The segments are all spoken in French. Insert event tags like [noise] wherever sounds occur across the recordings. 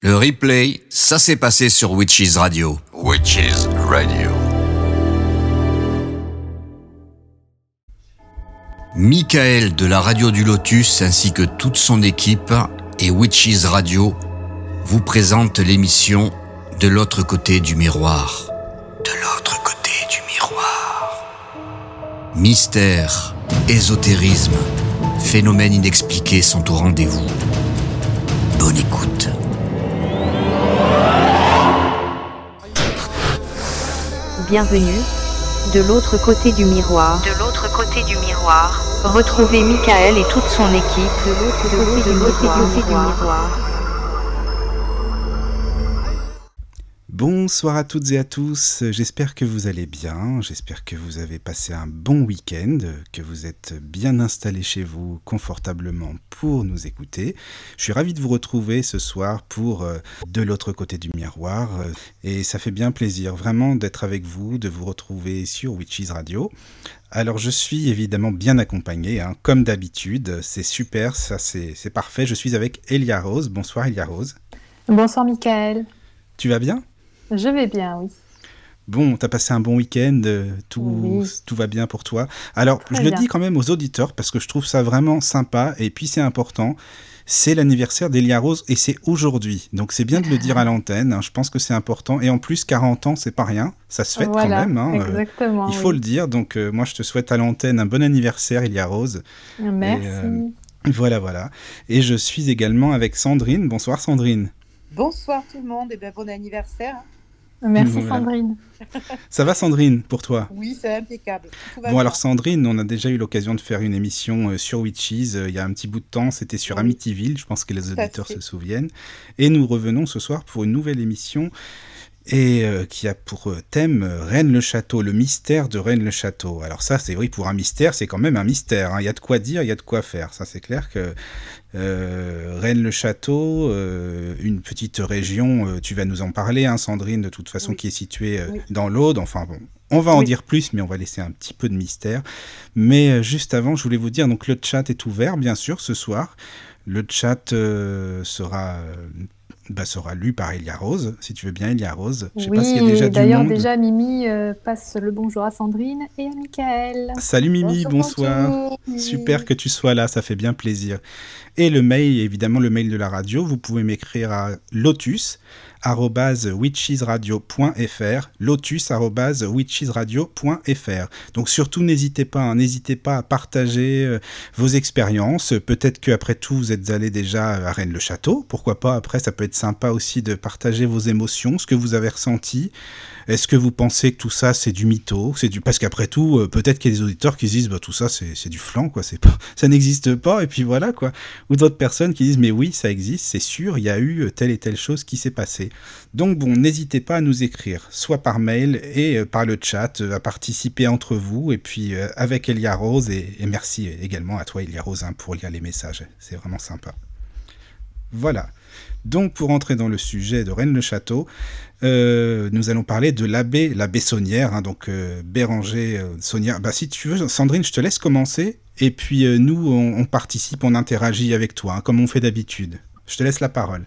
Le replay, ça s'est passé sur Witches Radio. Witches Radio. Michael de la radio du Lotus ainsi que toute son équipe et Witches Radio vous présentent l'émission De l'autre côté du miroir. De l'autre côté du miroir. Mystère, ésotérisme, phénomènes inexpliqués sont au rendez-vous. Bonne écoute. Bienvenue de l'autre côté du miroir. De l'autre côté du miroir. Retrouvez Michael et toute son équipe de l'autre côté, du miroir. Bonsoir à toutes et à tous, j'espère que vous allez bien, j'espère que vous avez passé un bon week-end, que vous êtes bien installés chez vous confortablement pour nous écouter. Je suis ravi de vous retrouver ce soir pour euh, De l'autre côté du miroir euh, et ça fait bien plaisir vraiment d'être avec vous, de vous retrouver sur Witches Radio. Alors je suis évidemment bien accompagné, hein, comme d'habitude, c'est super, ça c'est parfait. Je suis avec Elia Rose. Bonsoir Elia Rose. Bonsoir Michael. Tu vas bien? Je vais bien, oui. Bon, t'as passé un bon week-end, euh, tout, Oui. tout va bien pour toi. Alors, Très je le dis quand même aux auditeurs parce que je trouve ça vraiment sympa et puis c'est important. C'est l'anniversaire d'Elia Rose et c'est aujourd'hui. Donc c'est bien de le dire à l'antenne, hein, je pense que c'est important. Et en plus, 40 ans, c'est pas rien, ça se fête voilà, quand même. hein, euh, exactement. il faut oui. le dire. Donc euh, moi, je te souhaite à l'antenne un bon anniversaire, Elia Rose. Merci. euh, Voilà, voilà. Et je suis également avec Sandrine. Bonsoir Sandrine. Bonsoir tout le monde et bien bon anniversaire. Merci voilà. Sandrine. Ça va Sandrine pour toi? Oui, c'est impeccable. Tout va Bon bien. alors Sandrine, on a déjà eu l'occasion de faire une émission euh, sur Witches euh, il y a un petit bout de temps, c'était sur Oui. Amityville, je pense que les auditeurs se souviennent. Et nous revenons ce soir pour une nouvelle émission et euh, qui a pour thème euh, Rennes-le-Château, le mystère de Rennes-le-Château. Alors ça, c'est vrai, pour un mystère, c'est quand même un mystère. hein. Il y a de quoi dire, il y a de quoi faire. Ça, c'est clair que euh, Rennes-le-Château, euh, une petite région, euh, tu vas nous en parler, hein, Sandrine, de toute façon, Oui. qui est située euh, Oui. dans l'Aude. Enfin bon, on va en Oui. dire plus, mais on va laisser un petit peu de mystère. Mais euh, juste avant, je voulais vous dire, donc le chat est ouvert, bien sûr, ce soir. Le chat euh, sera, euh, bah, sera lu par Elia Rose, si tu veux bien, Elia Rose. Je sais oui, pas s'il y a déjà du d'ailleurs monde. déjà Mimi euh, passe le bonjour à Sandrine et à Michael. Salut Mimi, bonsoir. bonjour. Super que tu sois là, ça fait bien plaisir. Et le mail, évidemment le mail de la radio, vous pouvez m'écrire à lotus witchesradio.fr lotus witchesradio.fr donc surtout n'hésitez pas hein, n'hésitez pas à partager euh, vos expériences. Peut-être qu'après tout vous êtes allé déjà à Rennes-le-Château. Pourquoi pas? Après ça peut être sympa aussi de partager vos émotions ce que vous avez ressenti est-ce que vous pensez que tout ça c'est du mytho c'est parce qu'après tout euh, peut-être qu'il y a des auditeurs qui se disent bah tout ça c'est du flan quoi [laughs] ça n'existe pas et puis voilà quoi. Ou d'autres personnes qui disent mais oui ça existe c'est sûr il y a eu euh, telle et telle chose qui s'est passée. Donc bon n'hésitez pas à nous écrire soit par mail et euh, par le chat à participer entre vous et puis avec Elia Rose et, et merci également à toi Elia Rose hein, pour lire les messages. C'est vraiment sympa. Voilà donc pour entrer dans le sujet de Rennes-le-Château euh, nous allons parler de l'abbé, l'abbé Saunière, hein, donc euh, Béranger euh, Saunière. Bah, si tu veux, Sandrine, je te laisse commencer, et puis euh, nous, on, participe, on interagit avec toi, hein, comme on fait d'habitude. Je te laisse la parole.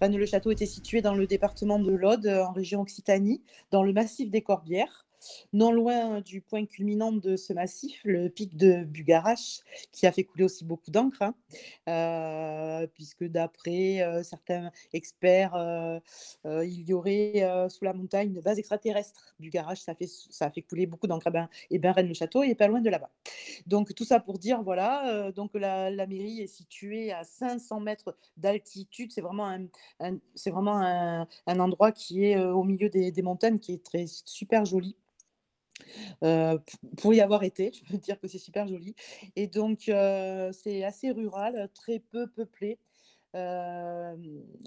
Rennes-le-Château était situé dans le département de l'Aude, en région Occitanie, dans le massif des Corbières. Non loin du point culminant de ce massif, le pic de Bugarache, qui a fait couler aussi beaucoup d'encre, hein, euh, puisque d'après euh, certains experts, euh, il y aurait sous la montagne une base extraterrestre. Bugarache, ça, fait, ça a fait couler beaucoup d'encre. Eh ben, et ben Rennes-le-Château est pas loin de là-bas. Donc tout ça pour dire, voilà, donc la, mairie est située à 500 mètres d'altitude. C'est vraiment un, c'est vraiment un, endroit qui est au milieu des, des montagnes, qui est très super joli. Pour y avoir été, je peux dire que c'est super joli. Et donc, c'est assez rural, très peu peuplé. À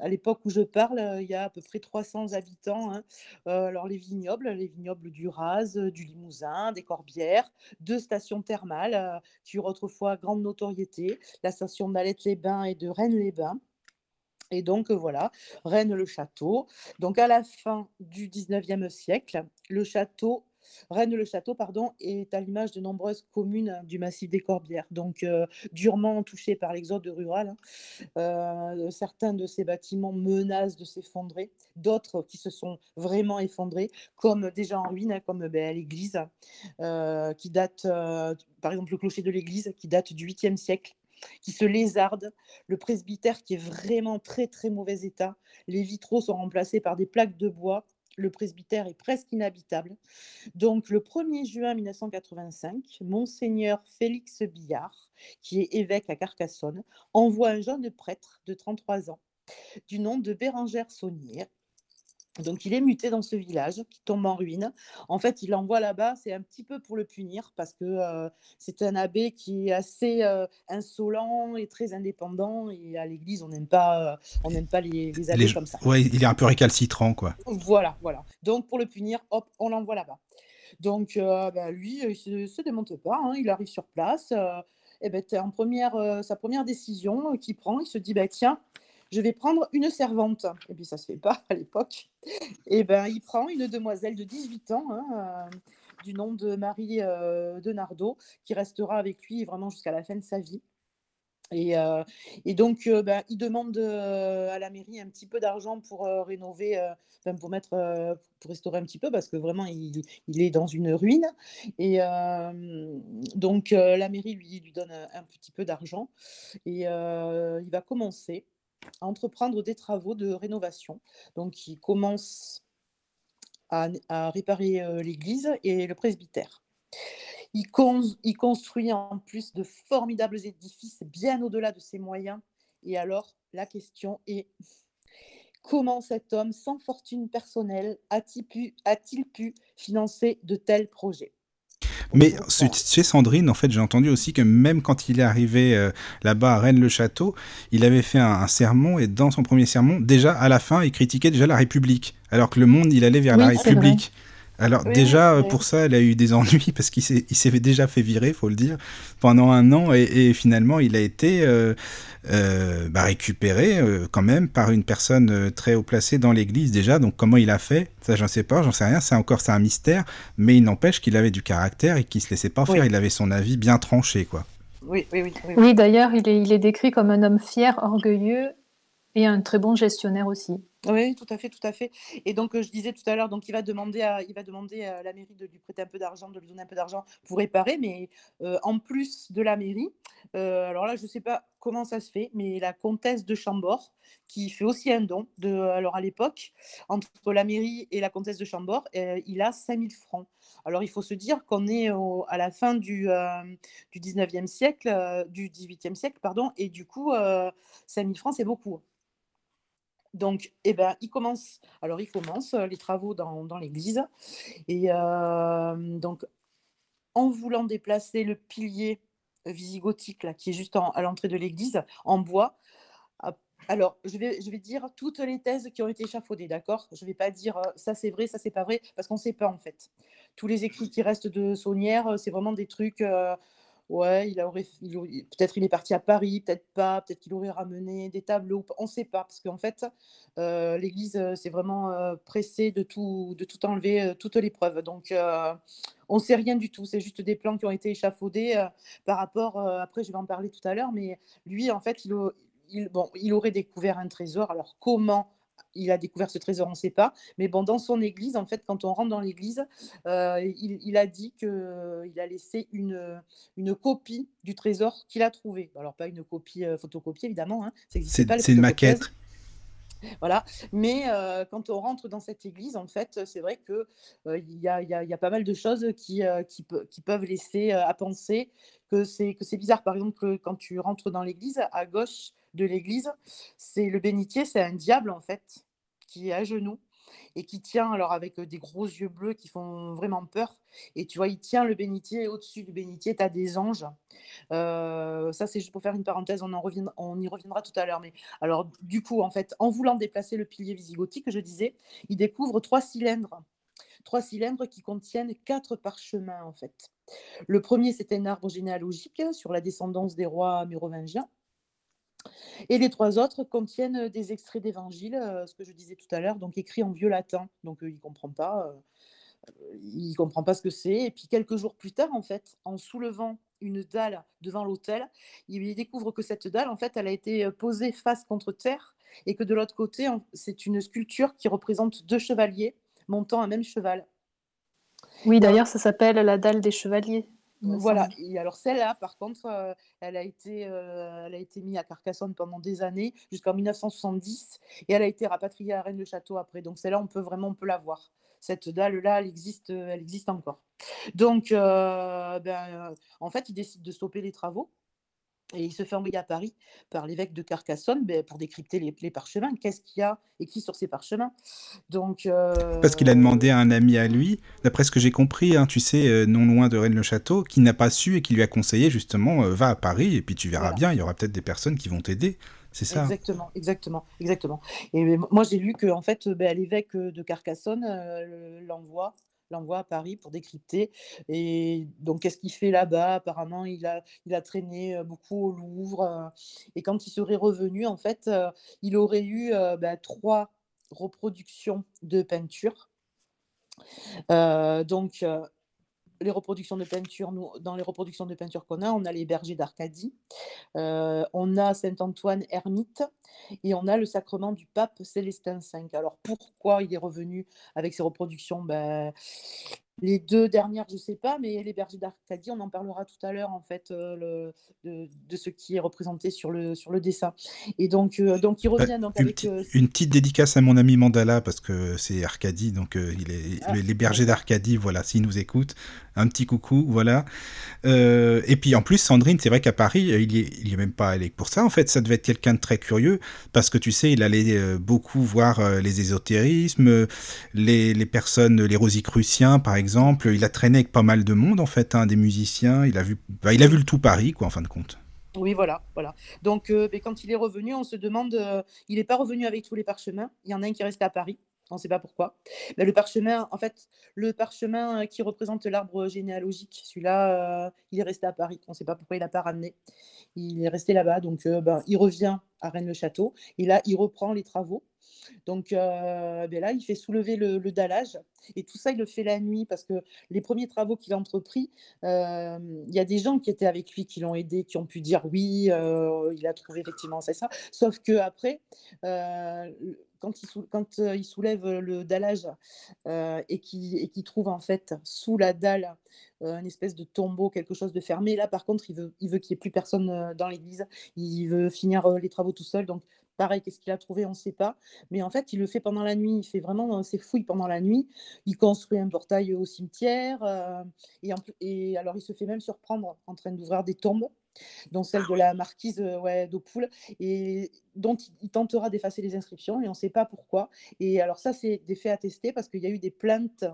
l'époque où je parle, il y a à peu près 300 habitants. hein. Alors, les vignobles, les vignobles du Raz, du Limousin, des Corbières, deux stations thermales qui eurent autrefois grande notoriété, la station d'Alette-les-Bains et de Rennes-les-Bains. Et donc, voilà, Rennes-le-Château. Donc, à la fin du 19e siècle, le château Rennes-le-Château pardon, est à l'image de nombreuses communes du massif des Corbières, donc durement touchées par l'exode rural. Hein. certains de ces bâtiments menacent de s'effondrer, d'autres qui se sont vraiment effondrés, comme déjà en ruine, hein, comme ben, l'église, qui date, par exemple le clocher de l'église, qui date du 8e siècle qui se lézarde, le presbytère qui est vraiment très très mauvais état, les vitraux sont remplacés par des plaques de bois, le presbytère est presque inhabitable. Donc le 1er juin 1985, monseigneur Félix Billard, qui est évêque à Carcassonne, envoie un jeune prêtre de 33 ans du nom de Bérangère Saunier donc il est muté dans ce village qui tombe en ruine. En fait, il l'envoie là-bas, c'est un petit peu pour le punir parce que c'est un abbé qui est assez insolent et très indépendant. Et à l'église, on n'aime pas, on n'aime pas les, abbés comme ça. Ouais, il est un peu récalcitrant, quoi. Voilà, voilà. Donc pour le punir, hop, on l'envoie là-bas. Donc bah, lui, il se, se démonte pas. Hein. il arrive sur place. et ben, en première, sa première décision qu'il prend, il se dit bah, tiens, je vais prendre une servante. Et puis ça se fait pas à l'époque. Et ben il prend une demoiselle de 18 ans, hein, euh, du nom de Marie euh, de Nardot, qui restera avec lui vraiment jusqu'à la fin de sa vie. Et, euh, donc, ben, il demande à la mairie un petit peu d'argent pour rénover, pour mettre, pour restaurer un petit peu, parce que vraiment, il, est dans une ruine. Et donc, la mairie lui donne un petit peu d'argent. Et il va commencer à entreprendre des travaux de rénovation. Donc, il commence à, réparer euh, l'église et le presbytère. Il, construit en plus de formidables édifices bien au-delà de ses moyens. Et alors, la question est comment cet homme sans fortune personnelle a-t-il pu, financer de tels projets? Mais chez Sandrine, en fait, j'ai entendu aussi que même quand il est arrivé euh, là-bas à Rennes-le-Château, il avait fait un, sermon et dans son premier sermon, déjà à la fin, il critiquait déjà la République, alors que le monde, il allait vers la République. Alors déjà, pour ça, elle a eu des ennuis parce qu'il s'est déjà fait virer, faut le dire, pendant un an et, finalement, il a été euh, euh, bah, récupéré euh, quand même par une personne très haut placée dans l'Église déjà. Donc comment il a fait? Ça, j'en sais pas, j'en sais rien. C'est encore c'est un mystère, mais il n'empêche qu'il avait du caractère et qu'il se laissait pas faire. Il avait son avis bien tranché, quoi. Oui, oui, oui. Oui, d'ailleurs, il est, il est décrit comme un homme fier, orgueilleux et un très bon gestionnaire aussi. Oui, tout à fait, tout à fait. Et donc, je disais tout à l'heure, donc il va demander à, il va demander à la mairie de lui prêter un peu d'argent, de lui donner un peu d'argent pour réparer, mais en plus de la mairie, alors là, je ne sais pas comment ça se fait, mais la comtesse de Chambord, qui fait aussi un don, de, alors à l'époque, entre la mairie et la comtesse de Chambord, il a 5000 francs. Alors, il faut se dire qu'on est à la fin du, du 19e siècle, du 18e siècle, pardon, et du coup, 5000 francs, c'est beaucoup. Donc, eh ben, il commence, alors il commence euh, les travaux dans, l'église. Et euh, donc, en voulant déplacer le pilier visigothique là, qui est juste à l'entrée de l'église, en bois, alors, je vais, je vais dire toutes les thèses qui ont été échafaudées, d'accord? Je ne vais pas dire euh, ça c'est vrai, ça c'est pas vrai, parce qu'on ne sait pas en fait. Tous les écrits qui restent de Saunière, c'est vraiment des trucs Ouais, il aurait, peut-être il est parti à Paris, peut-être pas, peut-être qu'il aurait ramené des tableaux, on ne sait pas, parce qu'en fait, euh, l'Église euh, s'est vraiment euh, pressée de tout, de tout enlever, toutes les preuves. Donc, on ne sait rien du tout. C'est juste des plans qui ont été échafaudés par rapport. après, je vais en parler tout à l'heure, mais lui, en fait, il, il, bon, il aurait découvert un trésor. Alors, comment il a découvert ce trésor, on ne sait pas. Mais bon, dans son église, en fait, quand on rentre dans l'église, euh, il, a dit qu'il euh, a laissé une, une copie du trésor qu'il a trouvé. Alors, pas une copie euh, photocopiée, évidemment. Hein. C'est une maquette. [laughs] Voilà, mais quand on rentre dans cette église, en fait, c'est vrai qu'il il y, a, pas mal de choses qui, qui peuvent laisser à penser que c'est bizarre. Par exemple, que quand tu rentres dans l'église, à gauche, de l'église, c'est le bénitier, c'est un diable en fait, qui est à genoux et qui tient, alors avec des gros yeux bleus qui font vraiment peur. Et tu vois, il tient le bénitier, et au-dessus du bénitier, tu as des anges. ça, c'est juste pour faire une parenthèse, on, en on y reviendra tout à l'heure. Mais alors, du coup, en fait, en voulant déplacer le pilier visigothique, je disais, il découvre trois cylindres. Trois cylindres qui contiennent quatre parchemins, en fait. Le premier, c'était un arbre généalogique sur la descendance des rois mérovingiens. Et les trois autres contiennent des extraits d'évangile, ce que je disais tout à l'heure, donc écrit en vieux latin. Donc il ne comprend pas. il comprend pas ce que c'est et puis quelques jours plus tard, en fait, en soulevant une dalle devant l'autel, il découvre que cette dalle, en fait, elle a été, posée face contre terre et que de l'autre côté, c'est une sculpture qui représente deux chevaliers montant un même cheval. Oui, d'ailleurs, ça s'appelle la dalle des chevaliers. Voilà, et alors celle-là, par contre, euh, elle, a été, euh, elle a été mise à Carcassonne pendant des années, jusqu'en 1970, et elle a été rapatriée à Rennes-le-Château après. Donc celle-là, on peut vraiment on peut la voir. Cette dalle-là, elle existe, elle existe encore. Donc, euh, ben, en fait, il décide de stopper les travaux et il se fait envoyer à Paris par l'évêque de Carcassonne ben, pour décrypter les, parchemins. Qu'est-ce qu'il y a écrit sur ces parchemins? Donc, euh, Parce qu'il a demandé à un ami à lui, d'après ce que j'ai compris, hein, tu sais, euh, non loin de Rennes-le-Château, qui n'a pas su et qui lui a conseillé justement, euh, va à Paris et puis tu verras bien, il y aura peut-être des personnes qui vont t'aider. C'est ça Exactement, exactement, exactement. Et moi j'ai lu que en fait, ben, l'évêque de Carcassonne l'envoie l'envoie à Paris pour décrypter. Et donc, qu'est-ce qu'il fait là-bas? Apparemment, il a, il a traîné beaucoup au Louvre. et quand il serait revenu, en fait, il aurait eu bah, trois reproductions de peinture. donc, les reproductions de peinture, nous, dans les reproductions de peinture qu'on a, on a les bergers d'Arcadie, on a Saint-Antoine ermite et on a le sacrement du pape Célestin V. Alors pourquoi il est revenu avec ces reproductions? Ben, les deux dernières, je ne sais pas, mais les bergers d'Arcadie, on en parlera tout à l'heure, en fait, euh, le, de, ce qui est représenté sur le, sur le dessin. Et donc, euh, donc il revient donc, une, avec... Euh, une petite dédicace à mon ami Mandala, parce que c'est Arcadie, donc il est, ah. les, bergers d'Arcadie, voilà, s'ils nous écoutent, un petit coucou, voilà. et puis en plus, Sandrine, c'est vrai qu'à Paris, il n'y est, il est même pas allé pour ça, en fait, ça devait être quelqu'un de très curieux, parce que tu sais, il allait beaucoup voir les ésotérismes, les, les personnes, les rosicruciens, par exemple, exemple, il a traîné avec pas mal de monde en fait, hein, des musiciens. Il a vu, bah, il a vu le tout Paris, quoi, en fin de compte. Oui, voilà, voilà. Donc, euh, ben, quand il est revenu, on se demande, euh, il n'est pas revenu avec tous les parchemins. Il y en a un qui est resté à Paris. On ne sait pas pourquoi. Ben, le parchemin, en fait, le parchemin qui représente l'arbre généalogique, celui-là, euh, il est resté à Paris. On ne sait pas pourquoi il n'a pas ramené. Il est resté là-bas. Donc, ben, il revient à Rennes-le-Château. Et là, il reprend les travaux. Donc ben là, il fait soulever le, dallage. Et tout ça, il le fait la nuit parce que les premiers travaux qu'il a entrepris, il y a des gens qui étaient avec lui, qui l'ont aidé, qui ont pu dire oui, il a trouvé effectivement c'est ça. Sauf quand, il, quand il soulève le dallage et qu'il trouve en fait sous la dalle une espèce de tombeau, quelque chose de fermé, là par contre, il veut, il veut qu'il n'y ait plus personne dans l'église. Il veut finir les travaux tout seul. Donc Pareil, qu'est-ce qu'il a trouvé, on ne sait pas. Mais en fait, il le fait pendant la nuit. Il fait vraiment ses fouilles pendant la nuit. Il construit un portail au cimetière. Euh, et, alors, il se fait même surprendre en train d'ouvrir des tombes dont celle de la marquise euh, ouais, d'Opoul, et dont il tentera d'effacer les inscriptions, et on ne sait pas pourquoi. Et alors ça, c'est des faits attestés, parce qu'il y a eu des plaintes,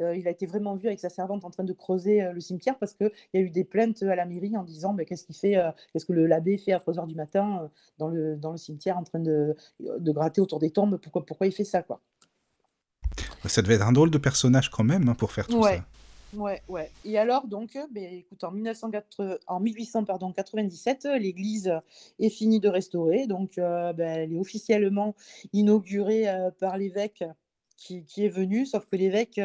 euh, il a été vraiment vu avec sa servante en train de creuser euh, le cimetière, parce qu'il y a eu des plaintes à la mairie en disant, mais qu'est-ce qu'il fait, qu'est-ce que l'abbé fait à 3h du matin dans, le, dans le cimetière en train de, de gratter autour des tombes, pourquoi, pourquoi il fait ça, quoi? Ça devait être un drôle de personnage quand même hein, pour faire tout ça. Ouais, ouais. Et alors, donc, euh, ben, écoute, en, 1980, en 1897, euh, l'église est finie de restaurer. Donc, euh, ben, elle est officiellement inaugurée par l'évêque qui, est venu. Sauf que l'évêque,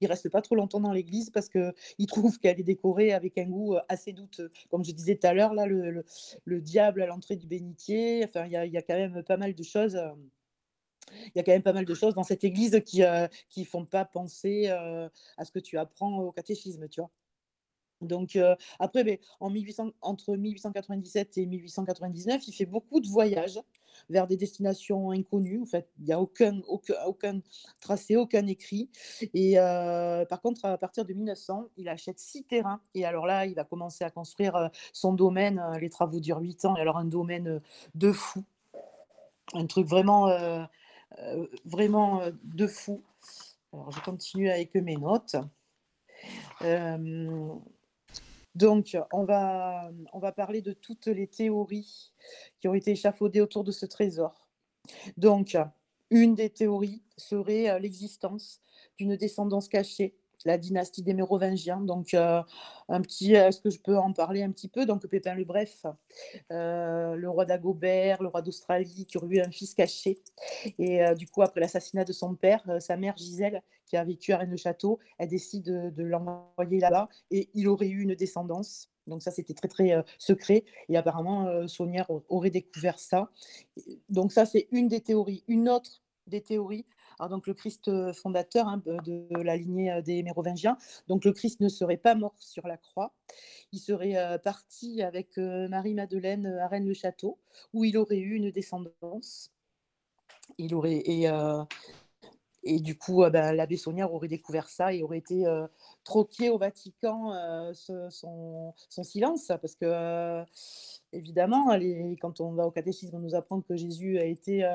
il reste pas trop longtemps dans l'église parce qu'il trouve [laughs] qu'elle est décorée avec un goût assez douteux. Comme je disais tout à l'heure, là, le, le, diable à l'entrée du bénitier. Enfin, il y y a, quand même pas mal de choses il y a quand même pas mal de choses dans cette église qui ne euh, font pas penser euh, à ce que tu apprends au catéchisme, tu vois. Donc euh, après, ben, en 1800, entre 1897 et 1899, il fait beaucoup de voyages vers des destinations inconnues. En fait, il n'y a aucun, aucun, aucun, tracé, aucun écrit. Et par contre, à partir de 1900, il achète six terrains. Et alors là, il va commencer à construire son domaine. Les travaux durent huit ans. Et alors un domaine de fou. Un truc vraiment vraiment euh, de fou. Alors, je continue avec mes notes. Euh, donc, on va, on va parler de toutes les théories qui ont été échafaudées autour de ce trésor. Donc, une des théories serait l'existence d'une descendance cachée la dynastie des Mérovingiens. Donc, euh, un petit, est-ce que je peux en parler un petit peu? Donc, Pépin le Bref, euh, le roi d'Agobert, le roi d'Australie, qui aurait eu un fils caché. Et euh, du coup, après l'assassinat de son père, sa mère Gisèle, qui a vécu à Rennes-le-Château, elle décide de, l'envoyer là-bas et il aurait eu une descendance. Donc ça, c'était très, très secret. Et apparemment, Saunière aurait découvert ça. Donc ça, c'est une des théories. Une autre des théories, alors donc le Christ fondateur hein, de la lignée des Mérovingiens. Donc le Christ ne serait pas mort sur la croix. Il serait parti avec Marie-Madeleine à Rennes-le-Château, où il aurait eu une descendance. Il aurait, et, et du coup, bah, l'abbé Saunière aurait découvert ça et aurait été troqué au Vatican son, son, silence, parce que évidemment, quand on va au catéchisme, on nous apprend que Jésus a été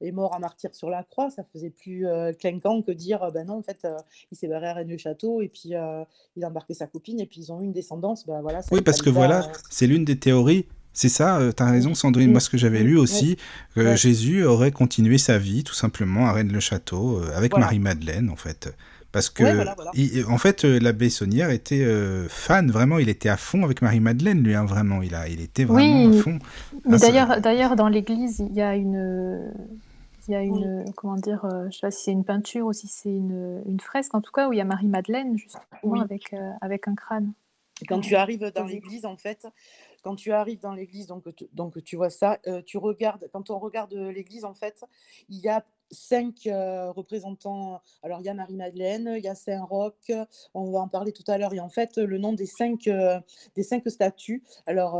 est mort à martyr sur la croix. Ça faisait plus clinquant que dire ben non, en fait, il s'est barré à Rennes-le-Château et puis il a embarqué sa copine et puis ils ont eu une descendance. Ben, voilà, oui, parce que voilà, c'est l'une des théories. C'est ça, tu as raison Sandrine. Moi, ce que j'avais lu aussi, que Jésus aurait continué sa vie tout simplement à Rennes-le-Château avec Marie-Madeleine, en fait. Parce que, en fait, euh, l'abbé Saunière était euh, fan, vraiment, il était à fond avec Marie-Madeleine, lui, hein, vraiment. Il, a, il était vraiment à fond. Mais d'ailleurs, d'ailleurs, dans l'église, il y a une. Il y a une, comment dire, euh, je sais pas si c'est une peinture ou si c'est une, une, fresque, en tout cas, où il y a Marie-Madeleine, justement, avec, avec un crâne. quand tu arrives dans l'église, en fait, quand tu arrives dans l'église, donc, donc tu vois ça, tu regardes, quand on regarde l'église, en fait, il y a cinq représentants. Alors, il y a Marie-Madeleine, il y a Saint-Roch, on va en parler tout à l'heure. Et en fait, le nom des cinq, des cinq statues, alors,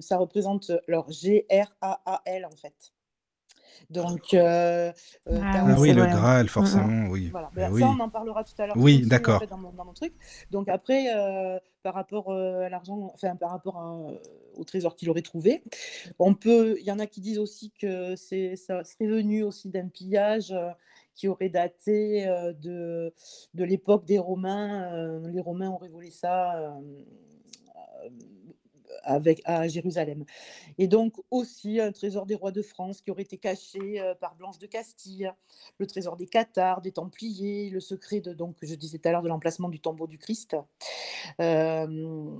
ça représente alors, G-R-A-A-L, en fait. Donc, euh, euh ah, ah oui, le Graal, forcément, oui. Voilà. Ben, oui. Ça, on en parlera tout à l'heure. Oui, d'accord. dans, mon, dans, mon truc. Donc après, euh, par rapport euh, à l'argent, enfin par rapport au trésor qu'il aurait trouvé, on peut. Il y en a qui disent aussi que c'est ça serait venu aussi d'un pillage qui aurait daté de de l'époque des Romains. les Romains auraient volé ça avec, à Jérusalem. Et donc aussi un trésor des rois de France qui aurait été caché euh, par Blanche de Castille, le trésor des Cathares, des Templiers, le secret de, donc, je disais tout à l'heure, de l'emplacement du tombeau du Christ. Euh,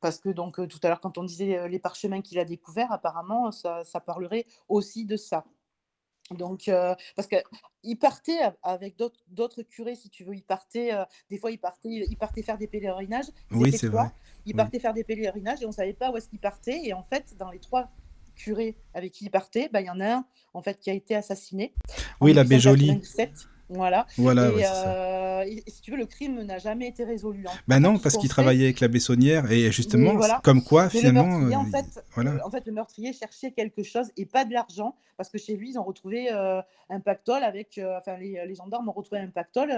parce que donc tout à l'heure, quand on disait les parchemins qu'il a découverts, apparemment, ça, ça parlerait aussi de ça. Donc, euh, parce qu'il partait avec d'autres curés, si tu veux. Il partait, euh, des fois, il partait, il partait faire des pèlerinages. Oui, c'est vrai. Il partait faire des pèlerinages et on ne savait pas où est-ce qu'il partait. Et en fait, dans les trois curés avec qui il partait, bah, il y en a un en fait, qui a été assassiné. Oui, l'abbé Joly. Voilà. voilà euh, et, si tu veux, le crime n'a jamais été résolu. Hein. Ben non, parce qu'il travaillait avec la Bessonnière et justement, comme quoi, finalement. Le en, fait, voilà. en fait, le meurtrier cherchait quelque chose et pas de l'argent, parce que chez lui, ils ont retrouvé euh, un pactole avec. Euh, enfin, les, les, gendarmes ont retrouvé un pactole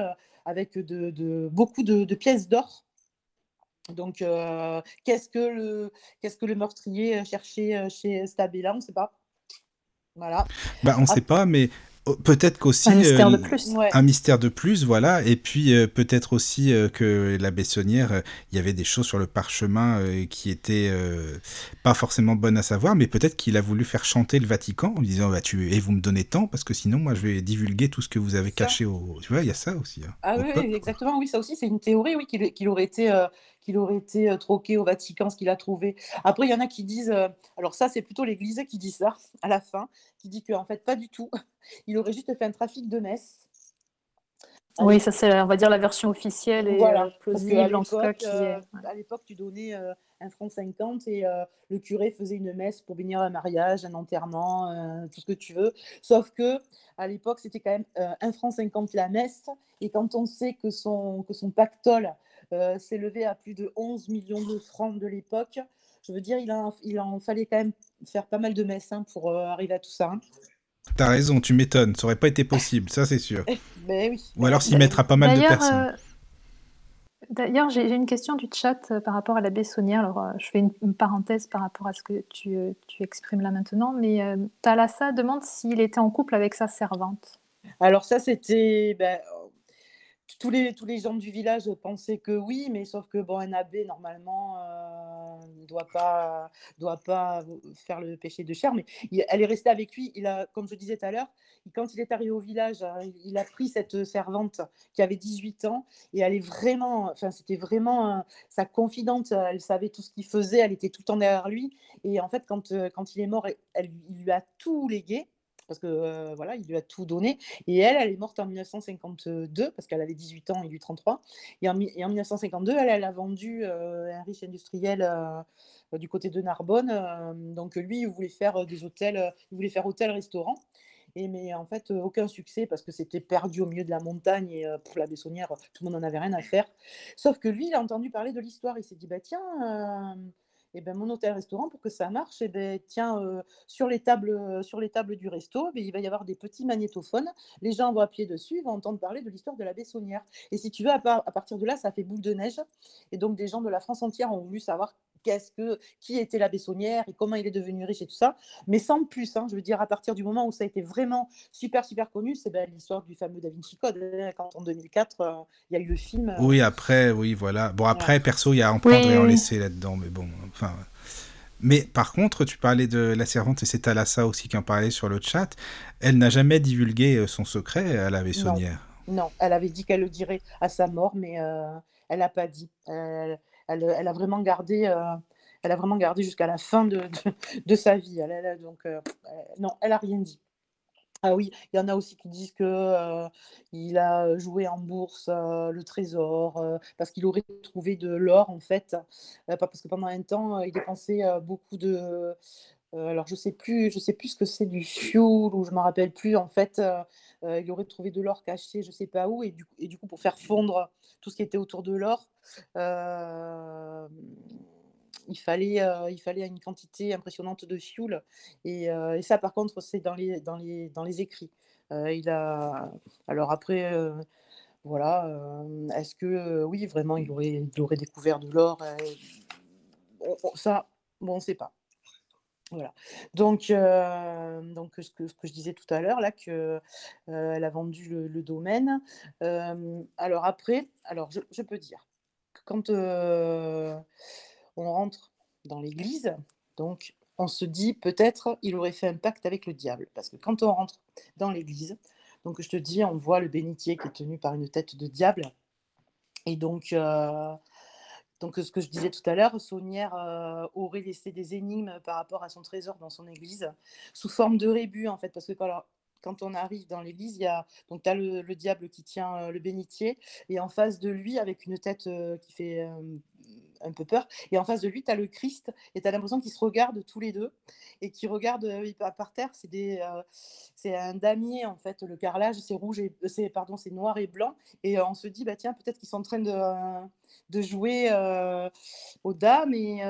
avec de, de, beaucoup de, de pièces d'or. Donc, qu'est-ce que le qu'est-ce que le meurtrier cherchait chez Stabella On ne sait pas. Voilà. Bah, on ne sait pas, mais peut-être qu'aussi un mystère de plus, un mystère de plus, voilà. Et puis euh, peut-être aussi euh, que la Bessonnière, euh, il y avait des choses sur le parchemin qui étaient pas forcément bonnes à savoir, mais peut-être qu'il a voulu faire chanter le Vatican en disant bah, tu et vous me donnez tant parce que sinon moi je vais divulguer tout ce que vous avez caché au. Tu vois, il y a ça aussi. Hein, ah oui, exactement. Oui, ça aussi c'est une théorie, oui, qu'il aurait été qu'il aurait été troqué au Vatican, ce qu'il a trouvé. Après, il y en a qui disent, alors ça, c'est plutôt l'Église qui dit ça à la fin, qui dit qu'en fait, pas du tout. [laughs] Il aurait juste fait un trafic de messes. Oui, ça c'est, on va dire, la version officielle et voilà, euh, plausible en tout cas. Qui euh, À l'époque, tu donnais euh, un franc 50 et le curé faisait une messe pour bénir un mariage, un enterrement, tout ce que tu veux. Sauf que à l'époque, c'était quand même un franc 50 la messe. Et quand on sait que son, que son pactole s'élevait à plus de 11 millions de francs de l'époque, je veux dire, il, a, il en fallait quand même faire pas mal de messes hein, pour arriver à tout ça. Hein. T'as raison, tu m'étonnes, ça aurait pas été possible, ça c'est sûr. Ben oui. Ou alors s'y mettra pas mal de personnes. Euh, d'ailleurs, j'ai une question du chat euh, par rapport à la Bessonnière. Alors, euh, je fais une, parenthèse par rapport à ce que tu, tu exprimes là maintenant, mais Thalassa demande s'il était en couple avec sa servante. Alors ça, c'était... Ben, tous, les, tous les gens du village pensaient que oui, mais sauf que, bon, un abbé, normalement ne doit pas, doit pas faire le péché de chair, mais elle est restée avec lui. Il a, comme je disais tout à l'heure, quand il est arrivé au village, hein, il a pris cette servante qui avait 18 ans et elle est vraiment, enfin, c'était vraiment sa confidente. Elle savait tout ce qu'il faisait, elle était tout le temps derrière lui. Et en fait, quand, quand il est mort, elle, il lui a tout légué parce que voilà, il lui a tout donné. Et elle, elle est morte en 1952 parce qu'elle avait 18 ans et lui 33. Et en, et en 1952, elle, a vendu un riche industriel du côté de Narbonne. donc lui, il voulait faire des hôtels, il voulait faire hôtel-restaurant. Et mais en fait, aucun succès parce que c'était perdu au milieu de la montagne et pour la Bessonnière, tout le monde n'en avait rien à faire. Sauf que lui, il a entendu parler de l'histoire. Il s'est dit, bah tiens, et ben, mon hôtel-restaurant, pour que ça marche, et ben, tiens, euh, sur, les tables, euh, sur les tables du resto, ben, il va y avoir des petits magnétophones. Les gens vont appuyer dessus, vont entendre parler de l'histoire de la Bessonnière. Et si tu veux, à, à, partir de là, ça fait boule de neige. Et donc, des gens de la France entière ont voulu savoir qu'est-ce que, qui était la Bessonnière et comment il est devenu riche et tout ça, mais sans plus. Hein, je veux dire, à partir du moment où ça a été vraiment super, super connu, c'est ben, l'histoire du fameux Da Vinci Code. Hein, quand en 2004, euh, il y a eu le film. Euh, oui, après, oui, voilà. Bon, après, perso, il y a en prendre et en laisser là-dedans, mais bon, enfin. Mais par contre, tu parlais de la servante, et c'est Alassa aussi qui en parlait sur le chat. Elle n'a jamais divulgué euh, son secret à la Bessonnière. Non, elle avait dit qu'elle le dirait à sa mort, mais elle n'a pas dit. Elle, elle, a vraiment gardé, euh, elle a vraiment gardé jusqu'à la fin de, sa vie. Elle, donc, euh, non, elle a rien dit. Ah oui, il y en a aussi qui disent que euh, il a joué en bourse le trésor parce qu'il aurait trouvé de l'or en fait, parce que pendant un temps il dépensait beaucoup de alors je sais plus, je sais plus ce que c'est du fuel ou je m'en rappelle plus en fait. il aurait trouvé de l'or caché, je sais pas où, et du coup pour faire fondre tout ce qui était autour de l'or, il fallait, il fallait une quantité impressionnante de fuel. Et, et ça, par contre, c'est dans les, dans les, dans les écrits. il a... Alors après, voilà, est-ce que, oui, vraiment, il aurait, il aurait découvert de l'or Ça, bon, on ne sait pas. Voilà. Donc, donc ce que, je disais tout à l'heure, là, qu'elle elle a vendu le, domaine. alors après, alors je, peux dire que quand on rentre dans l'église, donc on se dit peut-être il aurait fait un pacte avec le diable. Parce que quand on rentre dans l'église, donc je te dis, on voit le bénitier qui est tenu par une tête de diable. Et donc, euh, donc ce que je disais tout à l'heure, Saunière aurait laissé des énigmes par rapport à son trésor dans son église, sous forme de rébus en fait, parce que quand, quand on arrive dans l'église, il y a donc as le, le, diable qui tient euh, le bénitier, et en face de lui, avec une tête qui fait un peu peur. Et en face de lui, tu as le Christ et tu as l'impression qu'ils se regardent tous les deux et qu'ils regardent euh, par terre. C'est des, euh, c'est un damier en fait. Le carrelage, c'est rouge et euh, c'est pardon, c'est noir et blanc. Et on se dit bah tiens, peut-être qu'ils sont en train de, de jouer aux dames et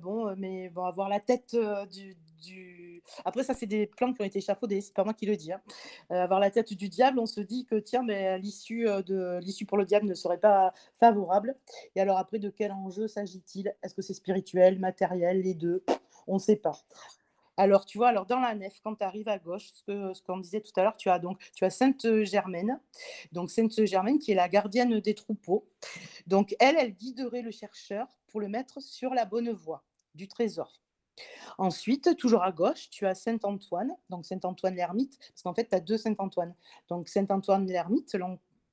bon, mais bon, avoir la tête du après, ça, c'est des plans qui ont été échafaudés, c'est pas moi qui le dis. Hein. Euh, avoir la tête du diable, on se dit que tiens, mais l'issue euh, l'issue pour le diable ne serait pas favorable. Et alors après, de quel enjeu s'agit-il? Est-ce que c'est spirituel, matériel, les deux? On ne sait pas. Alors, tu vois, alors dans la nef, quand tu arrives à gauche, ce qu'on disait tout à l'heure, tu as donc tu as Sainte Germaine, donc Sainte Germaine qui est la gardienne des troupeaux. Donc elle, elle guiderait le chercheur pour le mettre sur la bonne voie du trésor. Ensuite, toujours à gauche, tu as Saint-Antoine, donc Saint-Antoine l'ermite, parce qu'en fait, tu as deux Saint-Antoine. Donc Saint-Antoine l'ermite,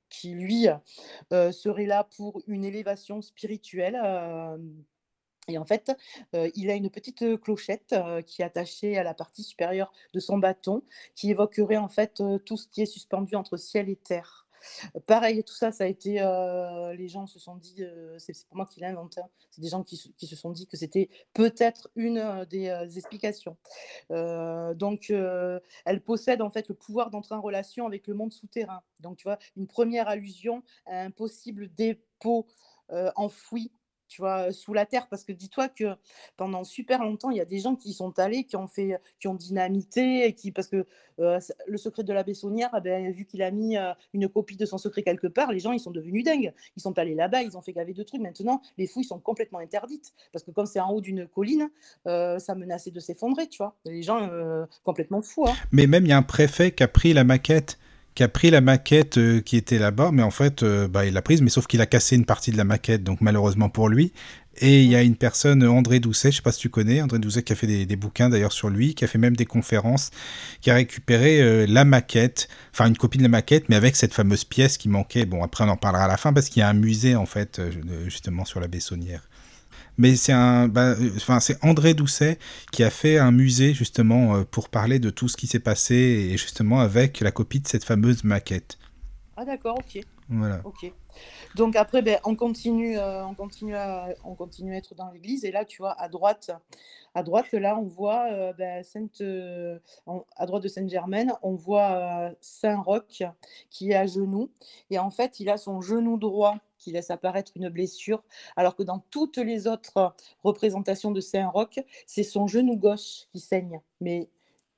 qui lui euh, serait là pour une élévation spirituelle. Euh, et en fait, euh, il a une petite clochette qui est attachée à la partie supérieure de son bâton, qui évoquerait en fait tout ce qui est suspendu entre ciel et terre. Pareil, tout ça, ça a été. Euh, les gens se sont dit, euh, c'est pour moi qui l'ai inventé, hein. c'est des gens qui, se sont dit que c'était peut-être une euh, des, explications. donc, elle possède en fait le pouvoir d'entrer en relation avec le monde souterrain. Donc, tu vois, une première allusion à un possible dépôt enfoui tu vois, sous la terre. Parce que dis-toi que pendant super longtemps, il y a des gens qui sont allés, qui ont fait, qui ont dynamité, et qui, parce que le secret de la Bessonnière, eh ben, vu qu'il a mis une copie de son secret quelque part, les gens, ils sont devenus dingues. Ils sont allés là-bas, ils ont fait gaver de trucs. Maintenant, les fouilles sont complètement interdites. Parce que comme c'est en haut d'une colline, ça menaçait de s'effondrer, tu vois. Les gens, complètement fous. Hein. Mais même, il y a un préfet qui a pris la maquette qui a pris la maquette euh, qui était là-bas, mais en fait, euh, bah, il l'a prise, mais sauf qu'il a cassé une partie de la maquette, donc malheureusement pour lui. Et il y a une personne, André Doucet, je sais pas si tu connais, André Doucet qui a fait des, bouquins d'ailleurs sur lui, qui a fait même des conférences, qui a récupéré euh, la maquette, enfin une copie de la maquette, mais avec cette fameuse pièce qui manquait. Bon, après on en parlera à la fin parce qu'il y a un musée en fait, justement sur la Bessonnière. Mais c'est un, bah, euh, enfin c'est André Doucet qui a fait un musée justement pour parler de tout ce qui s'est passé et justement avec la copie de cette fameuse maquette. Ah d'accord, ok. Voilà. Ok. Donc après, ben, on, continue, euh, on, continue à, on continue à être dans l'église. Et là, tu vois, à droite, à droite là, on voit euh, ben, Sainte, euh, à droite de Sainte-Germaine, on voit Saint-Roch qui est à genoux. Et en fait, il a son genou droit qui laisse apparaître une blessure, alors que dans toutes les autres représentations de Saint-Roch, c'est son genou gauche qui saigne. Mais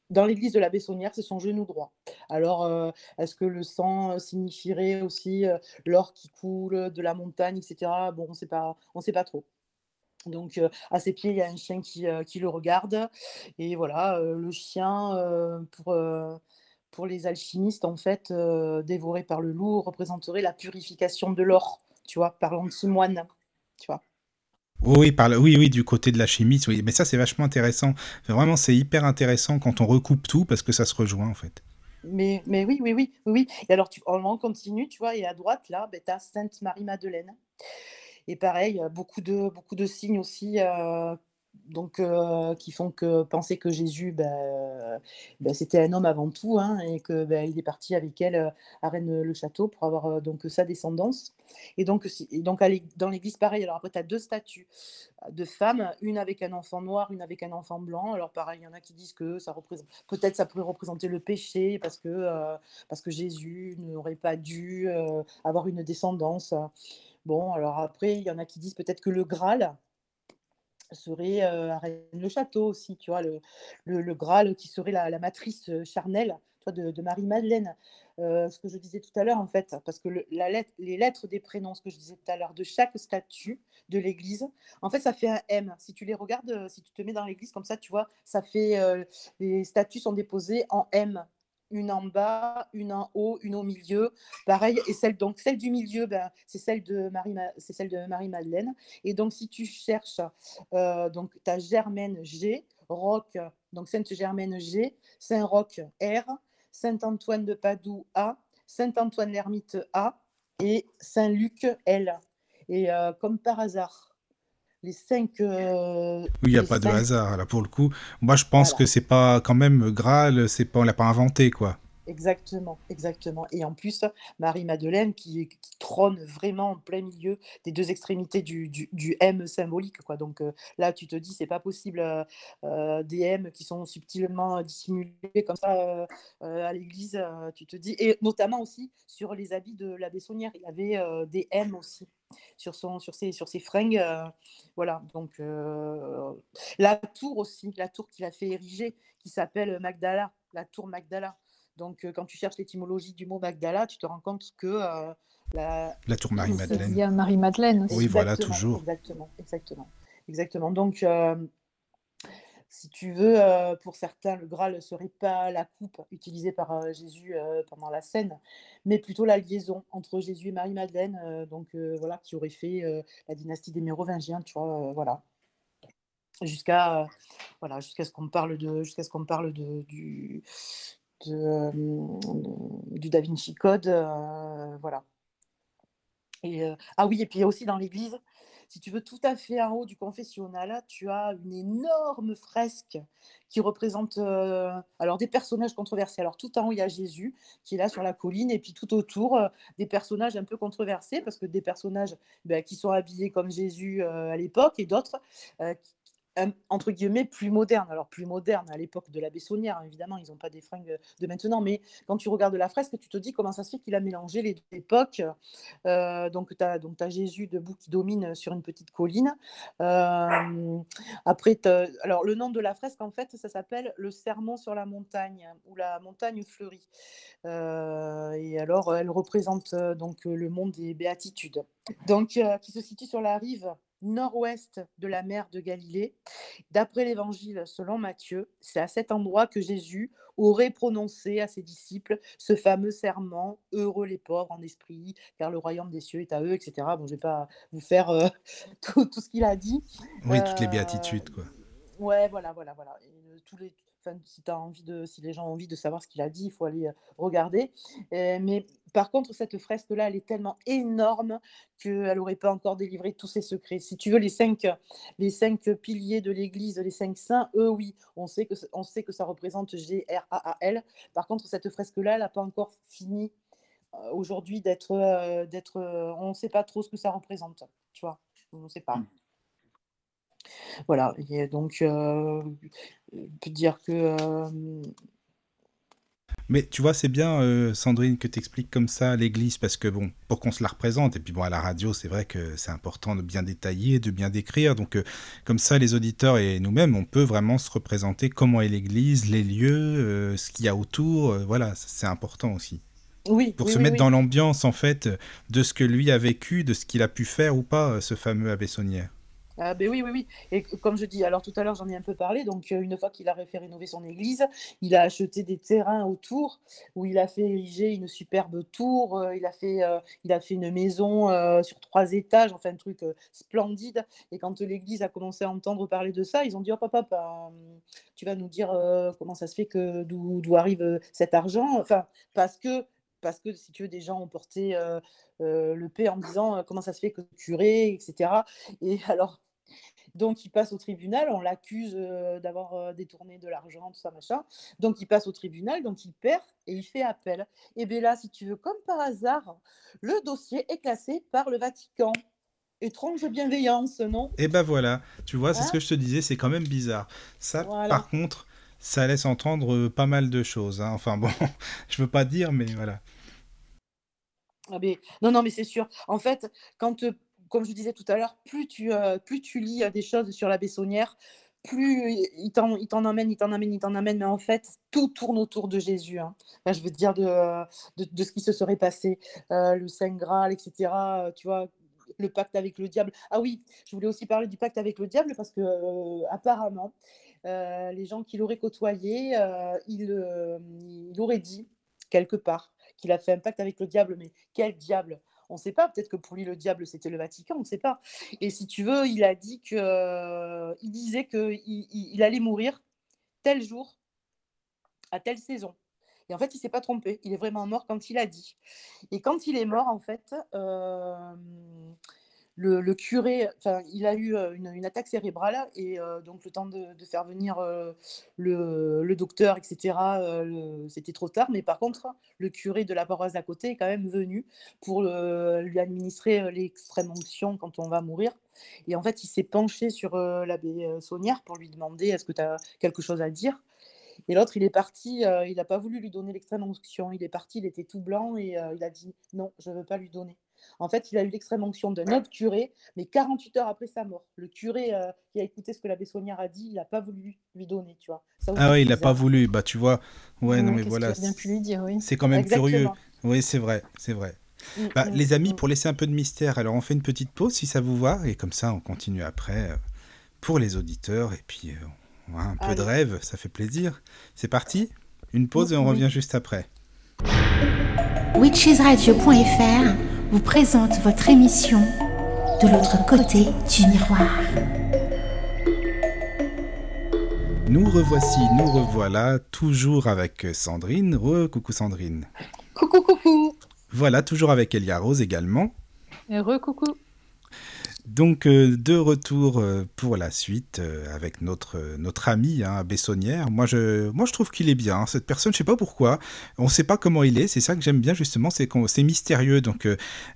dans l'église de la Bessonnière, c'est son genou droit. Alors, euh, est-ce que le sang euh, signifierait aussi euh, l'or qui coule de la montagne, etc. Bon, on sait pas, on sait pas trop. Donc, à ses pieds, il y a un chien qui, le regarde. Et voilà, le chien, pour les alchimistes, en fait, dévoré par le loup, représenterait la purification de l'or, tu vois, par l'antimoine, tu vois. Oui, par oui, oui, du côté de la chimie, oui. Mais ça, c'est vachement intéressant. Vraiment, c'est hyper intéressant quand on recoupe tout parce que ça se rejoint, en fait. Mais, mais oui, oui, oui, oui, Et alors, tu, on continue, tu vois, et à droite, là, ben, tu as Sainte-Marie-Madeleine. Et pareil, beaucoup de, beaucoup de signes aussi euh, donc euh, qui font que penser que Jésus, ben, ben, c'était un homme avant tout, hein, et que ben, il est parti avec elle euh, à Rennes-le-Château pour avoir euh, donc sa descendance. Et donc, et donc dans l'église, pareil. Alors après, tu as deux statues de femmes, une avec un enfant noir, une avec un enfant blanc. Alors pareil, il y en a qui disent que ça représente, peut-être ça pourrait représenter le péché parce que parce que Jésus n'aurait pas dû avoir une descendance. Bon, alors après, il y en a qui disent peut-être que le Graal, serait à Rennes-le-Château aussi, tu vois, le, le, Graal qui serait la, matrice charnelle toi, de, Marie-Madeleine. ce que je disais tout à l'heure, en fait, parce que les lettres des prénoms, ce que je disais tout à l'heure, de chaque statue de l'église, en fait, ça fait un M. Si tu les regardes, si tu te mets dans l'église comme ça, tu vois, ça fait. les statues sont déposées en M une en bas, une en haut, une au milieu. Pareil, et celle, donc, celle du milieu, ben, c'est celle de Marie-Madeleine. Et donc, si tu cherches, euh, donc, tu as Germaine G, Roc, donc Sainte-Germaine G, Saint-Roch R, Saint-Antoine de Padoue A, Saint-Antoine l'Ermite A et Saint-Luc L. Et euh, comme par hasard, les cinq. Euh, oui, il n'y a pas de hasard là pour le coup. Moi, je pense que c'est pas quand même Graal, c'est pas on l'a pas inventé quoi. Exactement, exactement. Et en plus, Marie-Madeleine qui, trône vraiment en plein milieu des deux extrémités du, M symbolique. Donc euh, là, tu te dis, c'est pas possible euh, euh, des M qui sont subtilement dissimulés comme ça à l'église. tu te dis, et notamment aussi sur les habits de la Bessonnière, il avait des M aussi sur, son, sur, ses, sur ses fringues. voilà, donc la tour aussi, la tour qu'il a fait ériger, qui s'appelle Magdala, la tour Magdala. Donc, euh, quand tu cherches l'étymologie du mot Magdala, tu te rends compte que euh, la... la tour Marie-Madeleine. Il y a Marie-Madeleine aussi. Oui, voilà, toujours. Exactement, exactement. exactement. Donc, euh, si tu veux, pour certains, le Graal ne serait pas la coupe utilisée par Jésus pendant la scène, mais plutôt la liaison entre Jésus et Marie-Madeleine, donc voilà, qui aurait fait la dynastie des Mérovingiens, tu vois, voilà jusqu'à voilà jusqu'à ce qu'on parle de jusqu'à ce qu'on parle de du de, du Da Vinci Code. voilà. Et, ah oui, et puis aussi dans l'église, si tu veux, tout à fait en haut du confessionnal, tu as une énorme fresque qui représente alors des personnages controversés. Alors tout en haut, il y a Jésus qui est là sur la colline, et puis tout autour, des personnages un peu controversés, parce que des personnages ben, qui sont habillés comme Jésus à l'époque, et d'autres entre guillemets plus moderne. Alors plus moderne à l'époque de la Bessonnière, évidemment, ils n'ont pas des fringues de maintenant, mais quand tu regardes la fresque, tu te dis comment ça se fait qu'il a mélangé les deux époques. Euh, donc tu as, as, Jésus debout qui domine sur une petite colline. Euh, après, alors le nom de la fresque, en fait, ça s'appelle le Sermon sur la montagne ou la montagne fleurie. Euh, et alors, elle représente donc le monde des béatitudes, donc qui se situe sur la rive nord-ouest de la mer de Galilée. D'après l'évangile selon Matthieu, c'est à cet endroit que Jésus aurait prononcé à ses disciples ce fameux serment Heureux les pauvres en esprit, car le royaume des cieux est à eux, etc. Bon, je ne vais pas vous faire euh, [laughs] tout, tout, ce qu'il a dit. Oui, toutes les béatitudes, quoi. Ouais, voilà, voilà, voilà. Et, tous les, si, envie de, si les gens ont envie de savoir ce qu'il a dit, il faut aller regarder. mais par contre, cette fresque-là, elle est tellement énorme qu'elle n'aurait pas encore délivré tous ses secrets. Si tu veux, les cinq, les cinq piliers de l'Église, les cinq saints, eux, oui, on sait que, on sait que ça représente G-R-A-A-L. Par contre, cette fresque-là, elle n'a pas encore fini aujourd'hui d'être... d'être on ne sait pas trop ce que ça représente, tu vois. On ne sait pas. Mmh. Voilà, et donc, euh, on peut dire que. Mais tu vois, c'est bien, euh, Sandrine, que tu expliques comme ça l'Église, parce que bon, pour qu'on se la représente, et puis bon, à la radio, c'est vrai que c'est important de bien détailler, de bien décrire. Donc, comme ça, les auditeurs et nous-mêmes, on peut vraiment se représenter comment est l'Église, les lieux, ce qu'il y a autour. voilà, c'est important aussi. Oui. Pour se mettre dans l'ambiance, en fait, de ce que lui a vécu, de ce qu'il a pu faire ou pas, ce fameux abbé Saunière. Ah ben oui, oui, oui. Et comme je dis, alors tout à l'heure j'en ai un peu parlé, donc euh, une fois qu'il a fait rénover son église, il a acheté des terrains autour où il a fait ériger une superbe tour, euh, il, a fait, euh, il a fait une maison sur trois étages, enfin un truc splendide. Et quand l'église a commencé à entendre parler de ça, ils ont dit, oh papa, tu vas nous dire comment ça se fait que d'où arrive cet argent? Enfin, parce que parce que si tu veux, des gens ont porté le paix en disant comment ça se fait que curé, etc. Et alors, donc, il passe au tribunal, on l'accuse d'avoir détourné de l'argent, tout ça, machin. Donc, il passe au tribunal, donc il perd et il fait appel. Et bien là, si tu veux, comme par hasard, le dossier est classé par le Vatican. Étrange bienveillance, non? Et ben voilà, tu vois, c'est ce hein? que je te disais, c'est quand même bizarre. Ça, par contre, ça laisse entendre pas mal de choses. Hein. Enfin bon, [laughs] je veux pas dire, mais voilà. Ah non, non, mais c'est sûr. En fait, quand comme je disais tout à l'heure, plus tu, euh, lis euh, des choses sur la Bessonnière, plus il t'en, amène, il t'en amène, il t'en amène, mais en fait, tout tourne autour de Jésus. Hein. je veux dire de, ce qui se serait passé, euh, le Saint Graal, etc. tu vois, le pacte avec le diable. Ah oui, je voulais aussi parler du pacte avec le diable parce que apparemment, les gens qui l'auraient côtoyé, il aurait dit quelque part qu'il a fait un pacte avec le diable, mais quel diable? On ne sait pas, peut-être que pour lui, le diable, c'était le Vatican, on ne sait pas. Et si tu veux, il a dit que, euh, il disait qu'il il, allait mourir tel jour, à telle saison. Et en fait, il ne s'est pas trompé. Il est vraiment mort quand il a dit. Et quand il est mort, en fait, euh, le, curé, il a eu une, attaque cérébrale et donc le temps de, faire venir le, docteur, etc., c'était trop tard. Mais par contre, le curé de la paroisse d'à côté est quand même venu pour lui administrer l'extrême onction quand on va mourir. Et en fait, il s'est penché sur l'abbé Saunière pour lui demander est-ce que tu as quelque chose à dire? Et l'autre, il est parti, il n'a pas voulu lui donner l'extrême onction. Il est parti, il était tout blanc et il a dit non, je ne veux pas lui donner. En fait, il a eu l'extrême onction d'un autre curé, mais 48 heures après sa mort. Le curé euh, qui a écouté ce que l'abbé Soignard a dit, il n'a pas voulu lui donner, tu vois. ah oui, il n'a pas voulu. Bah, tu vois. Ouais, non, mais voilà. bien pu lui dire, oui. C'est quand même curieux. Oui, c'est vrai, c'est vrai. Mm, bah, mm, les amis, mm. pour laisser un peu de mystère, alors on fait une petite pause si ça vous va, et comme ça on continue après euh, pour les auditeurs, et puis euh, un peu de rêve, ça fait plaisir. C'est parti Une pause et on revient juste après. witchesradio.fr vous présente votre émission De l'autre côté du miroir. Nous revoici, nous revoilà, toujours avec Sandrine. Re, coucou Sandrine. Coucou, coucou. Voilà, toujours avec Elia Rose également. Re, coucou. Donc euh, de retour euh, pour la suite euh, avec notre notre ami hein, Bessonnière. Moi je moi je trouve qu'il est bien. Cette personne, je sais pas pourquoi. On ne sait pas comment il est. C'est ça que j'aime bien justement, c'est c'est mystérieux. Donc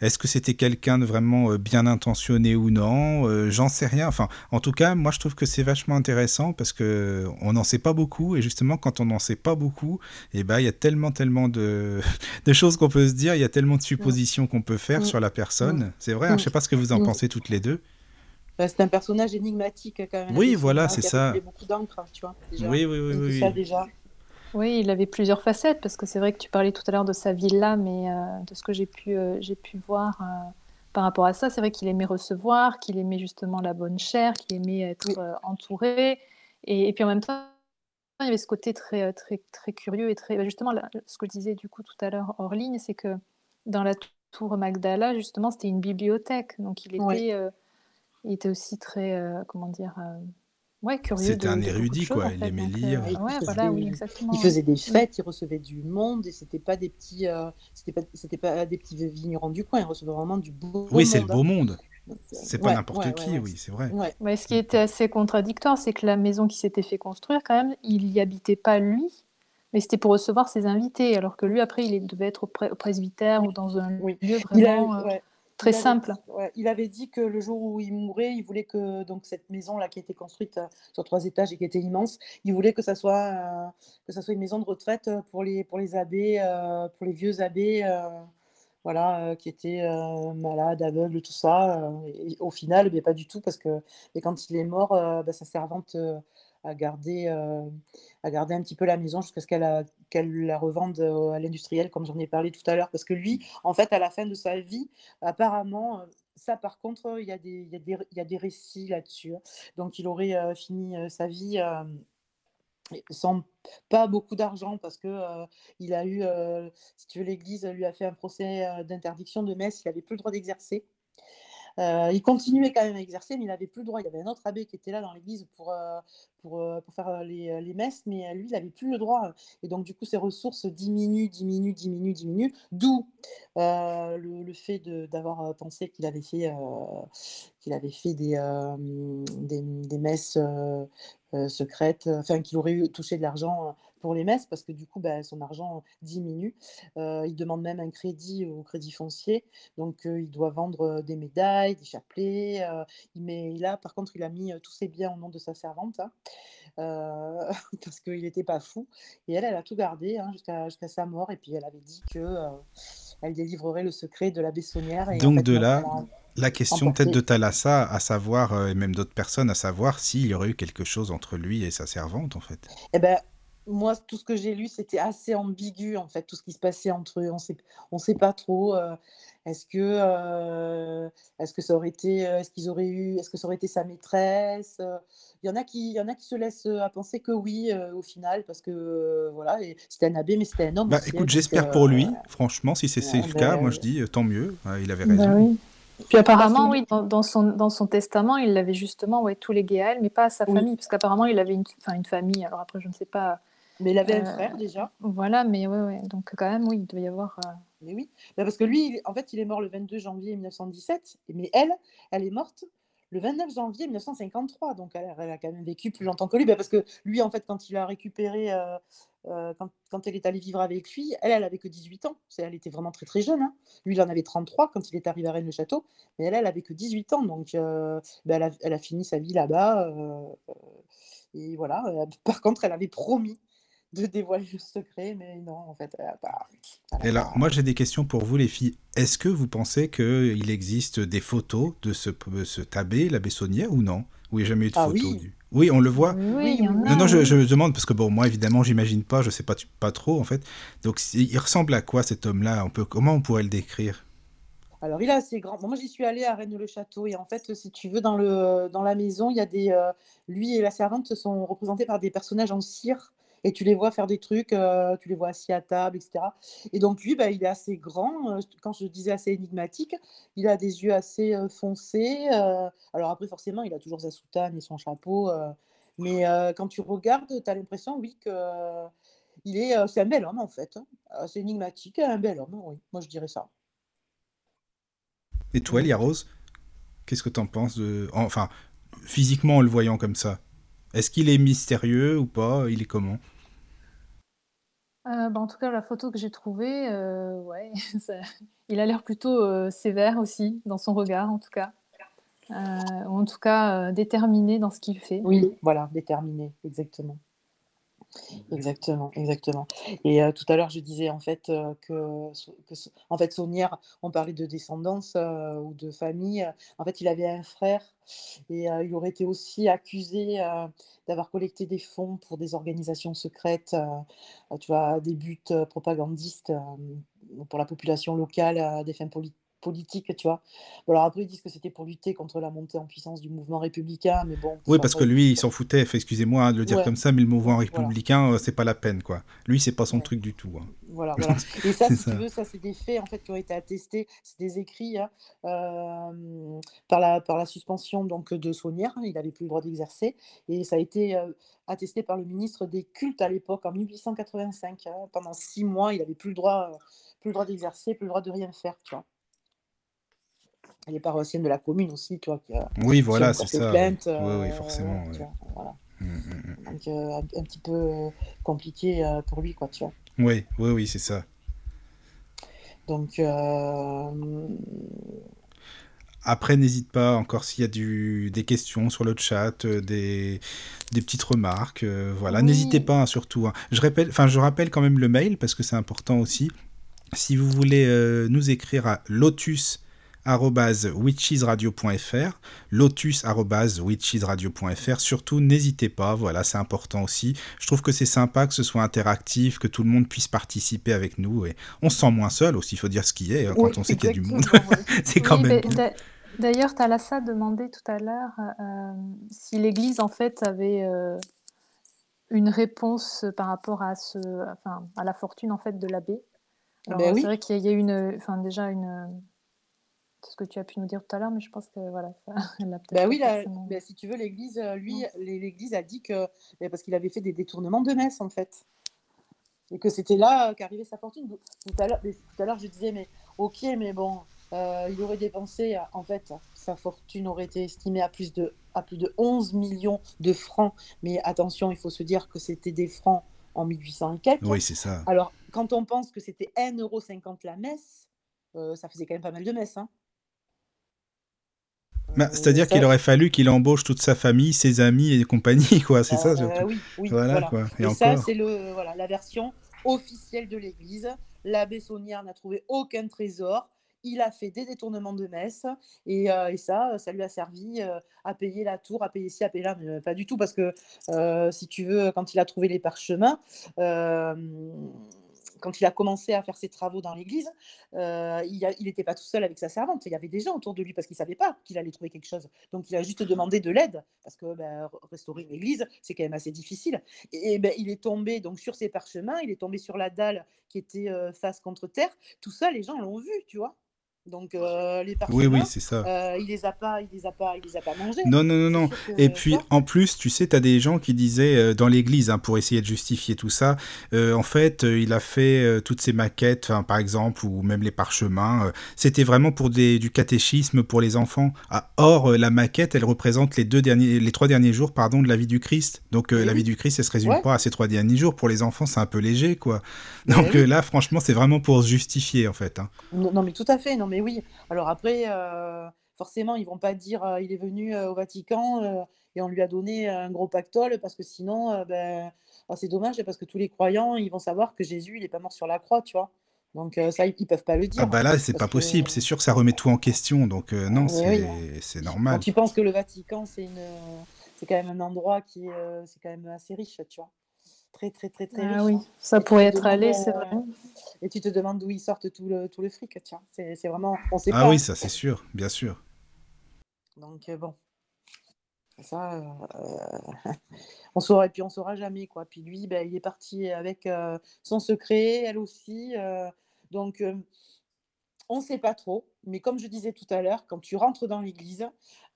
est-ce que c'était quelqu'un de vraiment bien intentionné ou non? J'en sais rien. Enfin, en tout cas, moi je trouve que c'est vachement intéressant parce que on n'en sait pas beaucoup et justement quand on n'en sait pas beaucoup, et eh ben il y a tellement tellement de, [laughs] de choses qu'on peut se dire. Il y a tellement de suppositions qu'on peut faire sur la personne. C'est vrai. Hein, je sais pas ce que vous en pensez toutes les deux. Bah, c'est un personnage énigmatique quand même. Oui, voilà, c'est ça. Il a beaucoup d'encre, tu vois. Oui, oui, oui. oui, Ça, déjà. Oui, il avait plusieurs facettes, parce que c'est vrai que tu parlais tout à l'heure de sa villa, mais euh, de ce que j'ai pu, euh, j'ai pu voir, euh, par rapport à ça, c'est vrai qu'il aimait recevoir, qu'il aimait justement la bonne chair, qu'il aimait être euh, entouré. Et, et, puis en même temps, il y avait ce côté très, très, très curieux et très. Bah, justement, ce que je disais du coup tout à l'heure hors ligne, c'est que dans la tour Magdala, justement, c'était une bibliothèque. Donc il était, euh, il était aussi très. Euh, comment dire Ouais, curieux. C'était un érudit, quoi. il aimait lire. Euh, ouais, voilà, oui, exactement. Il faisait des fêtes, il recevait du monde, et c'était pas des petits, euh, c'était pas, c'était pas des petits vignerons du coin. Il recevait vraiment du beau. Oui, c'est le beau monde. C'est pas n'importe qui, oui, c'est vrai. Ouais. ce qui était assez contradictoire, c'est que la maison qui s'était fait construire, quand même, il y habitait pas lui, mais c'était pour recevoir ses invités, alors que lui, après, il devait être au, presbytère ou dans un lieu vraiment. Euh, Très simple. il avait dit que le jour où il mourrait, il voulait que donc cette maison là qui était construite euh, sur trois étages et qui était immense, il voulait que ça soit euh, que ça soit une maison de retraite pour les pour les abbés, pour les vieux abbés, voilà, qui étaient malades, aveugles, tout ça. Et au final, mais pas du tout parce que et quand il est mort, bah, sa servante à garder, euh, à garder un petit peu la maison jusqu'à ce qu'elle la revende euh, à l'industriel, comme j'en ai parlé tout à l'heure. Parce que lui, en fait, à la fin de sa vie, apparemment, euh, ça par contre, il y a des, il y a des, il y a des récits là-dessus. Hein. Donc il aurait fini sa vie sans pas beaucoup d'argent parce que il a eu, si tu veux, l'Église lui a fait un procès d'interdiction de messe, il n'avait plus le droit d'exercer. Euh, il continuait quand même à exercer, mais il n'avait plus le droit. Il y avait un autre abbé qui était là dans l'église pour, euh, pour, euh, pour, faire les, les, messes, mais lui, il n'avait plus le droit. Et donc, du coup, ses ressources diminuent, diminuent, diminuent, diminuent. D'où le, le, fait d'avoir pensé qu'il avait fait, qu'il avait fait des, des, des messes secrètes, enfin, qu'il aurait eu, touché de l'argent pour les messes parce que du coup, bah, son argent diminue. Euh, il demande même un crédit au crédit foncier, donc il doit vendre des médailles, des chapelets. il met, il a, par contre, il a mis tous ses biens au nom de sa servante hein, [laughs] parce qu'il n'était pas fou. Et elle, elle a tout gardé hein, jusqu'à sa mort. Et puis elle avait dit que elle délivrerait le secret de la Bessonnière. Et donc de là. La question peut-être de Thalassa, à savoir, et même d'autres personnes, à savoir s'il y aurait eu quelque chose entre lui et sa servante, en fait. Eh ben, moi, tout ce que j'ai lu, c'était assez ambigu, en fait, tout ce qui se passait entre eux. On sait, on sait pas trop. Euh, est-ce que, euh, est-ce que ça aurait été, euh, est-ce qu'ils auraient eu, est-ce que ça aurait été sa maîtresse Il y en a qui, il y en a qui se laissent à penser que oui, au final, parce que voilà, c'était un abbé, mais c'était un homme. Bah, écoute, j'espère pour lui, franchement, si c'est le cas, moi je dis tant mieux. il avait bah raison. Puis apparemment, oui, dans, son, dans son testament, il avait justement ouais, tous les à mais pas à sa famille, parce qu'apparemment, il avait une, une famille. Alors après, je ne sais pas mais il avait un euh, frère déjà. Voilà, mais ouais, ouais. Donc quand même, oui, il devait y avoir. Euh, mais oui, bah, parce que lui, en fait, il est mort le 22 janvier 1917, mais elle, elle est morte le 29 janvier 1953. Donc elle, a quand même vécu plus longtemps que lui, bah, parce que lui, en fait, quand il a récupéré, euh, quand, elle est allée vivre avec lui, elle, elle avait que 18 ans. Elle était vraiment très très jeune. Hein. Lui, il en avait 33 quand il est arrivé à Rennes-le-Château, mais elle, elle avait que 18 ans. Donc elle, a, elle, a, fini sa vie là-bas. et voilà. [laughs] Par contre, elle avait promis de dévoiler le secret, mais non, en fait, elle a pas. Et là, moi j'ai des questions pour vous, les filles. Est-ce que vous pensez qu'il existe des photos de ce, ce tabé, la Bessonnière, ou non? Oui, jamais eu de ah, photos. Oui. Du... oui, on le voit. Oui, il y en a. Non, non, je, je, demande parce que bon, moi évidemment, j'imagine pas, je sais pas, pas trop en fait. Donc, il ressemble à quoi cet homme-là? On peut, Comment on pourrait le décrire? Alors, il est assez grand. moi, j'y suis allée à Rennes-le-Château. Et en fait, si tu veux, dans, le, dans la maison, il y a des. Euh, lui et la servante sont représentés par des personnages en cire et tu les vois faire des trucs, euh, tu les vois assis à table, etc. Et donc lui, bah, il est assez grand, euh, quand je disais assez énigmatique, il a des yeux assez euh, foncés. alors après, forcément, il a toujours sa soutane et son chapeau, mais quand tu regardes, tu as l'impression, oui, que il est, c'est un bel homme en fait. Hein. C'est énigmatique, un bel homme, oui. Moi, je dirais ça. Et toi, Lia Rose, qu'est-ce que tu en penses de... Enfin, physiquement en le voyant comme ça Est-ce qu'il est mystérieux ou pas? Il est comment? Euh, bah, en tout cas, la photo que j'ai trouvée, euh, ouais, [laughs] il a l'air plutôt euh, sévère aussi dans son regard, en tout cas. ou en tout cas, déterminé dans ce qu'il fait. Oui, voilà, déterminé, exactement. Exactement, exactement. Et tout à l'heure, je disais en fait que, en fait, Saunière, on parlait de descendance ou de famille. En fait, il avait un frère et il aurait été aussi accusé d'avoir collecté des fonds pour des organisations secrètes, tu vois, des buts propagandistes pour la population locale, des fins politiques politique, tu vois. Bon, alors après, ils disent que c'était pour lutter contre la montée en puissance du mouvement républicain, mais bon. Oui, parce que lui, il s'en foutait, excusez-moi hein, de le dire Ouais. comme ça, mais le mouvement Voilà. républicain, euh, c'est pas la peine, quoi. Lui, c'est pas son Ouais. truc du tout. hein. Voilà, [laughs] voilà. Et ça, si ça. tu veux, ça, c'est des faits en fait qui ont été attestés, c'est des écrits hein, euh, par la par la suspension donc de Saunière, il n'avait plus le droit d'exercer, et ça a été euh, attesté par le ministre des Cultes à l'époque en 1885. hein. Pendant six mois, il n'avait plus le droit, plus le droit d'exercer, plus le droit de rien faire, tu vois. Les paroissiennes de la commune aussi, tu vois, qui, Oui, voilà, c'est ça. plainte. Oui, oui, euh, forcément. tu ouais. vois, voilà. Mm, mm, mm. Donc euh, un, un petit peu euh, compliqué pour lui, quoi, tu vois. Oui, oui, oui, c'est ça. Donc, Après, n'hésite pas, encore s'il y a du, des questions sur le chat, des, des petites remarques, euh, voilà, Oui. n'hésitez pas hein, surtout. hein. Je, rappelle, je rappelle quand même le mail parce que c'est important aussi. Si vous voulez euh, nous écrire à lotus@witchesradio.fr, lotus@witchesradio.fr, surtout n'hésitez pas, voilà, c'est important aussi. Je trouve que c'est sympa que ce soit interactif, que tout le monde puisse participer avec nous et on se sent moins seul aussi, il faut dire ce qui est hein, quand oui, on sait qu'il y a du monde. [laughs] c'est quand Oui, même bien. d'a- D'ailleurs, Thalassa demandait tout à l'heure euh, si l'Église, en fait, avait euh, une réponse par rapport à, ce, enfin, à la fortune, en fait, de l'abbé. Alors, Ben c'est oui. vrai qu'il y a- a une, enfin, déjà une... C'est ce que tu as pu nous dire tout à l'heure, mais je pense que, voilà, ça, [laughs] elle l'a peut-être Ben pas oui, la- ben si tu veux, l'Église, euh, lui, l'É- l'Église a dit que ben parce qu'il avait fait des détournements de messe en fait, et que c'était là qu'arrivait sa fortune. Tout à l'heure, mais tout à l'heure, je disais mais ok, mais bon, euh, il aurait dépensé, en fait, sa fortune aurait été estimée à plus de à plus de 11 millions de francs. Mais attention, il faut se dire que c'était des francs en 1800 et quelques. Oui, c'est ça. Alors, quand on pense que c'était 1,50€ la messe, euh, ça faisait quand même pas mal de messes. Hein. Bah, C'est-à-dire qu'il aurait fallu qu'il embauche toute sa famille, ses amis et compagnie, quoi. C'est ça Euh, surtout. oui, oui, Voilà, voilà. quoi. Et Et, ça, c'est le voilà la version officielle de l'Église. L'abbé Saunière n'a trouvé aucun trésor. Il a fait des détournements de messe et, euh, et ça, ça lui a servi euh, à payer la tour, à payer ci, à payer là, mais pas du tout parce que si tu veux, quand il a trouvé les parchemins, quand il a commencé à faire ses travaux dans l'église, euh, il n'était pas tout seul avec sa servante. Il y avait des gens autour de lui parce qu'il ne savait pas qu'il allait trouver quelque chose. Donc il a juste demandé de l'aide parce que ben, re- restaurer une église, c'est quand même assez difficile. Et, et ben, il est tombé donc sur ses parchemins, il est tombé sur la dalle qui était euh, face contre terre. Tout ça, les gens l'ont vu, tu vois. Donc euh, les parchemins, Oui, oui, c'est ça. euh, il les a pas, il les a pas, il les a pas mangés. Non, non, non, non. Et puis, en plus, tu sais, tu as des gens qui disaient euh, dans l'église, hein, pour essayer de justifier tout ça, euh, en fait, euh, il a fait euh, toutes ces maquettes, enfin, par exemple, ou même les parchemins, euh, c'était vraiment pour des, du catéchisme pour les enfants. Ah, or, euh, la maquette, elle représente les, deux derniers, les trois derniers jours pardon, de la vie du Christ. Donc, euh, Eh la vie du Christ, elle se résume Ouais. pas à ces trois derniers jours. Pour les enfants, c'est un peu léger, quoi. Mais Donc oui. euh, là, franchement, c'est vraiment pour se justifier, en fait. hein. Non, non, mais tout à fait. Non, mais oui. Alors après, euh, forcément, ils vont pas dire euh, il est venu euh, au Vatican euh, et on lui a donné un gros pactole parce que sinon, ben, ah, c'est dommage parce que tous les croyants, ils vont savoir que Jésus, il est pas mort sur la croix, tu vois. Donc ça, ils, ils peuvent pas le dire. Ah bah là, c'est pas que- possible. C'est sûr que ça remet tout en question. Donc non, c'est oui. c'est Quand normal. tu penses que le Vatican, c'est une, c'est quand même un endroit qui est, euh, c'est quand même assez riche, tu vois. Très, très, très, très riche. Ah oui, hein. ça Et pourrait être allé, c'est euh, vrai. Et tu te demandes d'où ils sortent tout le, tout le fric, tiens. C'est c'est vraiment, on sait Ah pas. oui, ça c'est sûr, bien sûr. Donc euh, bon, ça, euh, [laughs] on saura et puis on saura jamais quoi. Puis lui, ben, il est parti avec euh, son secret, elle aussi. euh, donc euh, on ne sait pas trop. Mais comme je disais tout à l'heure, quand tu rentres dans l'église,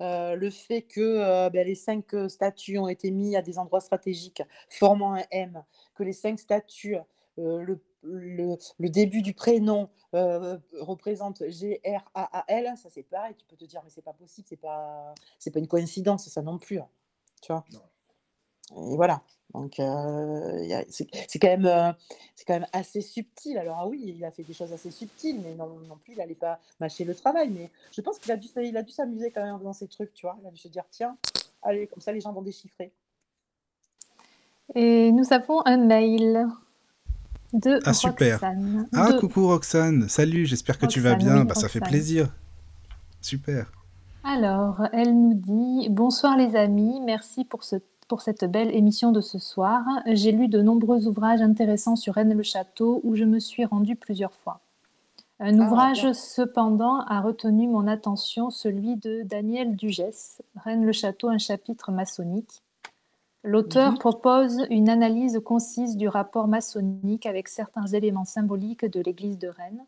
euh, le fait que euh, ben, les cinq euh, statues ont été mis à des endroits stratégiques formant un M, que les cinq statues, le, début du prénom représente G-R-A-A-L, ça c'est pareil, tu peux te dire mais c'est pas possible, c'est pas, pas une coïncidence, ça non plus. hein, tu vois Et voilà. Donc euh, c'est c'est quand, même, euh, c'est quand même assez subtil. Alors ah oui, il a fait des choses assez subtiles, mais non, non plus, il n'allait pas mâcher le travail. Mais je pense qu'il a dû, il a dû s'amuser quand même en faisant ces trucs, tu vois. Il a dû se dire, tiens, allez, comme ça les gens vont déchiffrer. Et nous avons un mail de Ah, super. Roxane. Ah, De- coucou Roxane, salut, j'espère que tu vas bien. oui, bah, ça fait plaisir. Super. Alors, elle nous dit Bonsoir les amis, merci pour, ce, pour cette belle émission de ce soir. J'ai lu de nombreux ouvrages intéressants sur Rennes-le-Château où je me suis rendue plusieurs fois. Un Ah, ouvrage, cependant, a retenu mon attention, celui de Daniel Dugès, Rennes-le-Château, un chapitre maçonnique. L'auteur Mhm. propose une analyse concise du rapport maçonnique avec certains éléments symboliques de l'église de Rennes.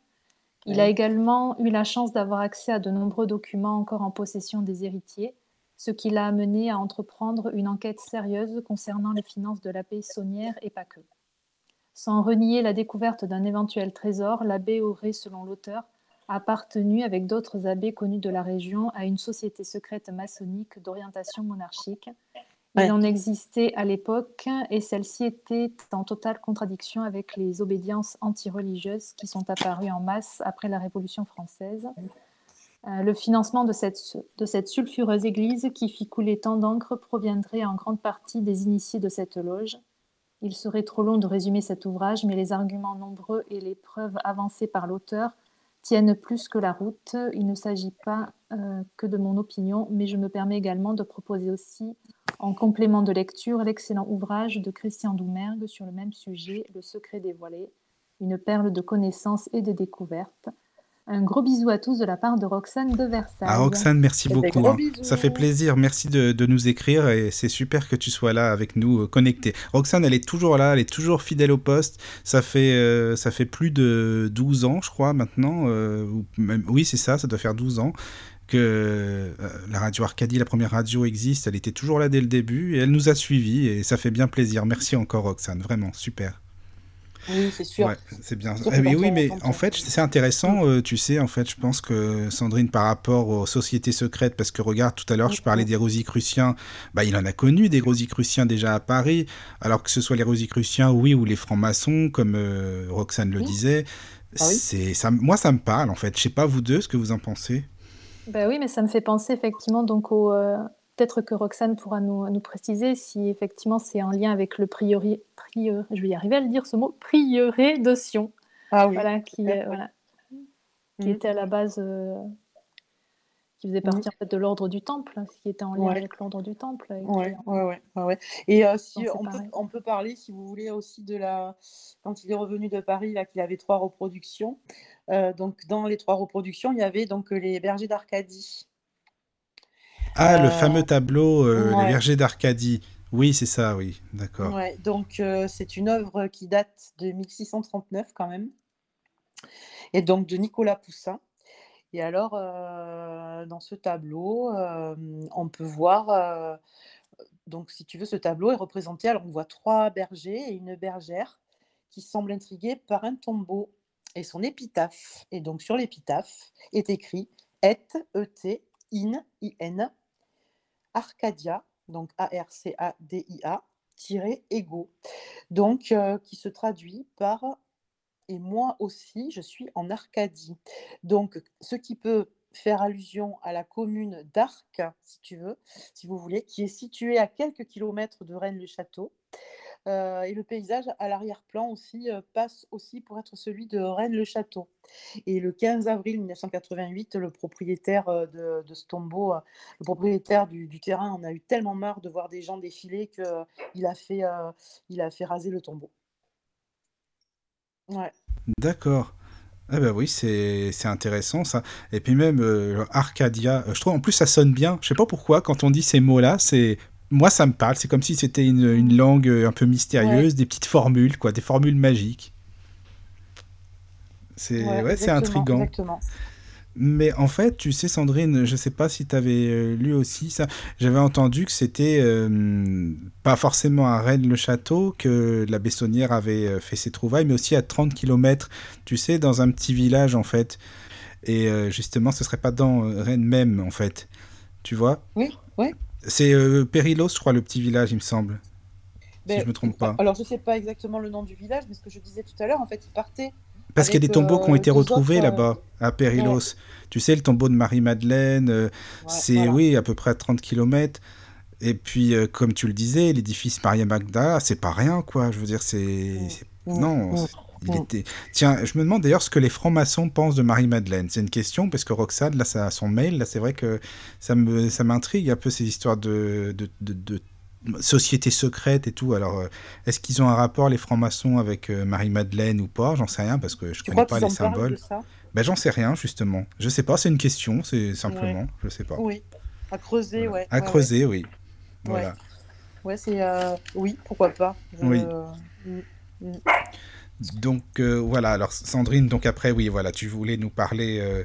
Il a également eu la chance d'avoir accès à de nombreux documents encore en possession des héritiers, ce qui l'a amené à entreprendre une enquête sérieuse concernant les finances de l'abbé Saunière et pas que. Sans renier la découverte d'un éventuel trésor, l'abbé aurait, selon l'auteur, appartenu avec d'autres abbés connus de la région à une société secrète maçonnique d'orientation monarchique. Il Ouais. en existait à l'époque et celle-ci était en totale contradiction avec les obédiences antireligieuses qui sont apparues en masse après la Révolution française. Euh, le financement de cette, sulfureuse église qui fit couler tant d'encre proviendrait en grande partie des initiés de cette loge. Il serait trop long de résumer cet ouvrage, mais les arguments nombreux et les preuves avancées par l'auteur tiennent plus que la route. Il ne s'agit pas euh, que de mon opinion, mais je me permets également de proposer aussi, en complément de lecture, l'excellent ouvrage de Christian Doumergue sur le même sujet, Le secret dévoilé, une perle de connaissances et de découvertes. Un gros bisou à tous de la part de Roxane de Versailles. Ah, Roxane, merci beaucoup. hein. Ça fait plaisir. Merci de, de nous écrire et c'est super que tu sois là avec nous, euh, connecté. Roxane, elle est toujours là, elle est toujours fidèle au poste. Ça fait, euh, ça fait plus de 12 ans, je crois, maintenant. euh, ou même, oui, c'est ça, ça doit faire 12 ans que euh, la radio Arcadie, la première radio existe. Elle était toujours là dès le début et elle nous a suivis et ça fait bien plaisir. Merci encore, Roxane. Vraiment, super. Oui, c'est sûr. Ouais, c'est bien. Eh mais oui, mais en fait, c'est intéressant, euh, tu sais, en fait, je pense que Sandrine, par rapport aux sociétés secrètes, parce que regarde, tout à l'heure, je parlais des Rosicruciens, bah, il en a connu des Rosicruciens déjà à Paris, alors que ce soit les Rosicruciens, oui, ou les francs-maçons, comme euh, Roxane le Oui. disait, Ah oui. c'est, ça, moi, ça me parle, en fait. Je sais pas, vous deux, ce que vous en pensez Ben oui, mais ça me fait penser effectivement donc au. euh, Peut-être que Roxane pourra nous, nous préciser si effectivement c'est en lien avec le priori, je vais y arriver à le dire ce mot, prieuré de Sion, Ah oui. voilà, qui, voilà, Mhm. était à la base, euh, qui faisait partie en fait de l'ordre du Temple, hein, qui était en lien Ouais. avec l'ordre du Temple. et qui- Ouais. Et euh, si peut, on peut parler, si vous voulez, aussi de la quand il est revenu de Paris, là, qu'il avait trois reproductions. Euh, donc dans les trois reproductions, il y avait donc les bergers d'Arcadie. Ah, le Euh, fameux tableau, euh, Les. Bergers d'Arcadie. Oui, c'est ça, oui, d'accord. Ouais, donc euh, c'est une œuvre qui date de 1639 quand même, et donc de Nicolas Poussin. Et alors, euh, dans ce tableau, euh, on peut voir, donc si tu veux, ce tableau est représenté, alors on voit trois bergers et une bergère qui semblent intrigués par un tombeau et son épitaphe. Et donc sur l'épitaphe est écrit Et, E-T, In, I-N, Arcadia, donc A-R-C-A-D-I-A, ego. Donc, euh, qui se traduit par Et moi aussi, je suis en Arcadie. Donc, ce qui peut faire allusion à la commune d'Arc, si tu veux, si vous voulez, qui est située à quelques kilomètres de Rennes-le-Château. Euh, et le paysage à l'arrière-plan aussi euh, passe aussi pour être celui de Rennes-le-Château. Et le 15 avril 1988, le propriétaire euh, de, ce tombeau, le propriétaire du, terrain, en a eu tellement marre de voir des gens défiler qu'il a, fait, il a fait raser le tombeau. Ouais. D'accord. Ah bah oui, c'est intéressant ça. Et puis même Arcadia, je trouve en plus ça sonne bien. Je sais pas pourquoi quand on dit ces mots-là, c'est moi ça me parle. C'est comme si c'était une, une langue euh, un peu mystérieuse, des petites formules quoi, des formules magiques. C'est ouais, c'est exactement, intriguant. Exactement. Mais en fait, tu sais, Sandrine, je sais pas si tu avais lu aussi ça. J'avais entendu que c'était euh, pas forcément à Rennes-le-Château que la Bessonnière avait euh, fait ses trouvailles, mais aussi à 30 km, tu sais, dans un petit village en fait. Et euh, justement, ce serait pas dans euh, Rennes même en fait. Tu vois? Oui, oui. C'est euh, Périlos, je crois, le petit village, il me semble. Ben, si je me trompe pas. Alors, je sais pas exactement le nom du village, mais ce que je disais tout à l'heure, en fait, il partait Parce qu'il y a des tombeaux qui ont euh, été retrouvés là-bas, à Périlos. Tu sais, le tombeau de Marie-Madeleine, euh, c'est, voilà. oui, à peu près à 30 km. Et puis, euh, comme tu le disais, l'édifice Maria Magda, c'est pas rien, quoi. Je veux dire, c'est. Mm, Non, mm, il mm. était. Tiens, je me demande d'ailleurs ce que les francs-maçons pensent de Marie-Madeleine. C'est une question, parce que Roxane, là, ça son mail, là, c'est vrai que ça me, ça m'intrigue un peu ces histoires de, de, de, de sociétés secrètes et tout. Alors, euh, est-ce qu'ils ont un rapport, les francs-maçons, avec euh, Marie-Madeleine ou pas? J'en sais rien, parce que je Tu connais pas les symboles. Ben, j'en sais rien, justement. Je sais pas, c'est une question, c'est simplement, je sais pas. Oui, à creuser, ouais. À ouais, creuser, oui. Ouais, Voilà. ouais, c'est. euh, Oui, pourquoi pas. Je- Oui. Mm, mm. Donc euh, voilà, alors Sandrine, donc après, oui, voilà, tu voulais nous parler, euh,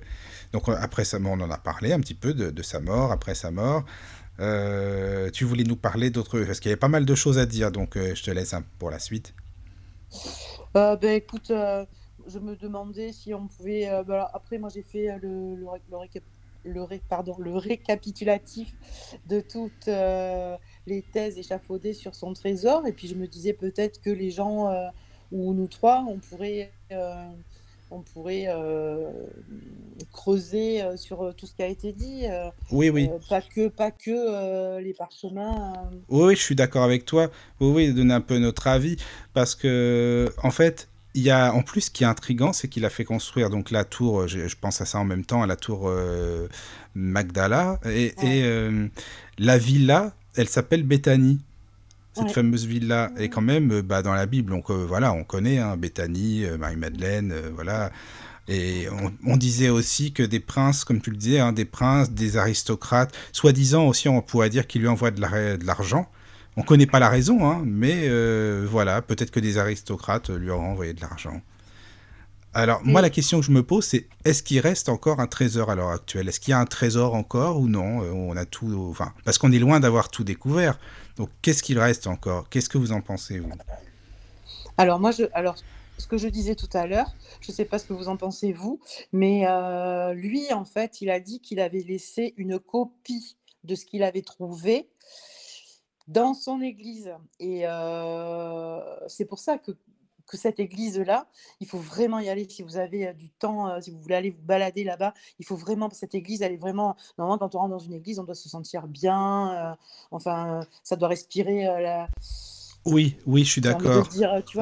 donc euh, après sa mort, on en a parlé un petit peu de, sa mort, après sa mort. Tu voulais nous parler d'autres, parce qu'il y avait pas mal de choses à dire, donc je te laisse pour la suite. Ben écoute, je me demandais si on pouvait. ben, après, moi j'ai fait le, le, ré- le récap- le ré- pardon, le récapitulatif de toutes les thèses échafaudées sur son trésor. Et puis je me disais peut-être que les gens, ou nous trois, on pourrait, euh, on pourrait euh, creuser euh, sur tout ce qui a été dit. Oui, oui. pas que, pas que les parchemins. Oui, oui, je suis d'accord avec toi. Oui, oui, donner un peu notre avis, parce que, en fait, il y a, en plus, ce qui est intriguant, c'est qu'il a fait construire donc la tour, je, je pense à ça en même temps, à la tour euh, Magdala, et, Ouais. et, euh, la villa, elle s'appelle Béthanie. Cette Ouais. fameuse villa, et quand même, euh, bah, dans la Bible, donc euh, voilà, on connaît hein, Béthanie, euh, Marie-Madeleine, voilà. Et on, on disait aussi que des princes, comme tu le disais, hein, des princes, des aristocrates, soi-disant aussi, on pourrait dire qu'ils lui envoient de la- de l'argent. On connaît pas la raison, hein, mais euh, voilà, peut-être que des aristocrates lui auront envoyé de l'argent. Alors, moi, la question que je me pose, c'est est-ce qu'il reste encore un trésor à l'heure actuelle? Est-ce qu'il y a un trésor encore ou non? On a tout, enfin, parce qu'on est loin d'avoir tout découvert. Donc, qu'est-ce qu'il reste encore? Qu'est-ce que vous en pensez, vous? Alors moi, je, alors ce que je disais tout à l'heure, je ne sais pas ce que vous en pensez vous, mais euh, lui, en fait, il a dit qu'il avait laissé une copie de ce qu'il avait trouvé dans son église. Et euh, c'est pour ça que, que cette église-là, il faut vraiment y aller si vous avez euh, du temps, euh, si vous voulez aller vous balader là-bas. Il faut vraiment, cette église, elle est vraiment, normalement, quand on rentre dans une église, on doit se sentir bien, euh, enfin, ça doit respirer euh, la... Oui, oui, je suis d'accord.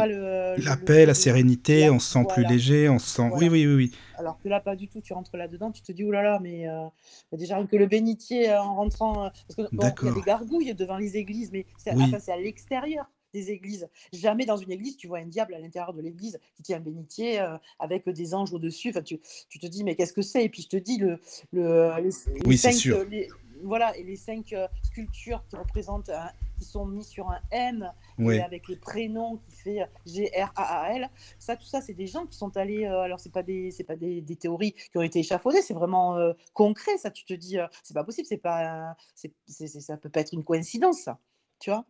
le, La paix, la sérénité, on se sent plus léger, on se sent... Oui, Voilà. oui, oui, oui. Alors que là, pas du tout. Tu rentres là-dedans, tu te dis, oh là là, mais euh, déjà que le bénitier en rentrant. parce que bon, il y a des gargouilles devant les églises, mais c'est Oui. enfin, c'est à l'extérieur des églises. Jamais dans une église, tu vois un diable à l'intérieur de l'église qui tient un bénitier euh, avec des anges au-dessus. Enfin, tu, tu te dis, mais qu'est-ce que c'est? Et puis je te dis, le, le, les, les Oui, cinq, sûr. euh, les- voilà, et les cinq euh, sculptures qui représentent, un- qui sont mis sur un M Oui. et avec le prénom qui fait G-R-A-A-L. Ça, tout ça, c'est des gens qui sont allés. euh, alors, c'est pas des, c'est pas des, des théories qui ont été échafaudées, c'est vraiment euh, concret. Ça, tu te dis, euh, c'est pas possible, c'est pas, c'est- ça peut pas être une coïncidence, ça. Tu vois?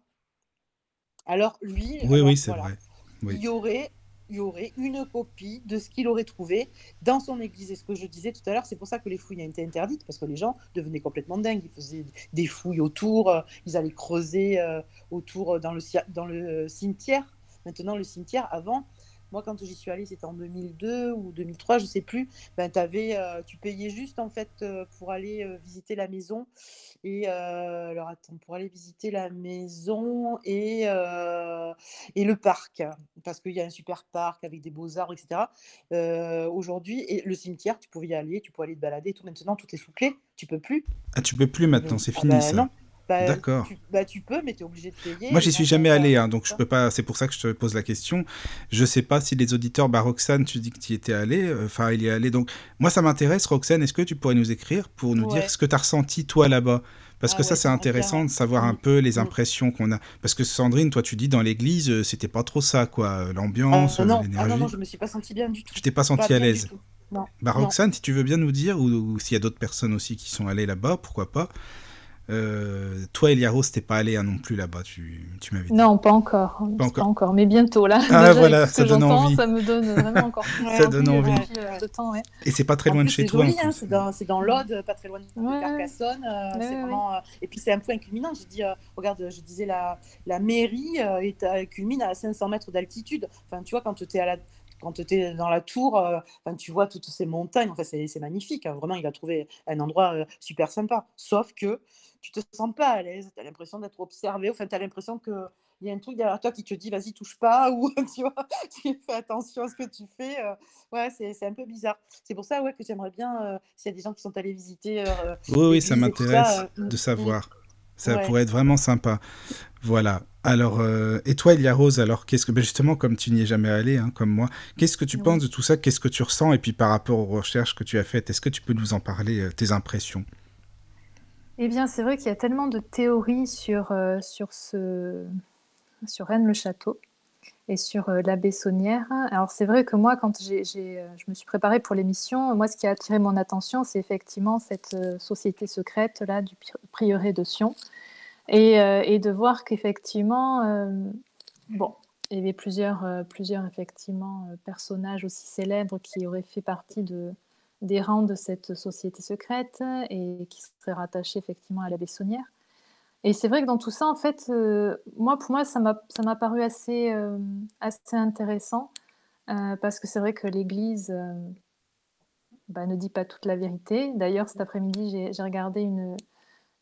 Alors, lui, Oui, alors, oui, c'est voilà, vrai. Oui. il y aurait, il y aurait une copie de ce qu'il aurait trouvé dans son église. Et ce que je disais tout à l'heure, c'est pour ça que les fouilles ont été interdites, parce que les gens devenaient complètement dingues. Ils faisaient des fouilles autour, euh, ils allaient creuser euh, autour euh, dans le, cia- dans le cimetière. Maintenant, le cimetière, avant, moi, quand j'y suis allée, c'était en 2002 ou 2003, je sais plus. Ben, t'avais, euh, tu payais juste en fait euh, pour aller euh, visiter la maison. Et alors attends, pour aller visiter la maison et, et le parc, parce qu'il y a un super parc avec des beaux arbres, etc. Aujourd'hui, et le cimetière, tu pouvais y aller, tu pouvais aller te balader. et Tout maintenant, tout est sous clé, tu peux plus. Ah, tu peux plus maintenant, c'est ah fini ben ça. non. Bah, D'accord. tu, bah, tu peux, mais tu es obligé de payer. Moi, j'y suis jamais allé, hein, donc je peux pas. C'est pour ça que je te pose la question. Je sais pas si les auditeurs, bah Roxane, tu dis que tu y étais allé. euh, Enfin, il y est allé. Donc, moi, ça m'intéresse, Roxane. Est-ce que tu pourrais nous écrire pour nous Ouais. dire ce que tu as ressenti toi là-bas? Parce Ah que ça, c'est intéressant de savoir un peu les impressions qu'on a. Parce que Sandrine, toi, tu dis dans l'église, euh, c'était pas trop ça, quoi. euh, L'ambiance, euh, non, ah l'énergie. non, non, je me suis pas sentie bien du tout. Tu t'es pas sentie à l'aise? Bah, non. Roxane, si tu veux bien nous dire, ou, ou s'il y a d'autres personnes aussi qui sont allées là-bas, pourquoi pas. Euh, toi, Eliaro, t'es pas allé hein, non plus là-bas, tu, tu m'avais dit. Non, pas encore. Pas Pas encore. mais bientôt là. Ah, [laughs] Déjà, voilà, ça que donne envie. Ça me donne vraiment encore [laughs] plus Ouais, Ça donne envie. envie, euh, de temps, ouais. Et c'est pas très En loin de chez toi. hein, c'est dans, dans l'Aude, pas très loin de Ouais. Carcassonne. euh, Ouais, c'est ouais, vraiment, euh, et puis c'est un point culminant. Je dis, euh, regarde, je disais la, la mairie euh, est culmine à 500 mètres d'altitude. Enfin, tu vois, quand tu es à la quand tu es dans la tour, euh, enfin, tu vois toutes ces montagnes, enfin, c'est c'est magnifique. hein. Vraiment, il a trouvé un endroit euh, super sympa. Sauf que tu te sens pas à l'aise, tu as l'impression d'être observé, enfin, tu as l'impression qu'il y a un truc derrière toi qui te dit vas-y, touche pas, [laughs] ou tu vois, fais attention à ce que tu fais. euh, ouais, c'est c'est un peu bizarre. C'est pour ça ouais, que j'aimerais bien, euh, s'il y a des gens qui sont allés visiter. euh, Oui, oui, ça m'intéresse ça, euh, de mm, savoir. Ça Ouais. pourrait être vraiment sympa. Voilà. Alors, euh, et toi, Elia Rose, alors qu'est-ce que, ben justement, comme tu n'y es jamais allé, hein, comme moi, qu'est-ce que tu Oui. penses de tout ça? Qu'est-ce que tu ressens? Et puis par rapport aux recherches que tu as faites, est-ce que tu peux nous en parler, euh, tes impressions? Eh bien, c'est vrai qu'il y a tellement de théories sur, euh, sur, ce, sur Rennes-le-Château et sur euh, la Bessonnière. Alors, c'est vrai que moi, quand j'ai, euh, je me suis préparée pour l'émission, moi, ce qui a attiré mon attention, c'est effectivement cette euh, société secrète là du pri- prieuré de Sion. Et, euh, et de voir qu'effectivement, bon, il y avait plusieurs, plusieurs effectivement, personnages aussi célèbres qui auraient fait partie de, des rangs de cette société secrète et qui seraient rattachés effectivement à la Bessonnière. Et c'est vrai que dans tout ça, en fait, euh, moi, pour moi, ça m'a, paru assez, euh, assez intéressant euh, parce que c'est vrai que l'Église bah, ne dit pas toute la vérité. D'ailleurs, cet après-midi, j'ai, regardé une,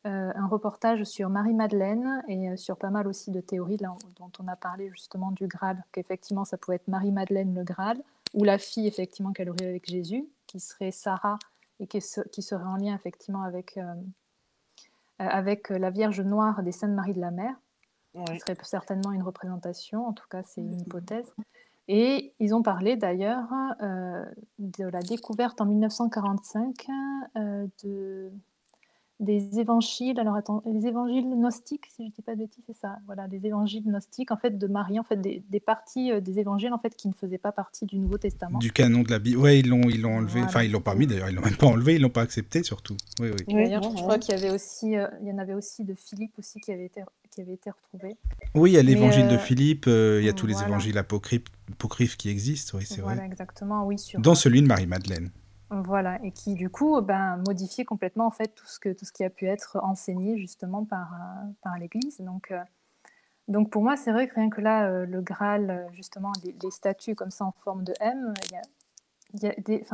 un reportage sur Marie-Madeleine et sur pas mal aussi de théories dont on a parlé justement du Graal, qu'effectivement ça pouvait être Marie-Madeleine le Graal, ou la fille effectivement qu'elle aurait avec Jésus, qui serait Sarah et qui, se- qui serait en lien effectivement avec, euh, avec la Vierge Noire des Saintes Marie de la Mer, Ouais. serait certainement une représentation, en tout cas c'est une hypothèse. Et ils ont parlé d'ailleurs euh, de la découverte en 1945 euh, de, des évangiles, alors attends, les évangiles gnostiques, si je ne dis pas de bêtises, c'est ça, voilà, les évangiles gnostiques, en fait, de Marie, en fait, des, des parties euh, des évangiles, en fait, qui ne faisaient pas partie du Nouveau Testament. Du canon de la Bible Ouais, ils l'ont, ils l'ont enlevé. Voilà. Enfin, ils l'ont pas mis d'ailleurs, ils l'ont même pas enlevé, ils l'ont pas accepté surtout. Oui, oui. Oui, D'ailleurs, non, je ouais. crois qu'il y avait aussi, euh, il y en avait aussi de Philippe aussi qui avait été, qui avait été retrouvé. Oui, il y a l'évangile de euh, Philippe, euh, il y a tous les évangiles apocryphes, apocryphes qui existent, oui, c'est Voilà, vrai. exactement, oui, sur, Dont celui de Marie-Madeleine. Voilà, et qui du coup ben, modifiait complètement en fait tout ce, que, tout ce qui a pu être enseigné justement par, euh, par l'Église. Donc, euh, donc pour moi, c'est vrai que rien que là, euh, le Graal, justement, les, statues comme ça en forme de M, y a, des,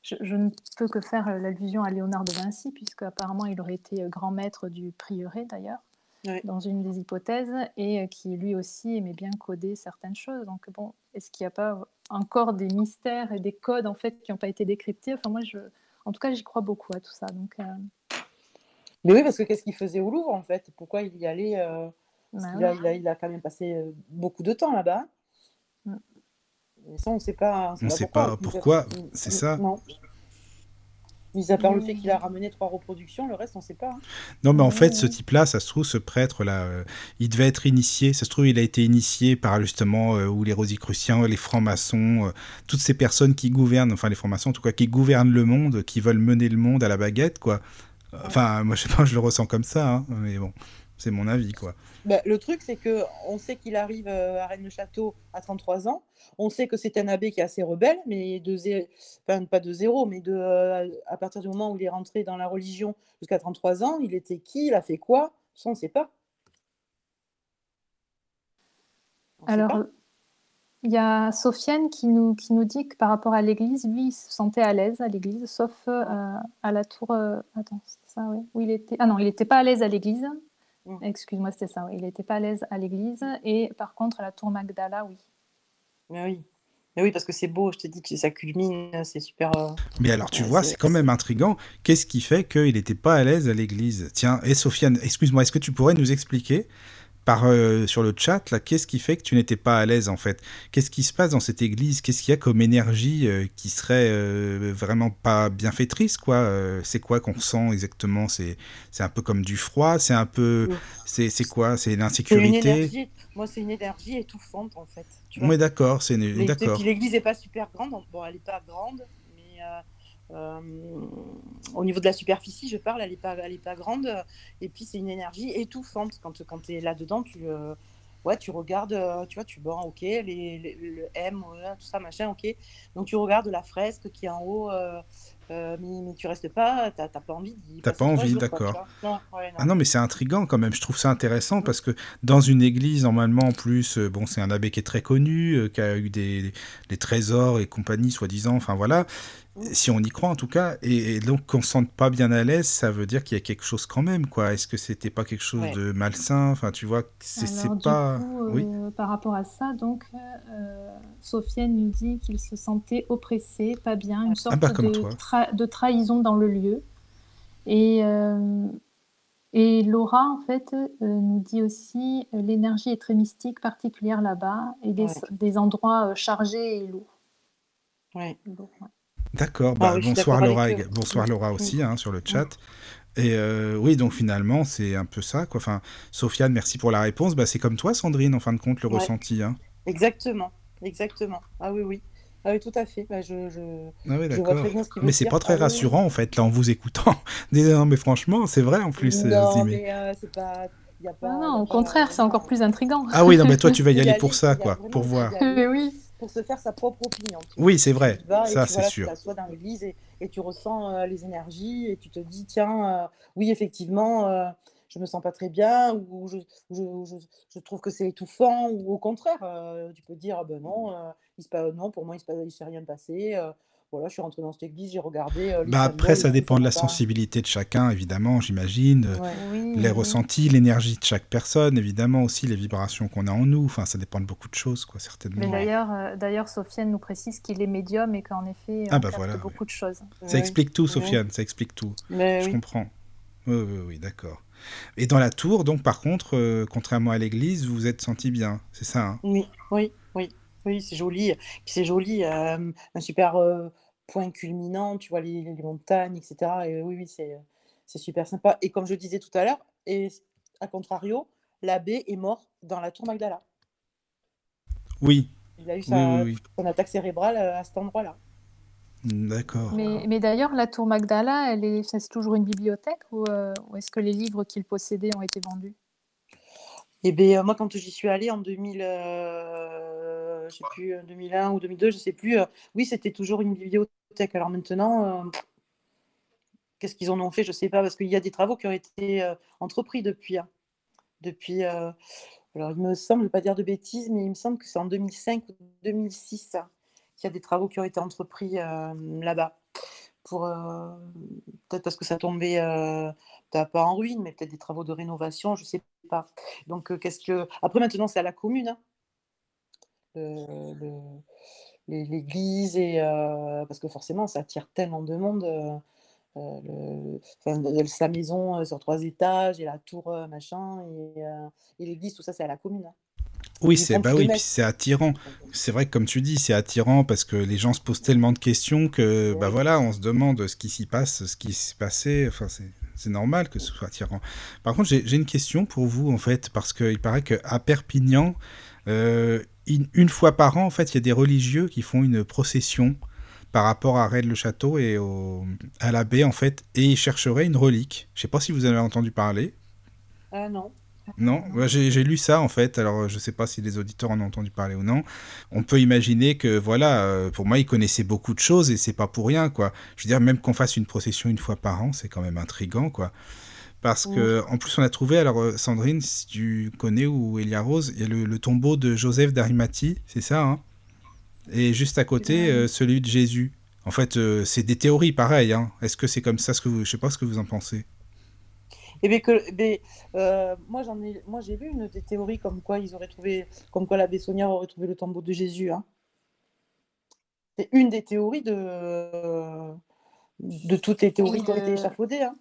je, je ne peux que faire l'allusion à Léonard de Vinci, puisque apparemment il aurait été grand maître du prieuré d'ailleurs, Ouais. dans une des hypothèses, et euh, qui lui aussi aimait bien coder certaines choses. Donc bon, est-ce qu'il n'y a pas encore des mystères et des codes en fait qui n'ont pas été décryptés? Enfin moi, je, en tout cas, j'y crois beaucoup à tout ça. Donc, euh, Mais oui, parce que qu'est-ce qu'il faisait au Louvre en fait? Pourquoi il y allait euh, parce bah a, il a, il a quand même passé beaucoup de temps là-bas. Mm. Et ça, on ne sait pas. On sait pas pourquoi, c'est ça. Non. Mis à part le fait qu'il a ramené trois reproductions, le reste, on ne sait pas. hein. Non, mais en fait, ce ouais. type-là, ça se trouve, ce prêtre-là, euh, il devait être initié. Ça se trouve, il a été initié par justement euh, ou les Rosicruciens, les francs-maçons, euh, toutes ces personnes qui gouvernent, enfin les francs-maçons en tout cas, qui gouvernent le monde, qui veulent mener le monde à la baguette, quoi. Enfin, moi, je sais pas, je le ressens comme ça, hein, mais bon, c'est mon avis, quoi. Bah, le truc, c'est que on sait qu'il arrive euh, à Rennes-le-Château à 33 ans. On sait que c'est un abbé qui est assez rebelle, mais de zé... enfin, pas de zéro, mais de, euh, à partir du moment où il est rentré dans la religion jusqu'à 33 ans, il était qui Il a fait quoi? Ça, on ne sait pas. On sait Alors, pas. euh, il y a Sofiane qui nous, qui nous dit que par rapport à l'église, lui, il se sentait à l'aise à l'église, sauf euh, à la tour. euh, Attends, c'est ça, oui. Où il était... Ah non, il n'était pas à l'aise à l'église. Mm. Excuse-moi, c'était ça, oui. Il n'était pas à l'aise à l'église. Et par contre, à la tour Magdala, oui. Mais oui. Mais oui, parce que c'est beau, je te dis que ça culmine, c'est super. euh, Mais alors, tu Ouais, vois, c'est- c'est quand même intriguant. Qu'est-ce qui fait qu'il n'était pas à l'aise à l'église? Tiens, et Sofiane, excuse-moi, est-ce que tu pourrais nous expliquer par, euh, sur le chat, là, qu'est-ce qui fait que tu n'étais pas à l'aise, en fait? Qu'est-ce qui se passe dans cette église? Qu'est-ce qu'il y a comme énergie euh, qui serait euh, vraiment pas bienfaitrice, quoi? C'est quoi qu'on ressent exactement? C'est c'est un peu comme du froid? C'est un peu... Oui. C'est c'est quoi? C'est l'insécurité. Moi, c'est une énergie étouffante, en fait. tu vois. Oui, d'accord, c'est une- d'accord. puis l'église n'est pas super grande. Bon, elle n'est pas grande, mais au niveau de la superficie, je parle, elle n'est pas, elle est pas grande. Et puis, c'est une énergie étouffante. Quand, quand tu es là-dedans, tu, euh, ouais, tu regardes, euh, tu vois, tu bon, ok, les, les- le M, tout ça, machin, ok. Donc, tu regardes la fresque qui est en haut, euh, euh, mais, mais tu restes pas, tu n'as pas envie d'y T'as pas envie, d'accord. ouais. Ah non, mais c'est intriguant quand même. Je trouve ça intéressant parce que dans une église, normalement, en plus, euh, bon, c'est un abbé qui est très connu, euh, qui a eu des, des trésors et compagnie, soi-disant. Enfin voilà, si on y croit en tout cas. Et, et donc qu'on se sente pas bien à l'aise, ça veut dire qu'il y a quelque chose quand même, quoi. Est-ce que c'était pas quelque chose Ouais. de malsain? Enfin, tu vois, c'est pas. coup, Oui. euh, par rapport à ça, donc, euh, Sofiane nous dit qu'il se sentait oppressé, pas bien, une sorte bah, de, toi. tra- de trahison dans le lieu. Et, euh, Et Laura, en fait, euh, nous dit aussi euh, l'énergie est très mystique, particulière là-bas, et des, Ouais. des endroits euh, chargés et lourds. Ouais. Ouais. D'accord, Ah bah, oui, bonsoir Laura, bonsoir. Laura aussi hein, sur le chat. Et euh, oui, donc finalement, c'est un peu ça. Quoi. Enfin, Sofiane, merci pour la réponse. Bah, c'est comme toi, Sandrine, en fin de compte, le Ouais. ressenti. Hein. Exactement, exactement. Ah oui, oui. Ah oui, tout à fait. Bah, je, je, Ah oui, je vois très bien ce qu'il veut Mais c'est pas très Ah oui. rassurant, en fait, là, en vous écoutant. [laughs] non, mais franchement, c'est vrai, en plus. euh, Non, mais euh, c'est pas. Y a pas y non, au contraire, c'est encore plus intriguant. Ah oui, non, mais toi, tu vas y [laughs] aller pour ça, y quoi, pour voir. aller [laughs] oui. Pour se faire sa propre opinion. Oui, c'est vrai, ça, c'est sûr. Tu t'assois dans l'église et, et tu ressens euh, les énergies et tu te dis, tiens, euh, oui, effectivement, euh, je me sens pas très bien ou je, je, je, je trouve que c'est étouffant ou au contraire, tu peux dire, ah ben non, il se passe, non, pour moi, il se passe- il s'est rien passé. Voilà, je suis rentrée dans cette église, j'ai regardé euh, Bah après, ça dépend de la sensibilité de chacun, évidemment, j'imagine. euh, Ouais. Oui, Les oui. ressentis, l'énergie de chaque personne, évidemment aussi les vibrations qu'on a en nous. Enfin, ça dépend de beaucoup de choses, quoi, Mais certainement. d'ailleurs, euh, d'ailleurs, Sofiane nous précise qu'il est médium et qu'en effet, Ah bah voilà, beaucoup de choses. Ça explique tout. Sofiane, ça explique tout. Mais Je oui. comprends. Oui, oui, oui, d'accord. Et dans la tour, donc, par contre, euh, contrairement à l'église, vous vous êtes senti bien, c'est ça hein? Oui, oui, oui, oui, c'est joli. Puis c'est joli, euh, un super euh, point culminant, tu vois les, les montagnes, etc. Et oui, oui, c'est super sympa. Et comme je disais tout à l'heure, et à contrario, l'abbé est mort dans la tour Magdala. Oui, Il a eu oui, sa, oui, oui. son attaque cérébrale euh, à cet endroit-là. D'accord. Mais, mais d'ailleurs, la tour Magdala, elle est, c'est toujours une bibliothèque ou, euh, ou est-ce que les livres qu'il possédait ont été vendus? Et bien, moi, quand j'y suis allée en 2000, euh, je sais plus, euh, 2001 ou 2002, je sais plus, euh, oui, c'était toujours une bibliothèque. Alors maintenant, euh, qu'est-ce qu'ils en ont fait Je sais pas, parce qu'il y a des travaux qui ont été euh, entrepris depuis. hein. Euh, alors il me semble, ne pas dire de bêtises, mais il me semble que c'est en 2005 ou 2006 hein, qu'il y a des travaux qui ont été entrepris euh, là-bas. Euh, peut-être parce que ça tombait euh, pas en ruine, mais peut-être des travaux de rénovation, je sais pas. Donc, euh, qu'est-ce que. Après, maintenant, c'est à la commune, hein, l'église, et, euh, parce que forcément, ça attire tellement de monde. euh, euh, le- enfin, sa maison euh, sur trois étages, et la tour, machin, et, euh, et l'église, tout ça, c'est à la commune. hein. Oui, c'est bah oui, c'est attirant. C'est vrai que comme tu dis, c'est attirant parce que les gens se posent tellement de questions que bah Oui. voilà, on se demande ce qui s'y passe, ce qui s'est passé. Enfin, c'est c'est normal que ce soit attirant. Par contre, j'ai une question pour vous en fait, parce qu'il paraît qu'à Perpignan, euh, une, une fois par an, en fait, il y a des religieux qui font une procession par rapport à Rennes-le-Château et au, à la baie en fait, et ils chercheraient une relique. Je sais pas si vous avez entendu parler. Ah non. Non, Bah, j'ai lu ça en fait, alors je sais pas si les auditeurs en ont entendu parler ou non. On peut imaginer que voilà, euh, pour moi, ils connaissaient beaucoup de choses et c'est pas pour rien quoi. Je veux dire, même qu'on fasse une procession une fois par an, c'est quand même intriguant quoi. Parce que, en plus, on a trouvé, alors euh, Sandrine, si tu connais ou Elia Rose, il y a le, le tombeau de Joseph d'Arimathie, c'est ça, hein? Et juste à côté, euh, celui de Jésus. En fait, euh, c'est des théories pareilles, hein. Est-ce que c'est comme ça ce que vous... Je sais pas ce que vous en pensez. Eh bien, que, eh bien, euh, moi, j'en ai, moi, j'ai vu une des théories comme quoi ils auraient trouvé, comme quoi l'abbé Sonia aurait trouvé le tombeau de Jésus. hein. C'est une des théories de, de toutes les théories Oui, qui ont été échafaudées. hein.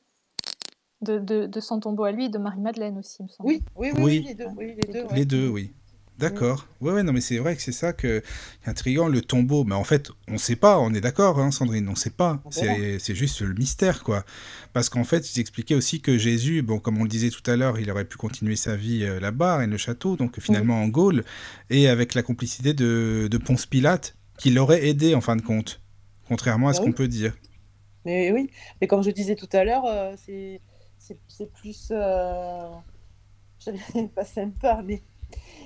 De, de, de son tombeau à lui et de Marie-Madeleine aussi, il me semble. Oui, oui, oui, Oui. oui, les deux. Oui, les deux, ouais. Les deux, oui. D'accord. Ouais, ouais, non, mais c'est vrai que c'est ça que qui est intriguant, le tombeau. Mais en fait, on sait pas, on est d'accord, hein, Sandrine, on sait pas. C'est c'est juste le mystère, quoi. Parce qu'en fait, ils expliquaient aussi que Jésus, bon, comme on le disait tout à l'heure, il aurait pu continuer sa vie euh, là-bas, Rennes le château, donc finalement en Gaule, et avec la complicité de, de Ponce Pilate, qui l'aurait aidé en fin de compte, contrairement à Bah ce oui. qu'on peut dire. Mais oui, mais comme je disais tout à l'heure, euh, c'est c'est- plus, euh, [laughs] pas sympa, mais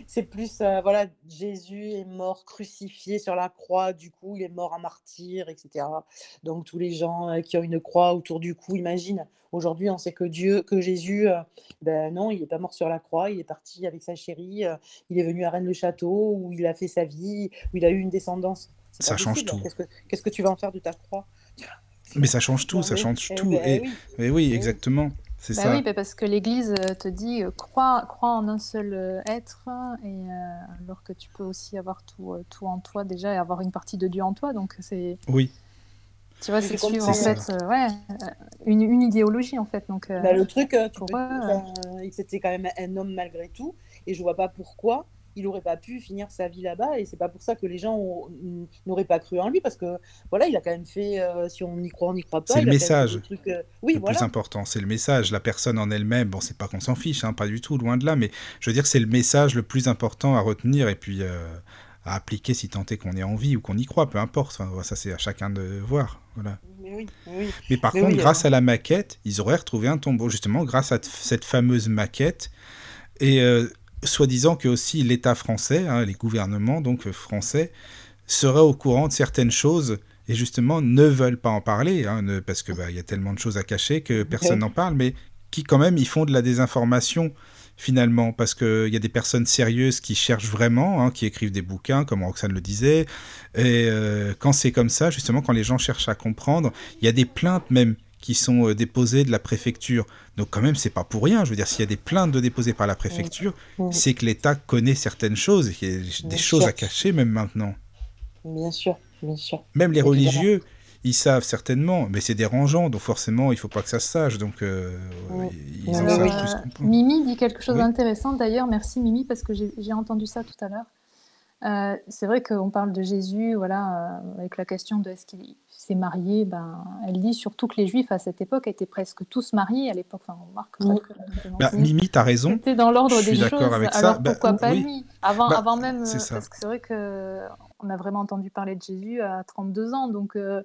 c'est plus, euh, voilà, Jésus est mort crucifié sur la croix, du coup, il est mort en martyr, etc. Donc tous les gens euh, qui ont une croix autour du cou, imagine, aujourd'hui on sait que Dieu, que Jésus, euh, ben non, il n'est pas mort sur la croix, il est parti avec sa chérie, euh, il est venu à Rennes-le-Château, où il a fait sa vie, où il a eu une descendance. Ça change possible. tout. Qu'est-ce que, tu vas en faire de ta croix? Mais ça change tout, Non, ça change eh tout. ben Et, oui. et oui, exactement. C'est Bah ça. oui, bah parce que l'Église euh, te dit euh, crois, crois en un seul euh, être, et euh, alors que tu peux aussi avoir tout, tout en toi déjà et avoir une partie de Dieu en toi. Donc c'est Oui. Tu vois, c'est c'est suivre en ça. fait, euh, ouais, une, une idéologie en fait. Donc, euh, Bah, le truc, tu pour peux- eux, c'était quand même un homme malgré tout, et je vois pas pourquoi il aurait pas pu finir sa vie là-bas, et c'est pas pour ça que les gens n'auraient pas cru en lui, parce que voilà, il a quand même fait, euh, si on y croit, on y croit pas. C'est le message. trucs, euh, Oui, le voilà. plus important, c'est le message. La personne en elle-même, bon, c'est pas qu'on s'en fiche, hein, pas du tout, loin de là, mais je veux dire, c'est le message le plus important à retenir et puis euh, à appliquer si tant est qu'on ait envie ou qu'on y croit, peu importe. Enfin, ça, c'est à chacun de voir. Voilà. Mais oui, oui. Mais par Mais contre, oui, grâce alors. à la maquette, ils auraient retrouvé un tombeau, justement, grâce à cette fameuse maquette. Et euh, soi-disant que aussi l'État français, hein, les gouvernements donc euh, français, seraient au courant de certaines choses et justement ne veulent pas en parler, hein, ne- parce que bah, y a tellement de choses à cacher que personne n'en parle, mais qui quand même ils font de la désinformation finalement, parce qu'il y a des personnes sérieuses qui cherchent vraiment, hein, qui écrivent des bouquins, comme Roxane le disait, et euh, quand c'est comme ça, justement, quand les gens cherchent à comprendre, il y a des plaintes même qui sont euh, déposées de la préfecture. Donc quand même, c'est pas pour rien. Je veux dire, s'il y a des plaintes de déposées par la préfecture, Oui. c'est que l'État connaît certaines choses, et qu'il y a des Bien choses sûr. à cacher même maintenant. Bien sûr, bien sûr. Même les Évidemment. religieux, ils savent certainement, mais c'est dérangeant, donc forcément, il faut pas que ça se sache. Donc euh, Oui. ils en Alors, savent euh, plus qu'on pense. Mimi dit quelque chose Oui. d'intéressant d'ailleurs. Merci Mimi parce que j'ai j'ai entendu ça tout à l'heure. Euh, c'est vrai qu'on parle de Jésus, voilà, euh, avec la question de est-ce qu'il s'est marié. Ben, elle dit surtout que les Juifs à cette époque étaient presque tous mariés à l'époque. Enfin, on remarque Oui. pas que- que- Bah, Mimi, t'as raison. C'était dans l'ordre Je des suis d'accord choses. avec ça. Alors Bah, pourquoi pas oui. lui Avant, Bah, avant même, c'est ça. parce que c'est vrai que on a vraiment entendu parler de Jésus à 32 ans, donc euh,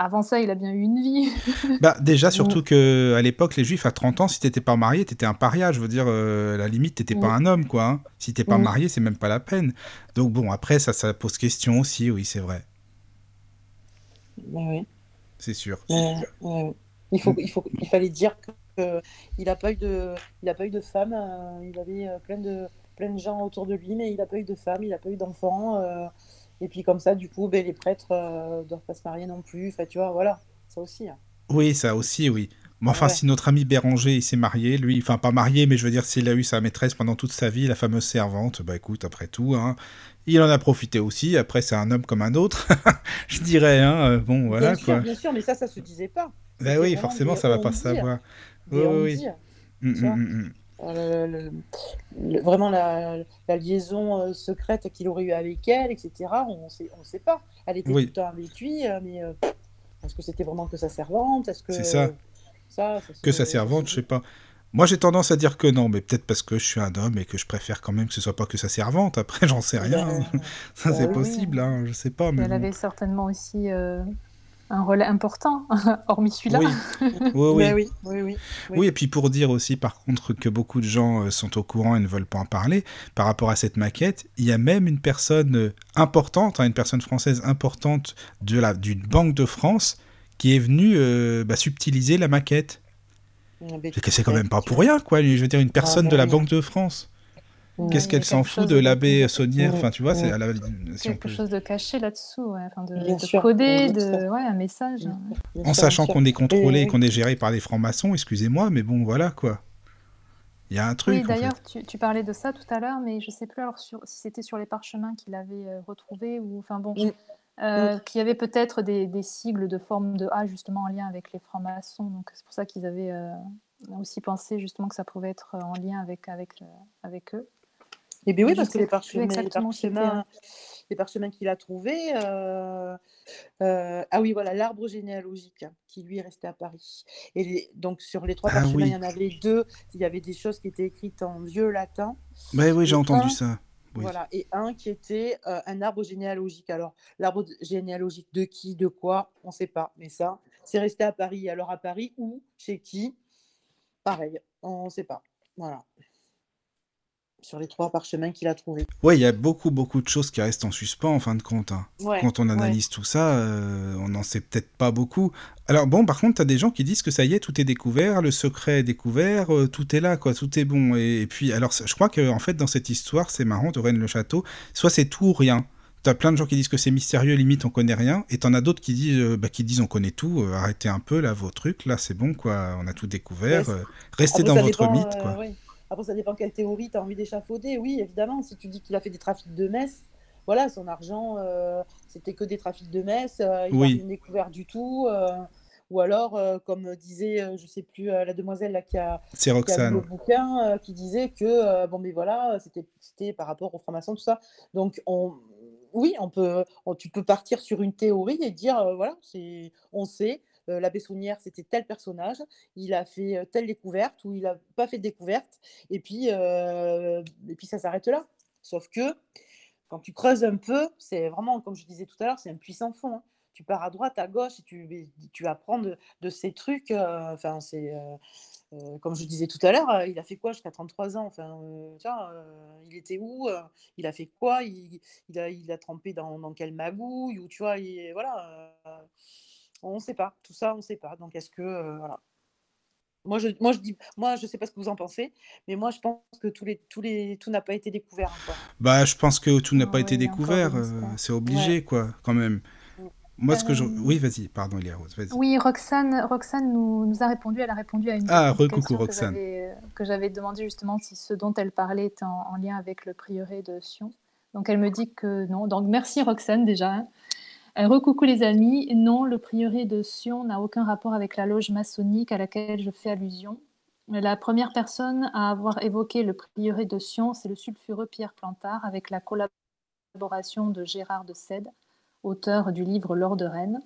avant ça, il a bien eu une vie. [laughs] Bah, déjà, surtout que à l'époque, les juifs, à 30 ans, si t'étais pas marié, t'étais un paria. Je veux dire, euh, à la limite, t'étais pas Oui. un homme, quoi. hein. Si t'es pas Oui. marié, c'est même pas la peine. Donc bon, après, ça, ça pose question aussi, oui, c'est vrai. C'est sûr. Il, faut, il, faut, il fallait dire qu'il n'a pas eu de, il a pas eu de femme. euh, il avait euh, plein de, plein de gens autour de lui, mais il n'a pas eu de femme, il n'a pas eu d'enfant. euh, et puis comme ça, du coup, ben, les prêtres ne doivent pas se marier non plus. Enfin, tu vois, voilà, ça aussi. hein. Oui, ça aussi, oui. Mais enfin, Ouais. si notre ami Béranger, il s'est marié, lui, enfin, pas marié, mais je veux dire, s'il a eu sa maîtresse pendant toute sa vie, la fameuse servante, bah écoute, après tout, hein, il en a profité aussi. Après, c'est un homme comme un autre, [laughs] je dirais, hein. euh, Bon, voilà, bien quoi. sûr, bien sûr, mais ça, ça se disait pas. C'était oui, forcément, ça va pas se savoir. Oui, oui, on-dit. oui. Tu vois. le- le- le- vraiment la, la liaison euh, secrète qu'il aurait eu avec elle, etc. On ne sait, on sait pas. Elle était Oui. tout le temps avec lui, euh, mais euh, est-ce que c'était vraiment que sa servante? Est-ce que C'est ça. ça, ça se- Que sa servante, je sais pas. Moi, j'ai tendance à dire que non, mais peut-être parce que je suis un homme et que je préfère quand même que ce soit pas que sa servante. Après, j'en sais rien. [laughs] Ça, bah c'est oui. possible, hein, je sais pas. Mais Elle bon. avait certainement aussi euh, un relais important, [laughs] hormis celui-là. Oui, oui, oui. [laughs] Oui, oui, oui. Oui, et puis pour dire aussi, par contre, que beaucoup de gens euh, sont au courant et ne veulent pas en parler, par rapport à cette maquette, il y a même une personne euh, importante, hein, une personne française importante de la, d'une banque de France qui est venue euh, bah, subtiliser la maquette. Ben, C'est que c'est quand même pas pour rien, quoi. Je veux dire, une personne de la. Banque de France. Qu'est-ce qu'elle s'en fout de de- l'abbé Saunière Enfin, tu vois, c'est ouais. à la, si on Quelque peut- chose de caché là-dessous, ouais, enfin de, de coder, de, ouais, un message. Hein. En sachant qu'on est contrôlé Et- qu'on est géré par des francs-maçons, excusez-moi, mais bon, voilà, quoi. Il y a un truc, Oui, en fait. d'ailleurs, tu, tu parlais de ça tout à l'heure, mais je sais plus alors sur, si c'était sur les parchemins qu'il avait euh, retrouvés ou, enfin bon. Euh, qu'il y avait peut-être des, des sigles de forme de A justement en lien avec les francs-maçons. Donc c'est pour ça qu'ils avaient euh, aussi pensé justement que ça pouvait être en lien avec avec euh, avec eux. Eh bien oui, parce que les parchemins, les c'était, parchemins, hein. les parchemins qu'il a trouvés, euh, euh, ah oui, voilà, l'arbre généalogique hein, qui lui est resté à Paris. Et les- donc sur les trois Ah parchemins, oui. il y en avait deux, il y avait des choses qui étaient écrites en vieux latin, Ouais, oui, j'ai Et entendu un- ça. Voilà, et un qui était euh, un arbre généalogique. Alors, l'arbre généalogique de qui, de quoi, on ne sait pas, mais ça, c'est resté à Paris. Alors à Paris, où, chez qui, pareil, on ne sait pas. Voilà. Sur les trois parchemins qu'il a trouvés. Ouais, il y a beaucoup, beaucoup de choses qui restent en suspens en fin de compte. hein. Ouais, Quand on ouais. analyse tout ça, euh, on n'en sait peut-être pas beaucoup. Alors bon, par contre, tu as des gens qui disent que ça y est, tout est découvert, le secret est découvert, euh, tout est là, quoi, tout est bon. Et, et puis, alors, je crois que en fait, dans cette histoire, c'est marrant, de Rennes le Château, soit c'est tout ou rien. T'as plein de gens qui disent que c'est mystérieux, limite on connaît rien, et t'en as d'autres qui disent, euh, bah, qui disent on connaît tout, euh, arrêtez un peu là vos trucs, là c'est bon quoi, on a tout découvert, euh, restez Après, dans votre dépend, mythe quoi. Après, ça dépend quelle théorie tu as envie d'échafauder. Oui, évidemment, si tu dis qu'il a fait des trafics de messes, voilà, son argent, euh, c'était que des trafics de messe, euh, il n'a Oui. rien découvert du tout. euh, ou alors, comme disait, je sais plus, la demoiselle là, qui a, qui a lu le bouquin, qui disait que, bon, mais voilà, c'était par rapport aux francs-maçons, tout ça. Donc, on, oui, on peut, on- tu peux partir sur une théorie et dire, voilà, on sait, euh, l'abbé Saunière, c'était tel personnage, il a fait euh, telle découverte ou il n'a pas fait de découverte, et puis, euh, et puis ça s'arrête là. Sauf que, quand tu creuses un peu, c'est vraiment, comme je disais tout à l'heure, c'est un puissant fond. hein. Tu pars à droite, à gauche, et tu, tu apprends de, ces trucs. euh, Enfin, comme je disais tout à l'heure, il a fait quoi jusqu'à 33 ans? Il était où Il a fait quoi? Il, a, trempé dans, dans quelle magouille? Ou tu vois, il- voilà. On ne sait pas. Tout ça, on ne sait pas. Donc, est-ce que. euh, voilà. Moi je, moi, je dis, moi, je sais pas ce que vous en pensez, mais moi, je pense que tous les, tous les, tout n'a pas été découvert. Bah, je pense que tout n'a pas été ouais, découvert, euh, c'est obligé, quoi, quand même. Moi, ce que je... Euh, Oui, vas-y, pardon, Elia Rose, vas-y. Oui, Roxane, Roxane nous, nous a répondu. Elle a répondu à une, Ah, question que Roxane. j'avais, que j'avais demandé justement si ce dont elle parlait était en, en lien avec le prieuré de Sion. Donc elle me dit que non. Donc merci Roxane déjà. Euh, recoucou les amis. Non, le prieuré de Sion n'a aucun rapport avec la loge maçonnique à laquelle je fais allusion. La première personne à avoir évoqué le prieuré de Sion, c'est le sulfureux Pierre Plantard avec la collaboration de Gérard de Sède, auteur du livre L'or de Rennes.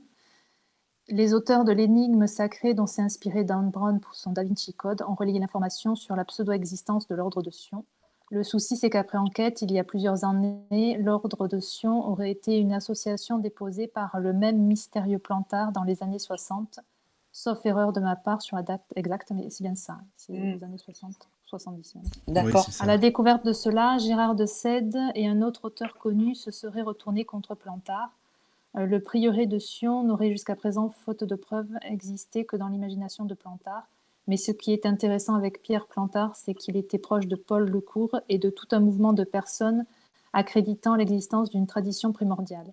Les auteurs de l'énigme sacrée dont s'est inspiré Dan Brown pour son Da Vinci Code ont relayé l'information sur la pseudo-existence de l'ordre de Sion. Le souci, c'est qu'après enquête, il y a plusieurs années, l'ordre de Sion aurait été une association déposée par le même mystérieux Plantard dans les années 60, sauf erreur de ma part sur la date exacte, mais c'est bien ça, c'est Mm. les années 60, 70 même. Oui, D'accord. À la découverte de cela, Gérard de Sède et un autre auteur connu se seraient retournés contre Plantard. Euh, Le prieuré de Sion n'aurait jusqu'à présent, faute de preuves, existé que dans l'imagination de Plantard. Mais ce qui est intéressant avec Pierre Plantard, c'est qu'il était proche de Paul Lecourt et de tout un mouvement de personnes accréditant l'existence d'une tradition primordiale.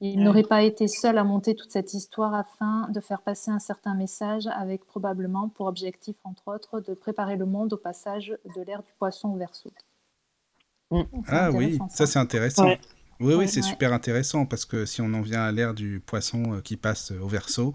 Il Ouais. n'aurait pas été seul à monter toute cette histoire afin de faire passer un certain message avec probablement pour objectif, entre autres, de préparer le monde au passage de l'ère du poisson au verseau. Mm. Ah oui, ça c'est intéressant. Ouais. Oui, oui, Ouais. c'est Ouais. super intéressant parce que si on en vient à l'ère du poisson euh, qui passe au verso,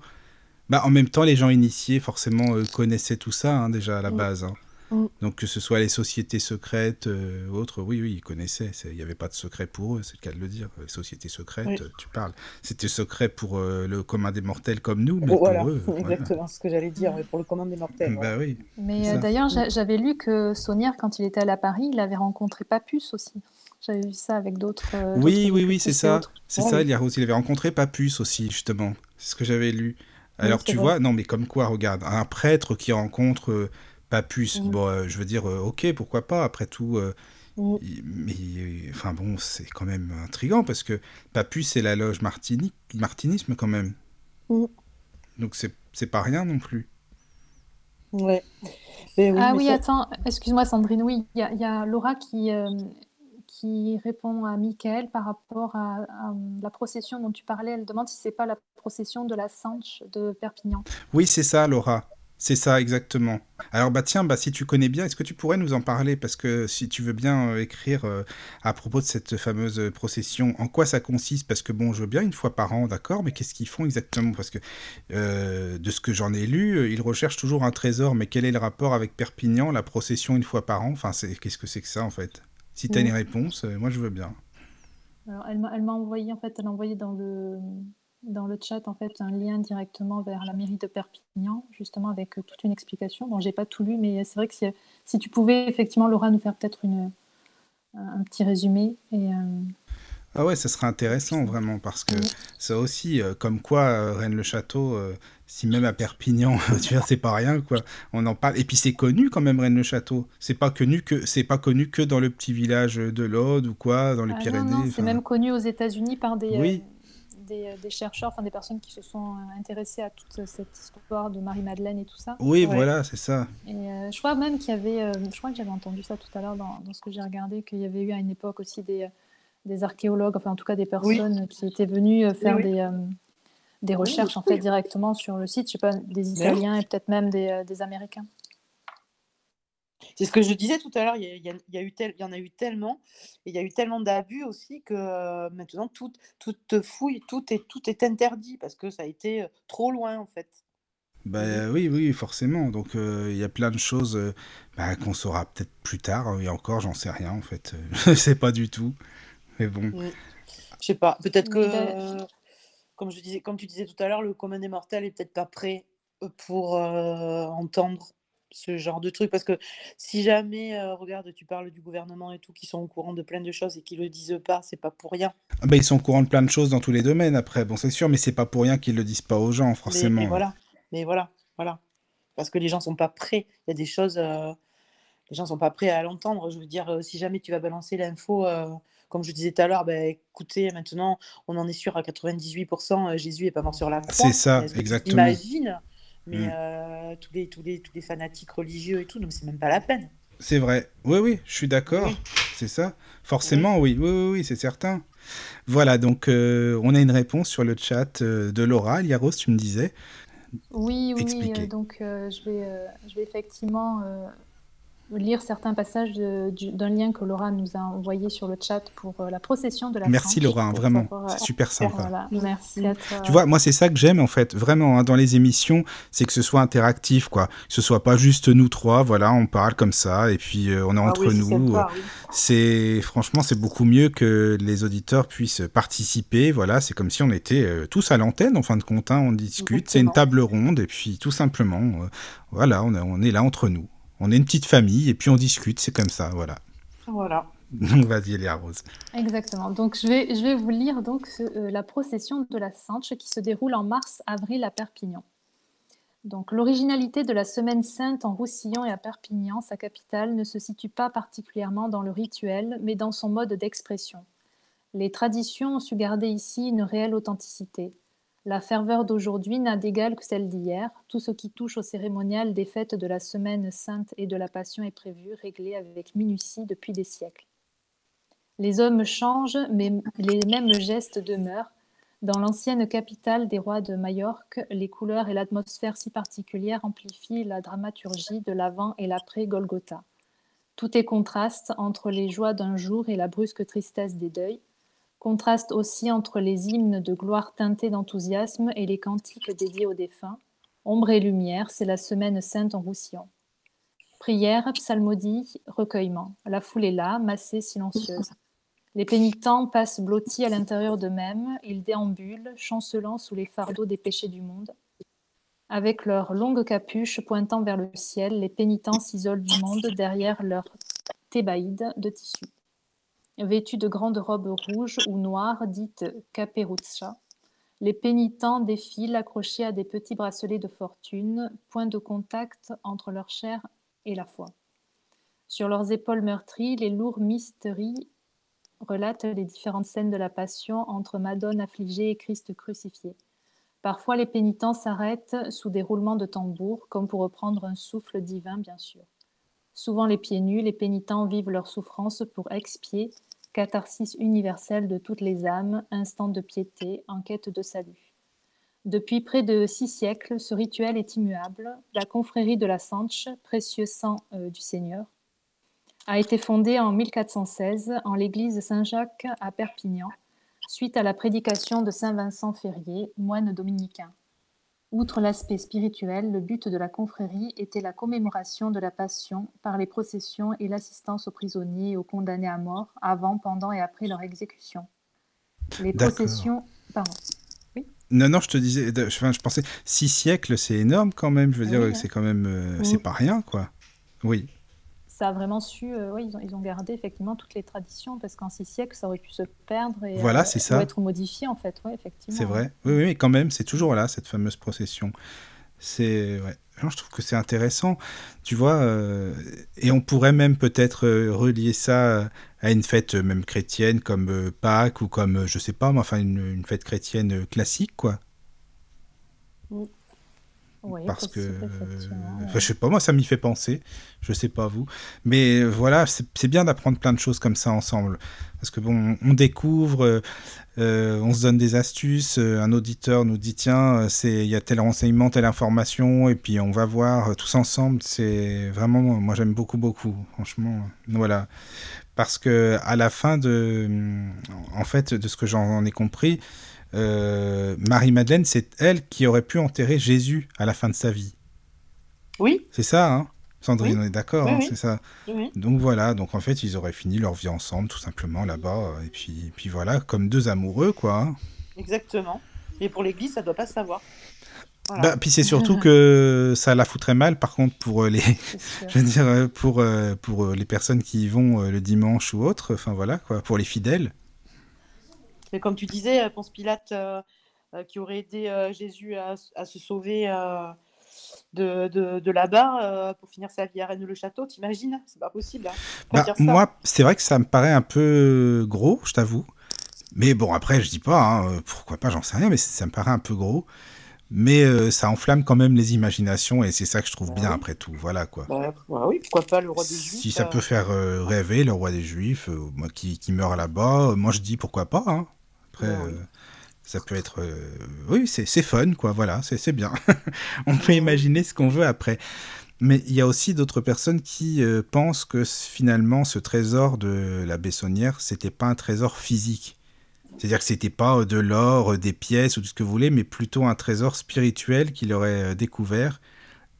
bah en même temps, les gens initiés forcément euh, connaissaient tout ça hein, déjà à la Mm. base. hein. Mm. Donc que ce soit les sociétés secrètes euh, ou autres, oui, oui, ils connaissaient. Il n'y avait pas de secret pour eux, c'est le cas de le dire. Les sociétés secrètes, Oui. tu parles. C'était secret pour euh, le commun des mortels comme nous, mais Bon, pour voilà, eux. [laughs] voilà. exactement ce que j'allais dire, mais pour le commande des mortels. ouais. Bah oui. Mais euh, d'ailleurs, j'a- j'avais lu que Saunière, quand il était allé à Paris, il avait rencontré Papus aussi. J'avais vu ça avec d'autres. euh, Oui, oui, oui, Papus c'est ça. C'est ça, oui. Elia Rose. Il avait rencontré Papus aussi, justement. C'est ce que j'avais lu. Alors, tu vrai. vois, non, mais comme quoi, regarde, un prêtre qui rencontre euh, Papus, Mhm. bon, euh, je veux dire, euh, ok, pourquoi pas, après tout. euh, Mm. il- mais, enfin bon, c'est quand même intriguant parce que Papus, c'est la loge martinique, martinisme quand même. Mm. Donc, c'est c'est pas rien non plus. Ouais. Mais oui, ah mais oui, ça- attends, excuse-moi Sandrine, oui, il y, a- il y a Laura qui, euh, qui répond à Michael par rapport à, la procession dont tu parlais. Elle demande si c'est pas la procession de la Sanche de Perpignan. Oui, c'est ça, Laura. C'est ça, exactement. Alors, bah tiens, bah, si tu connais bien, est-ce que tu pourrais nous en parler? Parce que si tu veux bien euh, écrire euh, à propos de cette fameuse procession, en quoi ça consiste? Parce que bon, je veux bien une fois par an, d'accord, mais qu'est-ce qu'ils font exactement? Parce que euh, de ce que j'en ai lu, ils recherchent toujours un trésor, mais quel est le rapport avec Perpignan, la procession une fois par an? Enfin, qu'est-ce que c'est que ça en fait? Si tu as une réponse, euh, moi je veux bien. Alors, elle m'a envoyé, en fait, elle a envoyé dans le, dans le chat, en fait, un lien directement vers la mairie de Perpignan, justement, avec euh, toute une explication. Bon, j'ai pas tout lu, mais c'est vrai que si, si tu pouvais, effectivement, Laura, nous faire peut-être une, un, petit résumé. Et, euh, Ah ouais, ça serait intéressant vraiment parce que ça aussi, euh, comme quoi euh, Rennes-le-Château, euh, si même à Perpignan, [laughs] tu vois, c'est pas rien quoi. On en parle et puis c'est connu quand même Rennes-le-Château. C'est pas connu que c'est pas connu que dans le petit village de l'Aude ou quoi, dans les ah non, Pyrénées. non, c'est enfin. même connu aux États-Unis par des, euh, Oui. euh, des chercheurs, enfin des personnes qui se sont euh, intéressées à toute cette histoire de Marie-Madeleine et tout ça. Oui, Ouais. voilà, c'est ça. Et euh, je crois même qu'il y avait, euh, je crois que j'avais entendu ça tout à l'heure dans, dans ce que j'ai regardé, qu'il y avait eu à une époque aussi des, des archéologues, enfin en tout cas des personnes qui étaient venues faire Oui, oui. des, euh, des recherches en oui. fait directement sur le site, je sais pas, des Italiens et peut-être même des, euh, des Américains. C'est ce que je disais tout à l'heure, il y, a- il y a- il y a eu tel- il y en a eu tellement, et il y a eu tellement d'abus aussi que euh, maintenant tout, tout te fouille, tout est, tout est interdit parce que ça a été euh, trop loin en fait. Bah oui, oui, forcément. Donc euh, il y a plein de choses euh, bah, qu'on saura peut-être plus tard. Et encore, j'en sais rien en fait. [laughs] Je sais pas du tout. Mais bon. Mm. Je sais pas, peut-être que, ben- euh, comme, je disais, comme tu disais tout à l'heure, le commun des mortels est peut-être pas prêt euh, pour euh, entendre ce genre de truc. Parce que si jamais, euh, regarde, tu parles du gouvernement et tout, qui sont au courant de plein de choses et qui le disent pas, c'est pas pour rien. Ah bah, ils sont au courant de plein de choses dans tous les domaines après. Bon, c'est sûr, mais c'est pas pour rien qu'ils le disent pas aux gens, forcément. mais voilà, mais voilà, voilà. Parce que les gens sont pas prêts. Il y a des choses, euh, les gens sont pas prêts à l'entendre. Je veux dire, si jamais tu vas balancer l'info, comme je disais tout à l'heure, ben, écoutez, maintenant, on en est sûr à 98%, euh, Jésus est pas mort sur la croix. C'est ça, exactement. t'imagines Mais Mm. euh, tous, les, tous, les, tous les fanatiques religieux et tout, non, mais c'est même pas la peine. C'est vrai. Oui, oui, je suis d'accord. Oui. C'est ça. Forcément, oui. Oui, oui, oui, c'est certain. Voilà, donc euh, on a une réponse sur le chat euh, de Laura. Liaros, tu me disais. Oui, oui, donc euh, je vais, euh, je vais effectivement euh, lire certains passages d'un lien que Laura nous a envoyé sur le chat pour euh, la procession de la Merci Sanche, Laura, hein, vraiment. savoir, euh, C'est super sympa. Voilà, merci à toi. Tu vois, moi, c'est ça que j'aime, en fait, vraiment, hein, dans les émissions, c'est que ce soit interactif, quoi. Que ce soit pas juste nous trois, voilà, on parle comme ça, et puis euh, on est Ah entre oui, c'est nous. euh, oui. C'est, franchement, c'est beaucoup mieux que les auditeurs puissent participer, voilà, c'est comme si on était euh, tous à l'antenne, en fin de compte, hein, on discute, c'est une table ronde, et puis tout simplement, euh, voilà, on est là entre nous. On est une petite famille, et puis on discute, c'est comme ça, voilà. Voilà. Donc, vas-y, Léa Rose. Exactement. Donc, je vais, je vais vous lire donc ce- euh, la procession de la Sanche qui se déroule en mars-avril à Perpignan. Donc, l'originalité de la Semaine Sainte en Roussillon et à Perpignan, sa capitale, ne se situe pas particulièrement dans le rituel, mais dans son mode d'expression. Les traditions ont su garder ici une réelle authenticité. La ferveur d'aujourd'hui n'a d'égal que celle d'hier. Tout ce qui touche au cérémonial des fêtes de la Semaine Sainte et de la Passion est prévu, réglé avec minutie depuis des siècles. Les hommes changent, mais les mêmes gestes demeurent. Dans l'ancienne capitale des rois de Majorque, les couleurs et l'atmosphère si particulière amplifient la dramaturgie de l'avant et l'après Golgotha. Tout est contraste entre les joies d'un jour et la brusque tristesse des deuils, contraste aussi entre les hymnes de gloire teintés d'enthousiasme et les cantiques dédiés aux défunts. Ombre et lumière, c'est la semaine sainte en Roussillon. Prière, psalmodie, recueillement. La foule est là, massée, silencieuse. Les pénitents passent blottis à l'intérieur d'eux-mêmes, ils déambulent, chancelant sous les fardeaux des péchés du monde. Avec leurs longues capuches pointant vers le ciel, les pénitents s'isolent du monde derrière leur thébaïde de tissu. Vêtus de grandes robes rouges ou noires, dites caperuccia, les pénitents défilent accrochés à des petits bracelets de fortune, point de contact entre leur chair et la foi. Sur leurs épaules meurtries, les lourds mysteries relatent les différentes scènes de la Passion entre Madone affligée et Christ crucifié. Parfois, les pénitents s'arrêtent sous des roulements de tambour, comme pour reprendre un souffle divin, bien sûr. Souvent les pieds nus, les pénitents vivent leur souffrance pour expier, catharsis universelle de toutes les âmes, instant de piété, en quête de salut. Depuis près de six siècles, ce rituel est immuable. La confrérie de la Sanche, précieux sang euh, du Seigneur, a été fondée en 1416 en l'église Saint-Jacques à Perpignan, suite à la prédication de Saint Vincent Ferrier, moine dominicain. Outre l'aspect spirituel, le but de la confrérie était la commémoration de la Passion par les processions et l'assistance aux prisonniers et aux condamnés à mort avant, pendant et après leur exécution. Les processions. Pardon. Non, non, je te disais, enfin, je pensais, six siècles, c'est énorme quand même. Je veux Oui, dire, hein. c'est quand même, euh, c'est pas rien, quoi. Oui, Ça a vraiment su. euh, ouais, ils, ont, ils ont gardé effectivement toutes les traditions parce qu'en six siècles, ça aurait pu se perdre et Voilà, euh, c'est ça. ou être modifié en fait. Ouais, effectivement. c'est vrai. Oui, oui, mais quand même, c'est toujours là, cette fameuse procession. C'est, ouais. Non, je trouve que c'est intéressant, tu vois, euh, et on pourrait même peut-être euh, relier ça à une fête euh, même chrétienne comme euh, Pâques ou comme, euh, je sais pas, mais enfin une, une fête chrétienne classique, quoi. Oui, parce que, possible, enfin, ouais. je sais pas, moi ça m'y fait penser, je sais pas vous, mais euh, voilà, c'est bien d'apprendre plein de choses comme ça ensemble, parce que bon, on découvre, euh, euh, on se donne des astuces, un auditeur nous dit tiens, c'est il y a tel renseignement, telle information, et puis on va voir tous ensemble, c'est vraiment, moi j'aime beaucoup beaucoup, franchement, voilà, parce que à la fin de, en fait, de ce que j'en ai compris. Euh, Marie-Madeleine, c'est elle qui aurait pu enterrer Jésus à la fin de sa vie. Oui, C'est ça, hein? Sandrine, Oui. on est d'accord, Oui, hein, oui. c'est ça. Donc voilà, donc en fait, ils auraient fini leur vie ensemble, tout simplement, là-bas. euh, Et puis, puis voilà, comme deux amoureux, quoi. hein. exactement. Mais pour l'Église, ça doit pas se savoir. Voilà. Bah, puis c'est surtout [laughs] que ça la foutrait mal, par contre, pour euh, les, [laughs] je veux dire, pour, pour les personnes qui y vont le dimanche ou autre, enfin voilà, quoi, pour les fidèles. Mais comme tu disais, euh, Ponce Pilate, euh, euh, qui aurait aidé Jésus à, se sauver de, de, de là-bas euh, pour finir sa vie à Rennes-le-Château, t'imagines? C'est pas possible. Hein. Bah, moi, c'est vrai que ça me paraît un peu gros, je t'avoue. Mais bon, après, je dis pas, hein, pourquoi pas, j'en sais rien, mais ça me paraît un peu gros. Mais euh, ça enflamme quand même les imaginations et c'est ça que je trouve Bah bien oui. après tout. Voilà quoi. Bah, oui, pourquoi pas le roi des Juifs Si ça euh, peut faire rêver le roi des Juifs, moi qui, qui meurt là-bas, moi je dis pourquoi pas. hein. Après, oui. euh, ça peut être. euh, oui, c'est c'est fun quoi, voilà, c'est c'est bien. [laughs] On peut imaginer ce qu'on veut après. Mais il y a aussi d'autres personnes qui euh, pensent que finalement ce trésor de la Bessonnière, c'était pas un trésor physique. C'est-à-dire que c'était pas de l'or, des pièces ou tout ce que vous voulez, mais plutôt un trésor spirituel qu'il aurait découvert.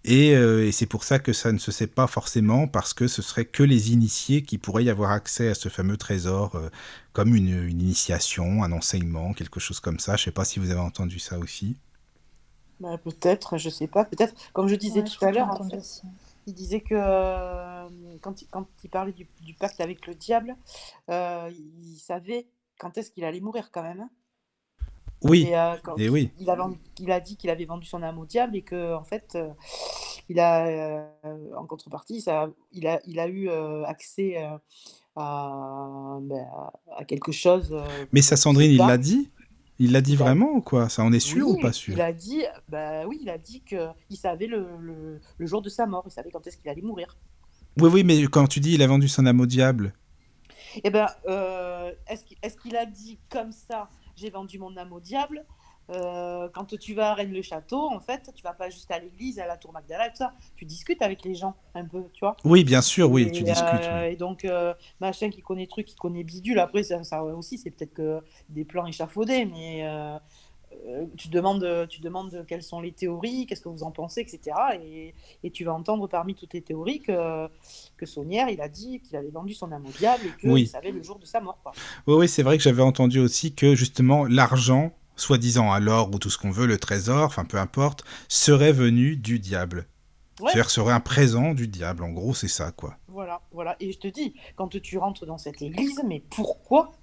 Et, euh, et c'est pour ça que ça ne se sait pas forcément, parce que ce serait que les initiés qui pourraient y avoir accès à ce fameux trésor, euh, comme une, une initiation, un enseignement, quelque chose comme ça. Je sais pas si vous avez entendu ça aussi. bah, peut-être, je sais pas, peut-être. Comme je disais Ouais, je tout à l'heure, en fait, il disait que euh, quand, il, quand il parlait du, du pacte avec le diable, euh, il savait quand est-ce qu'il allait mourir quand même. hein. Oui, Et, euh, quand et il, oui. il a, vendu- il a dit qu'il avait vendu son âme au diable et que en fait, euh, il a, euh, en contrepartie, ça, il a, il a eu euh, accès euh, à, ben, à- quelque chose. euh, Mais ça, Sandrine, il l'a dit? Il l'a dit Il a- vraiment ou quoi? Ça en est sûr Oui, ou pas il sûr a dit, bah oui, il a dit que il savait le, le, le jour de sa mort, il savait quand est-ce qu'il allait mourir. Oui, oui, mais quand tu dis il a vendu son âme au diable, Eh ben, euh, est-ce qu'il est-ce qu'il a dit comme ça, j'ai vendu mon âme au diable Euh, Quand tu vas à Rennes-le-Château, en fait, tu vas pas juste à l'église, à la tour Magdala et tout ça. Tu discutes avec les gens un peu, tu vois. oui, bien sûr, oui, Et, tu discutes. euh, oui. et donc, euh, machin qui connaît truc, qui connaît bidule. Après, ça, ça aussi, c'est peut-être que des plans échafaudés, mais euh, tu demandes, tu demandes quelles sont les théories, qu'est-ce que vous en pensez, etc. Et, et tu vas entendre parmi toutes les théories que, que Saunière, il a dit qu'il avait vendu son âme au diable et qu'il Oui. savait le jour de sa mort. Oui, oui, c'est vrai que j'avais entendu aussi que justement l'argent, soi-disant à l'or ou tout ce qu'on veut, le trésor, enfin peu importe, serait venu du diable. Ouais, C'est-à-dire serait un présent du diable. En gros, c'est ça, quoi. voilà, voilà. Et je te dis, quand tu rentres dans cette église, mais pourquoi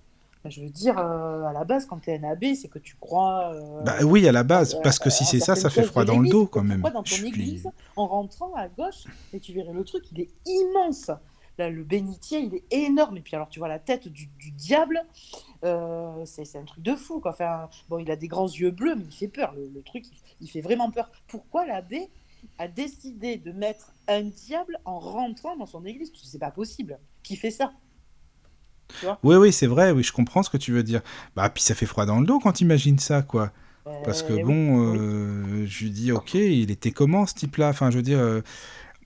Je veux dire, euh, à la base, quand tu es un abbé, c'est que tu crois. euh, Bah oui, à la base, euh, parce que si c'est ça, ça fait froid dans le dos quand même. Dans Je ton suis- église, en rentrant à gauche, et tu verrais le truc, il est immense. Là, le bénitier, il est énorme. Et puis alors, tu vois la tête du, du diable, c'est un truc de fou. Quoi. Enfin, bon, il a des grands yeux bleus, mais il fait peur. Le, le truc, il, il fait vraiment peur. Pourquoi l'abbé a décidé de mettre un diable en rentrant dans son église? C'est pas possible. Qui fait ça Oui, oui, c'est vrai, oui, je comprends ce que tu veux dire. Bah, puis ça fait froid dans le dos quand t'imagines ça, quoi. Parce que Euh, oui, bon, oui. euh, je lui dis, ok, il était comment ce type-là? Enfin, je veux dire, euh,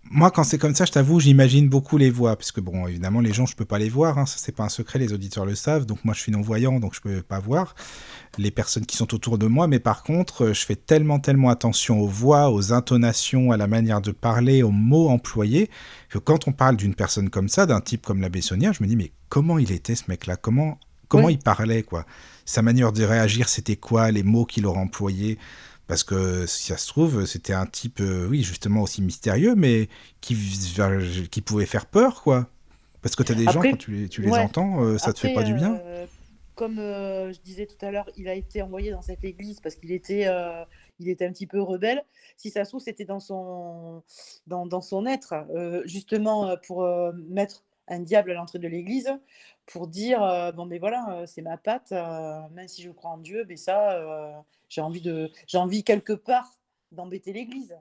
moi quand c'est comme ça, je t'avoue, j'imagine beaucoup les voix, parce que bon, évidemment, les gens, je peux pas les voir, hein, ça c'est pas un secret, les auditeurs le savent, donc moi je suis non-voyant, donc je peux pas voir les personnes qui sont autour de moi, mais par contre, je fais tellement, tellement attention aux voix, aux intonations, à la manière de parler, aux mots employés, que quand on parle d'une personne comme ça, d'un type comme la Bessonnière, je me dis, mais comment il était ce mec-là? Comment, comment il parlait, quoi? Sa manière de réagir, c'était quoi? Les mots qu'il aurait employés? Parce que si ça se trouve, c'était un type, euh, oui, justement aussi mystérieux, mais qui, qui pouvait faire peur, quoi. Parce que tu as des gens, Après, quand tu les, tu les ouais. entends, euh, ça te fait Après, pas du bien. euh, comme je disais tout à l'heure, il a été envoyé dans cette église parce qu'il était, il était un petit peu rebelle. Si ça se trouve, c'était dans son, dans, dans son être, euh, justement pour euh, mettre un diable à l'entrée de l'église, pour dire euh, bon, ben voilà, euh, c'est ma patte, euh, même si je crois en Dieu, mais ça, euh, j'ai envie de, j'ai envie quelque part d'embêter l'Église.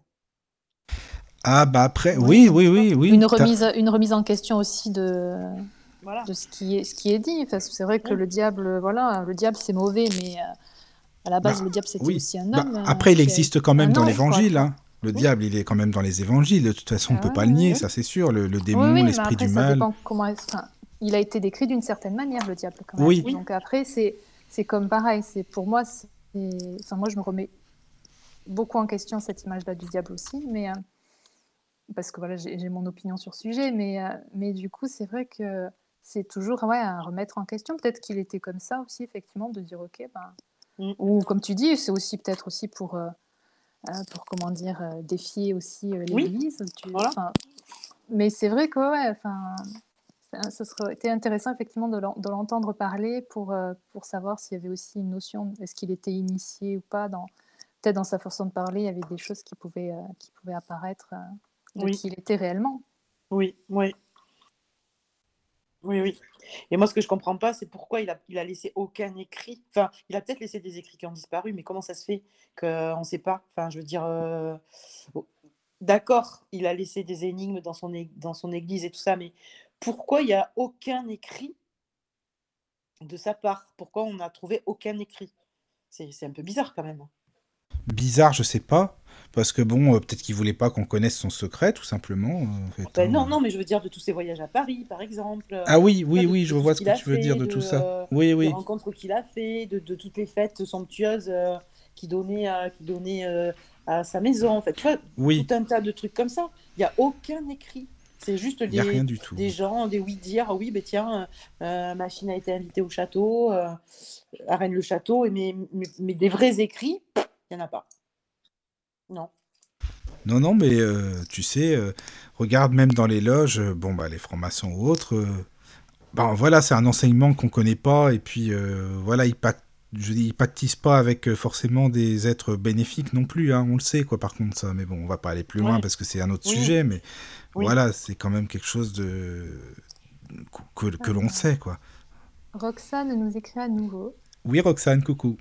Ah bah après, oui, oui, oui, oui. Une remise, une remise en question aussi de, Voilà. de ce qui est, ce qui est dit. Parce que c'est vrai que Oui. le diable, voilà, le diable c'est mauvais, mais euh, à la base Bah, le diable c'était oui. aussi un Bah, homme. après, il existe quand même dans l'évangile. Hein. Le Oui. diable, il est quand même dans les évangiles. De toute façon, on Ah peut pas le nier, ça c'est sûr. Le, le démon, l'esprit du ça mal. comment enfin, il a été décrit d'une certaine manière, le diable, quand même. Oui. Donc après, c'est c'est comme pareil. C'est pour moi, enfin moi je me remets beaucoup en question cette image-là du diable aussi, mais euh, parce que voilà, j'ai mon opinion sur ce sujet, mais euh, mais du coup, c'est vrai que c'est toujours ouais à remettre en question. Peut-être qu'il était comme ça aussi, effectivement, de dire ok, ben Mm. ou comme tu dis, c'est aussi peut-être aussi pour euh, pour comment dire euh, défier aussi euh, Oui. l'Église. tu- Voilà. enfin, mais c'est vrai que ouais, enfin, ça- ce serait été intéressant effectivement de l'en- de l'entendre parler pour, euh, pour savoir s'il y avait aussi une notion, est-ce qu'il était initié ou pas. Dans, peut-être dans sa façon de parler, il y avait des choses qui pouvaient, qui pouvaient apparaître de Oui. qui il était réellement. Oui, oui. Oui, oui. Et moi, ce que je comprends pas, c'est pourquoi il a, laissé aucun écrit. Enfin, il a peut-être laissé des écrits qui ont disparu, mais comment ça se fait qu'on ne sait pas? Enfin, je veux dire, euh, oh, d'accord, il a laissé des énigmes dans son, église et tout ça, mais pourquoi il n'y a aucun écrit de sa part? Pourquoi on n'a trouvé aucun écrit? C'est c'est un peu bizarre quand même. Bizarre, je sais pas. Parce que bon, euh, peut-être qu'il voulait pas qu'on connaisse son secret, tout simplement. euh, en fait, Ben hein. non, non, mais je veux dire de tous ses voyages à Paris, par exemple. euh, Ah oui, oui, oui, je vois ce que tu veux dire de tout ça. euh, Oui, des oui. rencontres qu'il a fait, de, de toutes les fêtes somptueuses euh, qu'il donnait, à, qu'il donnait euh, à sa maison. En fait, tu vois, Oui, tout un tas de trucs comme ça. Il n'y a aucun écrit. C'est juste des, rien du tout. des gens, des oui-dire. Ah oui, ben tiens, euh, machine a été invitée au château, à Rennes-le-Château, et mais, mais, mais des vrais écrits, il n'y en a pas. Non. Non, non, mais euh, tu sais, euh, regarde même dans les loges, euh, bon, bah, les francs-maçons ou autres, euh, ben voilà, c'est un enseignement qu'on connaît pas, et puis euh, voilà, ils, pact- je dis, ils pactisent pas avec forcément des êtres bénéfiques non plus, hein, on le sait, quoi, par contre, ça, mais bon, on va pas aller plus loin parce que c'est un autre Oui. sujet, mais Oui. voilà, c'est quand même quelque chose de que, que l'on sait, quoi. Roxane nous écrit à nouveau. Oui, Roxane, coucou.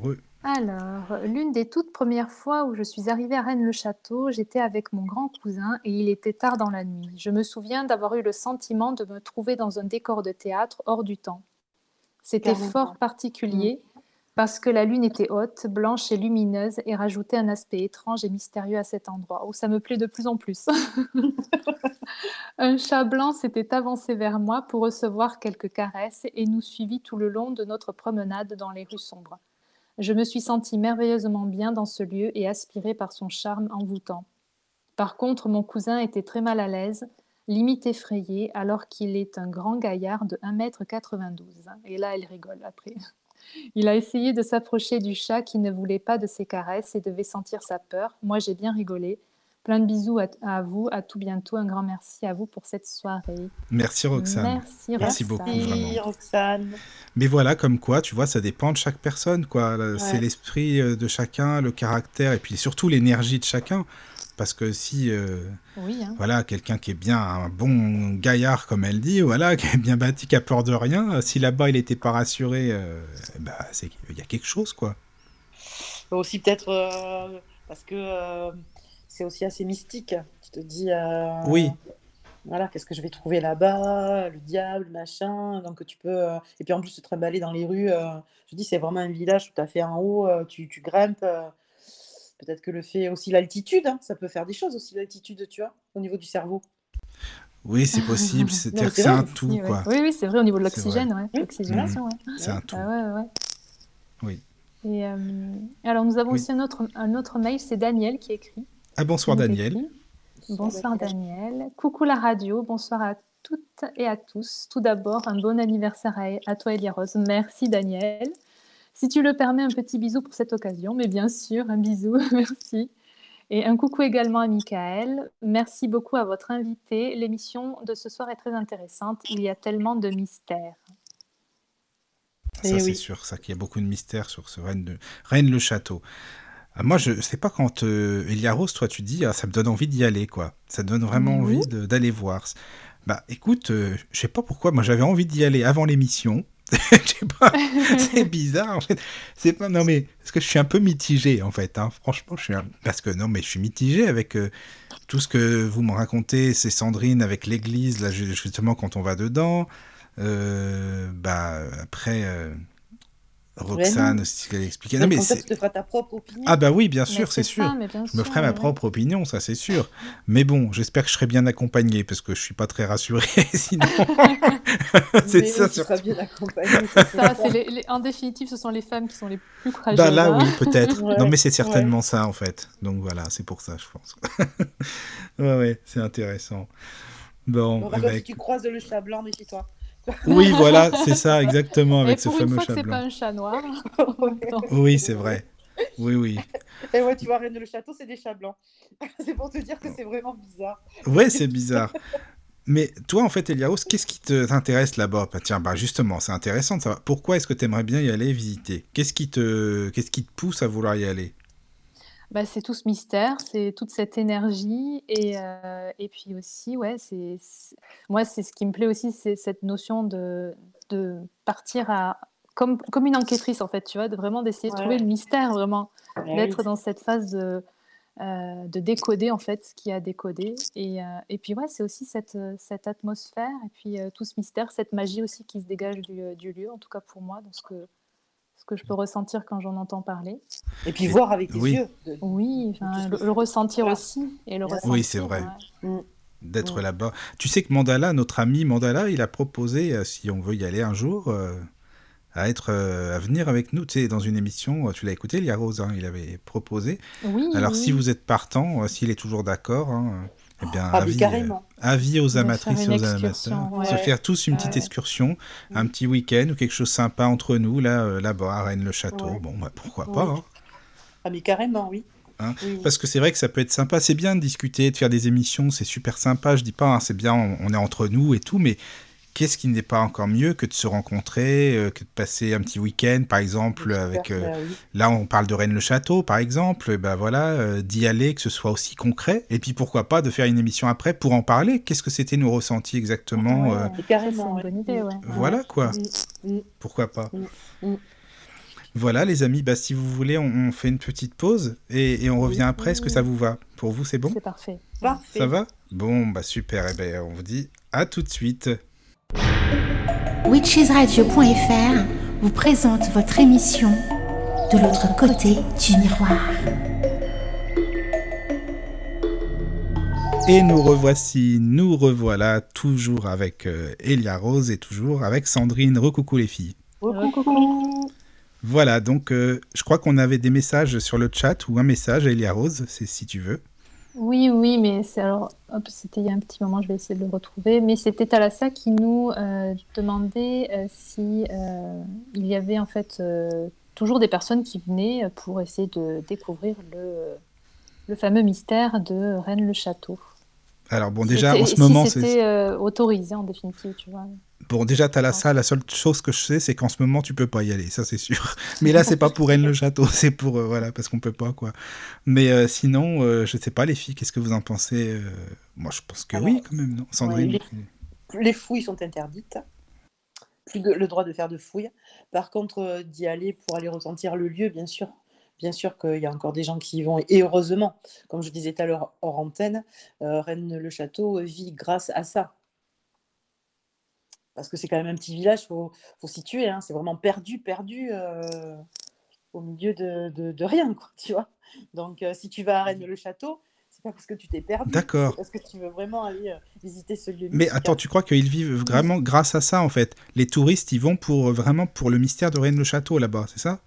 Re- Alors, l'une des toutes premières fois où je suis arrivée à Rennes-le-Château, j'étais avec mon grand cousin et il était tard dans la nuit. Je me souviens d'avoir eu le sentiment de me trouver dans un décor de théâtre hors du temps. C'était Carrément. fort particulier parce que la lune était haute, blanche et lumineuse et rajoutait un aspect étrange et mystérieux à cet endroit. où ça me plaît de plus en plus. [laughs] un chat blanc s'était avancé vers moi pour recevoir quelques caresses et nous suivit tout le long de notre promenade dans les rues sombres. Je me suis sentie merveilleusement bien dans ce lieu et aspirée par son charme envoûtant. Par contre, mon cousin était très mal à l'aise, limite effrayé, alors qu'il est un grand gaillard de 1m92. Et là, elle rigole après. [laughs] Il a essayé de s'approcher du chat qui ne voulait pas de ses caresses et devait sentir sa peur. Moi, j'ai bien rigolé. Plein de bisous à, à vous, à tout bientôt. Un grand merci à vous pour cette soirée. Merci, Roxane. Merci, Merci Roxane. beaucoup, Merci, vraiment. Roxane. Mais voilà, comme quoi, tu vois, ça dépend de chaque personne, quoi. C'est l'esprit euh, de chacun, le caractère, et puis surtout l'énergie de chacun. Parce que si, euh, Oui, hein. voilà, quelqu'un qui est bien un bon gaillard, comme elle dit, voilà, [laughs] qui est bien bâti, qui a peur de rien, si là-bas il n'était pas rassuré, euh, bah, c'est qu'il y a quelque chose, quoi. Aussi peut-être euh, parce que euh, c'est aussi assez mystique. Tu te dis, euh, Oui. voilà, qu'est-ce que je vais trouver là-bas, le diable, machin. Donc tu peux, euh, et puis en plus te trimballer dans les rues. euh, je dis, c'est vraiment un village tout à fait en haut. euh, tu, tu grimpes. euh, Peut-être que le fait aussi l'altitude, hein, ça peut faire des choses aussi l'altitude, tu vois, au niveau du cerveau. Oui, c'est possible, c'est-à-dire [laughs] que c'est un tout, Oui, ouais. quoi. Oui, oui, c'est vrai au niveau de l'oxygène, ouais. Oui. l'oxygénation. ouais. C'est un tout. Ah ouais, ouais, ouais. Oui. Et, euh, alors nous avons Oui. aussi un autre, un autre mail, c'est Daniel qui écrit. Ah, bonsoir, Daniel. Bonsoir Daniel. Coucou la radio, bonsoir à toutes et à tous. Tout d'abord, un bon anniversaire à, toi Elia Rose. Merci Daniel. Si tu le permets, un petit bisou pour cette occasion, mais bien sûr, un bisou, [laughs] merci. Et un coucou également à Michael. Merci beaucoup à votre invité. L'émission de ce soir est très intéressante. Il y a tellement de mystères. Ça, Eh c'est oui. sûr, ça qu'il y a beaucoup de mystères sur ce Rennes, Ah, moi, je sais pas quand euh, Elia Rose, toi, tu dis, ah, ça me donne envie d'y aller, quoi. Ça donne vraiment oui. envie d'aller voir. Bah, écoute, euh, je sais pas pourquoi, moi, j'avais envie d'y aller avant l'émission. [laughs] [laughs] c'est bizarre en fait. C'est pas non mais parce que je suis un peu mitigé en fait. Hein. Franchement, je suis parce que non mais je suis mitigé avec euh, tout ce que vous me racontez. C'est Sandrine avec l'église là justement quand on va dedans. Euh, bah après. Euh, Roxane aussi, ce qu'elle expliquait. Non, mais tu te feras ta propre opinion. Ah bah oui, bien sûr, c'est sûr. je me ferai ma propre opinion, ça c'est sûr. Mais bon, j'espère que je serai bien accompagné parce que je suis pas très rassuré [laughs] sinon. [laughs] [laughs] c'est ça. Tu seras bien accompagné. ça, les, En définitive, ce sont les femmes qui sont les plus courageuses. Bah là, oui, peut-être. non, mais c'est certainement ça en fait. Donc voilà, c'est pour ça, je pense. ouais, ouais, c'est intéressant. Bon. bon bah, Si tu croises le chat blanc, méfie-toi. Oui, voilà, c'est ça, exactement, avec ce fameux fois chat que blanc. pas un chat noir. oui, c'est vrai. Oui, oui. Et ouais, tu vois, Reine le Château, c'est des chats blancs. [laughs] c'est pour te dire que c'est vraiment bizarre. Ouais, c'est bizarre. Mais toi, en fait, Eliaos, qu'est-ce qui t'intéresse là-bas? Bah, Tiens, bah justement, c'est intéressant de savoir. Pourquoi est-ce que tu aimerais bien y aller visiter? Qu'est-ce qui, te... qu'est-ce qui te pousse à vouloir y aller? Bah, c'est tout ce mystère, c'est toute cette énergie et, euh, et puis aussi, ouais, c'est moi, c'est ce qui me plaît aussi, c'est cette notion de, de partir à comme, comme une enquêtrice en fait, tu vois, de vraiment d'essayer de trouver le mystère, vraiment, d'être dans cette phase de, euh, de décoder en fait ce qui a décodé et, euh, et puis ouais, c'est aussi cette, cette atmosphère et puis tout ce mystère, cette magie aussi qui se dégage du, du lieu, en tout cas pour moi, dans ce que ce que je peux ressentir quand j'en entends parler. Et puis voir avec les yeux. Oui, le, ressentir aussi. Et le oui, c'est vrai. Mm. D'être mm. là-bas. Tu sais que Mandala, notre ami Mandala, il a proposé, euh, si on veut y aller un jour, euh, à être euh, à venir avec nous tu sais dans une émission tu l'as écouté Lia Rose hein, il avait proposé oui, alors si vous êtes partant s'il est toujours d'accord hein, eh bien, ah, avis, euh, avis, aux amatrices et aux amateurs. Se faire tous une petite excursion, un petit week-end ou quelque chose de sympa entre nous, là, euh, là-bas, à Rennes-le-Château. Bon, bah, pourquoi pas. Hein. Ah, mais carrément, hein oui. Parce que c'est vrai que ça peut être sympa. C'est bien de discuter, de faire des émissions, c'est super sympa. Je dis pas, hein, c'est bien, on, est entre nous et tout, mais qu'est-ce qui n'est pas encore mieux que de se rencontrer, euh, que de passer un petit week-end, par exemple, avec. Euh, là, on parle de Rennes-le-Château, par exemple, ben voilà, euh, d'y aller, que ce soit aussi concret. Et puis pourquoi pas de faire une émission après pour en parler. Qu'est-ce que c'était nos ressentis exactement Carrément, une bonne idée, ouais. Voilà quoi. Mm, mm. Pourquoi pas. Mm, voilà les amis, bah, si vous voulez, on, fait une petite pause et, on revient après. Est-ce que ça vous va? Pour vous, c'est bon? C'est parfait. parfait. Ça va? Bon, bah super. Et eh ben, on vous dit à tout de suite. Witchesradio.fr vous présente votre émission De l'autre côté du miroir. Et nous revoici, nous revoilà, toujours avec euh, Elia Rose et toujours avec Sandrine. Recoucou les filles. Recoucou. Voilà, donc euh, je crois qu'on avait des messages sur le chat ou un message à Elia Rose, c'est si tu veux. Oui, oui, mais c'est alors, hop, c'était il y a un petit moment, je vais essayer de le retrouver, mais c'était Thalassa qui nous euh, demandait euh, si euh, il y avait en fait toujours des personnes qui venaient pour essayer de découvrir le, le fameux mystère de Rennes-le-Château. Alors bon, déjà en ce moment, si c'était autorisé en définitive, tu vois. Bon, déjà, tu as la salle. La seule chose que je sais, c'est qu'en ce moment, tu peux pas y aller. Ça, c'est sûr. [laughs] Mais là, c'est pas pour Rennes le château. [laughs] C'est pour. Euh, voilà, parce qu'on peut pas, quoi. Mais euh, sinon, je euh, je sais pas, les filles, qu'est-ce que vous en pensez Moi, je pense que oui, quand même, non Sandrine les... fouilles sont interdites. Plus le droit de faire de fouilles. Par contre, d'y aller pour aller ressentir le lieu, bien sûr. Bien sûr qu'il y a encore des gens qui y vont. Et heureusement, comme je disais tout à l'heure hors antenne, Rennes le château vit grâce à ça parce que c'est quand même un petit village, il faut, faut situer, hein, c'est vraiment perdu, perdu euh, au milieu de, de, rien, quoi, [laughs] tu vois. Donc, euh, si tu vas à Rennes-le-Château, c'est pas parce que tu t'es perdu, D'accord. parce que tu veux vraiment aller euh, visiter ce lieu. Mais attends, tu crois qu'ils vivent vraiment grâce à ça, en fait? Les touristes, ils vont pour, vraiment pour le mystère de Rennes-le-Château, là-bas, c'est ça?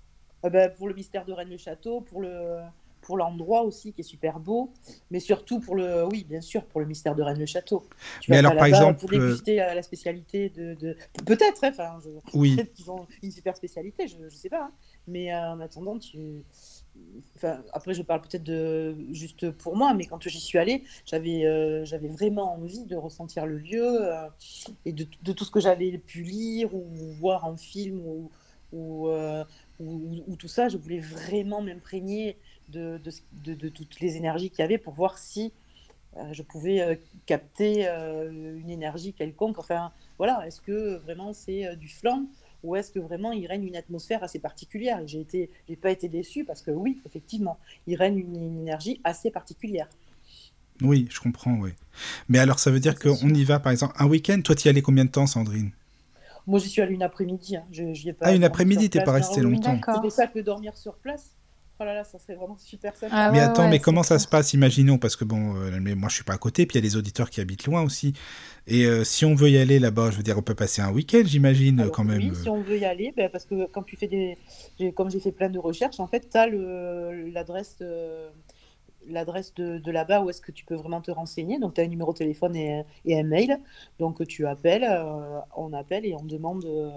Ah ben, Pour le mystère de Rennes-le-Château, pour le pour l'endroit aussi qui est super beau, mais surtout pour le, oui, bien sûr, pour le mystère de Rennes-le-Château. mais alors, par exemple, pour déguster euh, la spécialité de, peut-être, hein, enfin, oui. peut-être qu'ils ont une super spécialité, je, ne sais pas, hein. mais euh, en attendant, tu, enfin, après, je parle peut-être de juste pour moi, mais quand j'y suis allée, j'avais, euh, j'avais vraiment envie de ressentir le lieu et de, de, tout ce que j'avais pu lire ou voir en film ou, ou, ou tout ça, je voulais vraiment m'imprégner de, de, de, toutes les énergies qu'il y avait pour voir si euh, je pouvais euh, capter euh, une énergie quelconque. Enfin, voilà, est-ce que vraiment c'est du flanc ou est-ce que vraiment il règne une atmosphère assez particulière? Et j'ai été, j'ai pas été déçu parce que oui, effectivement, il règne une, une énergie assez particulière. Oui, je comprends, oui. Mais alors, ça veut dire qu'on y va, par exemple, un week-end. Toi, tu y allais combien de temps, Sandrine? Moi, j'y suis allée une après-midi. hein. Je, j'y ai pas Ah, une après-midi, t'es pas Non, resté oui, oui. longtemps. C'est pour ça que dormir sur place, oh là là, ça serait vraiment super sympa. Ah Mais ouais, attends, ouais, mais comment ça se passe Imaginons, parce que bon, euh, mais moi je suis pas à côté, puis il y a des auditeurs qui habitent loin aussi. Et euh, si on veut y aller là-bas, je veux dire, on peut passer un week-end, j'imagine, Alors quand même. oui, si on veut y aller, ben, parce que quand tu fais des, j'ai- comme j'ai fait plein de recherches, en fait, tu as l'adresse, euh, l'adresse de, de là-bas où est-ce que tu peux vraiment te renseigner. Donc, tu as un numéro de téléphone et, et un mail. Donc, tu appelles, euh, on appelle et on demande, euh,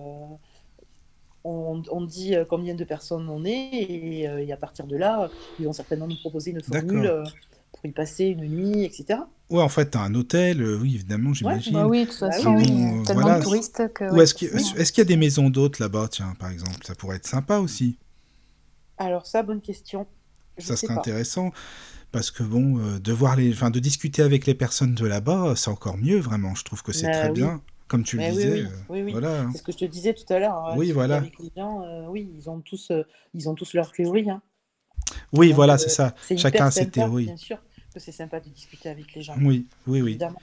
on, on dit euh, combien de personnes on est et, euh, et à partir de là, ils vont certainement nous proposer une formule euh, pour y passer une nuit, etc. Ouais, en fait, t'as un hôtel, euh, oui, évidemment, Bah j'imagine. oui, de toute Bah façon, oui, a tellement Voilà. de touristes que. Ou ouais, est-ce qu'il y a des maisons d'hôtes là-bas, tiens, par exemple? Ça pourrait être sympa aussi. Alors ça, bonne question. Je Ça serait pas. intéressant. Parce que bon, euh, de voir les, enfin, de discuter avec les personnes de là-bas, c'est encore mieux, vraiment. Je trouve que c'est Bah très oui. bien. Comme tu le Mais disais, oui, euh, oui, voilà. C'est ce que je te disais tout à l'heure. hein, Oui, voilà. Les gens, euh, oui, ils ont tous, euh, ils ont tous leur théorie. hein. Oui, Donc, voilà, c'est ça. Chacun ses théories. bien sûr, que c'est sympa de discuter avec les gens. Oui, oui, oui. Évidemment.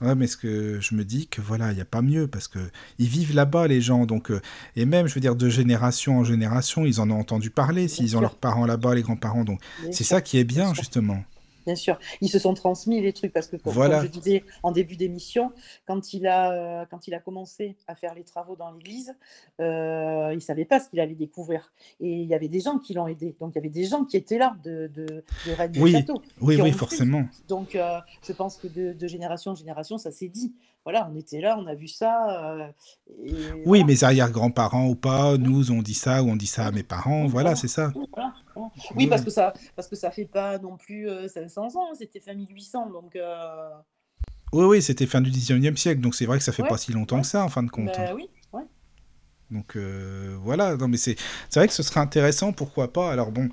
Ouais, mais ce que je me dis que voilà, il n'y a pas mieux parce que ils vivent là-bas les gens, donc euh, et même je veux dire de génération en génération, ils en ont entendu parler s'ils ont leurs parents là-bas, les grands-parents, donc c'est ça qui est bien justement. Bien sûr, ils se sont transmis les trucs parce que comme, Voilà. comme je disais en début d'émission, quand il a euh, quand il a commencé à faire les travaux dans l'église, euh, il savait pas ce qu'il allait découvrir et il y avait des gens qui l'ont aidé. Donc il y avait des gens qui étaient là de de, de Rennes du Oui, Château. oui, oui, forcément. Donc euh, je pense que de, de génération en génération, ça s'est dit. Voilà, on était là, on a vu ça. euh, et Oui, voilà. mes arrière-grands-parents ou pas, nous on dit ça ou on dit ça à mes parents, voilà, c'est ça. Oui, voilà, parce que ça, parce que ça fait pas non plus euh, 500 ans, c'était fin 1800, donc euh, Oui, oui, c'était fin du 19e siècle, donc c'est vrai que ça fait ouais, pas si longtemps ouais, que ça en fin de compte. bah oui, ouais. Donc euh, voilà, non mais c'est c'est vrai que ce serait intéressant, pourquoi pas. Alors bon,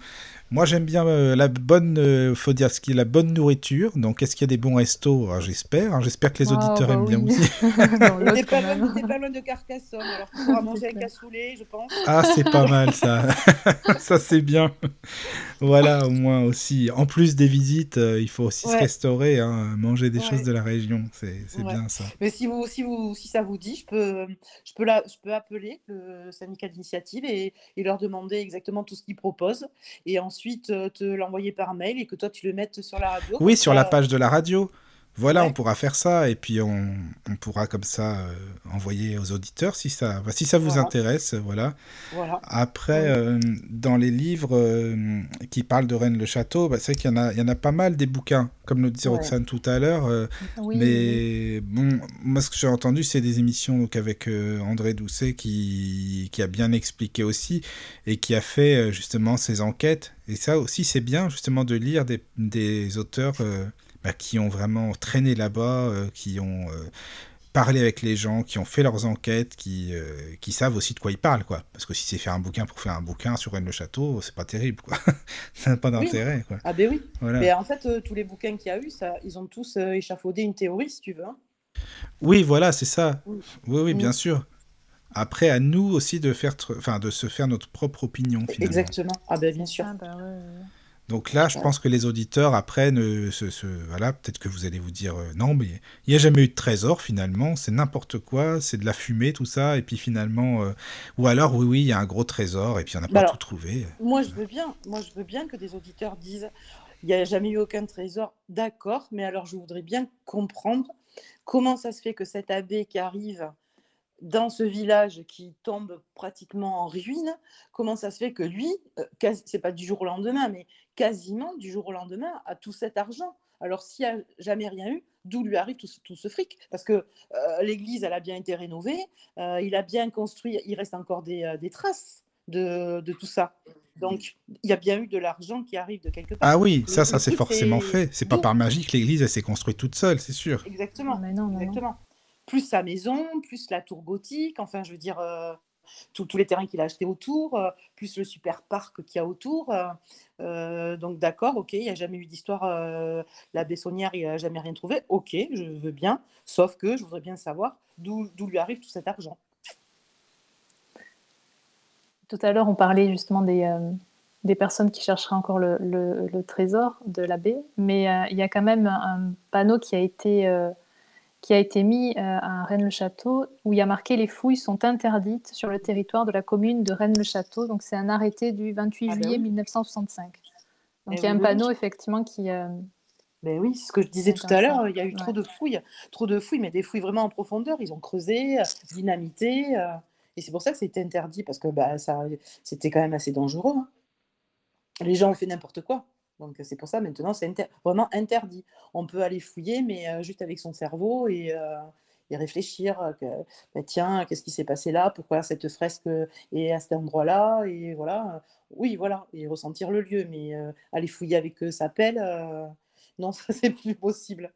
moi j'aime bien euh, la bonne, euh, faut dire ce qui est la bonne nourriture. Donc est-ce qu'il y a des bons restos? Ah, J'espère. hein. J'espère que les Ah, auditeurs bah aiment bien aussi. T'es pas pas loin de Carcassonne, alors tu pourras manger C'est un cassoulet, je pense. Ah, c'est pas [laughs] mal ça. [laughs] ça c'est bien. Voilà, au moins aussi. En plus des visites, euh, il faut aussi se restaurer, hein, manger des choses de la région. C'est c'est ouais. bien ça. Mais si vous, si vous, si ça vous dit, je peux, je peux, la, je peux appeler le syndicat d'initiative et, et leur demander exactement tout ce qu'ils proposent, et ensuite euh, te l'envoyer par mail et que toi tu le mettes sur la radio, Oui, sur la page de la radio. Voilà, on pourra faire ça et puis on, on pourra comme ça euh, envoyer aux auditeurs si ça, bah, si ça vous voilà, intéresse. Voilà. voilà. Après, euh, dans les livres euh, qui parlent de Rennes-le-Château, bah, c'est vrai qu'il y en a, il y en a pas mal des bouquins, comme le disait ouais. Roxane tout à l'heure. Oui, mais bon, moi, ce que j'ai entendu, c'est des émissions donc, avec André Doucet qui, qui a bien expliqué aussi et qui a fait justement ses enquêtes. Et ça aussi, c'est bien justement de lire des, des auteurs qui ont vraiment traîné là-bas, euh, qui ont euh, parlé avec les gens, qui ont fait leurs enquêtes, qui, euh, qui savent aussi de quoi ils parlent, quoi. Parce que si c'est faire un bouquin pour faire un bouquin sur Rennes-le-Château, c'est pas terrible, quoi. [laughs] ça n'a pas Oui, d'intérêt, quoi. ah ben oui. Voilà. Mais en fait, euh, tous les bouquins qu'il y a eu, ça, ils ont tous euh, échafaudé une théorie, si tu veux. hein. Oui, voilà, c'est ça. Mm. Oui, oui, bien Mm. sûr. Après, à nous aussi de faire, enfin, de se faire notre propre opinion finalement. Exactement. Ah ben bien sûr. bah ouais, ouais. Donc là, je Ouais. pense que les auditeurs se- voilà, peut-être que vous allez vous dire euh, non, mais il n'y a jamais eu de trésor finalement, c'est n'importe quoi, c'est de la fumée tout ça, et puis finalement, euh, ou alors oui, oui, il y a un gros trésor et puis on n'a Bah pas tout trouvé. moi je veux bien, moi je veux bien que des auditeurs disent il n'y a jamais eu aucun trésor, d'accord, mais alors je voudrais bien comprendre comment ça se fait que cet abbé qui arrive dans ce village qui tombe pratiquement en ruine, comment ça se fait que lui, euh, c'est pas du jour au lendemain, mais quasiment du jour au lendemain, a tout cet argent? Alors s'il n'y a jamais rien eu, d'où lui arrive tout ce, tout ce fric? Parce que euh, l'église, elle a bien été rénovée, euh, il a bien construit, il reste encore des, euh, des traces de, de tout ça. Donc il y a bien eu de l'argent qui arrive de quelque part. Ah oui, ça, ça c'est forcément fait. C'est pas par magie que l'église elle s'est construite toute seule, c'est sûr. Exactement, Mais non, mais non. Plus sa maison, plus la tour gothique, enfin, je veux dire, euh, tous les terrains qu'il a achetés autour, euh, plus le super parc qu'il y a autour. euh, donc, d'accord, ok, il n'y a jamais eu d'histoire. la Bessonnière, il n'a jamais rien trouvé. Ok, je veux bien. Sauf que je voudrais bien savoir d'où lui arrive tout cet argent. Tout à l'heure, on parlait justement des, personnes qui chercheraient encore le, le, trésor de l'abbé, mais il y a quand même un panneau qui a été, qui a été mis à Rennes-le-Château où il y a marqué les fouilles sont interdites sur le territoire de la commune de Rennes-le-Château. Donc c'est un arrêté du 28 ah ben juillet 1965. Donc eh il y a un panneau effectivement qui. Ben oui, c'est ce que je disais tout à l'heure, il y a eu trop de fouilles, trop de fouilles, mais des fouilles vraiment en profondeur. Ils ont creusé, dynamité. Et c'est pour ça que c'était interdit, parce que bah, ça, c'était quand même assez dangereux. Hein. Les gens ont fait n'importe quoi. Donc c'est pour ça maintenant c'est vraiment interdit. On peut aller fouiller, mais euh, juste avec son cerveau et, euh, réfléchir. Euh, que, bah, tiens, qu'est-ce qui s'est passé là? Pourquoi cette fresque est à cet endroit-là? Et voilà. Oui, voilà. Et ressentir le lieu. Mais aller fouiller avec sa pelle, non, [laughs] ça c'est plus possible.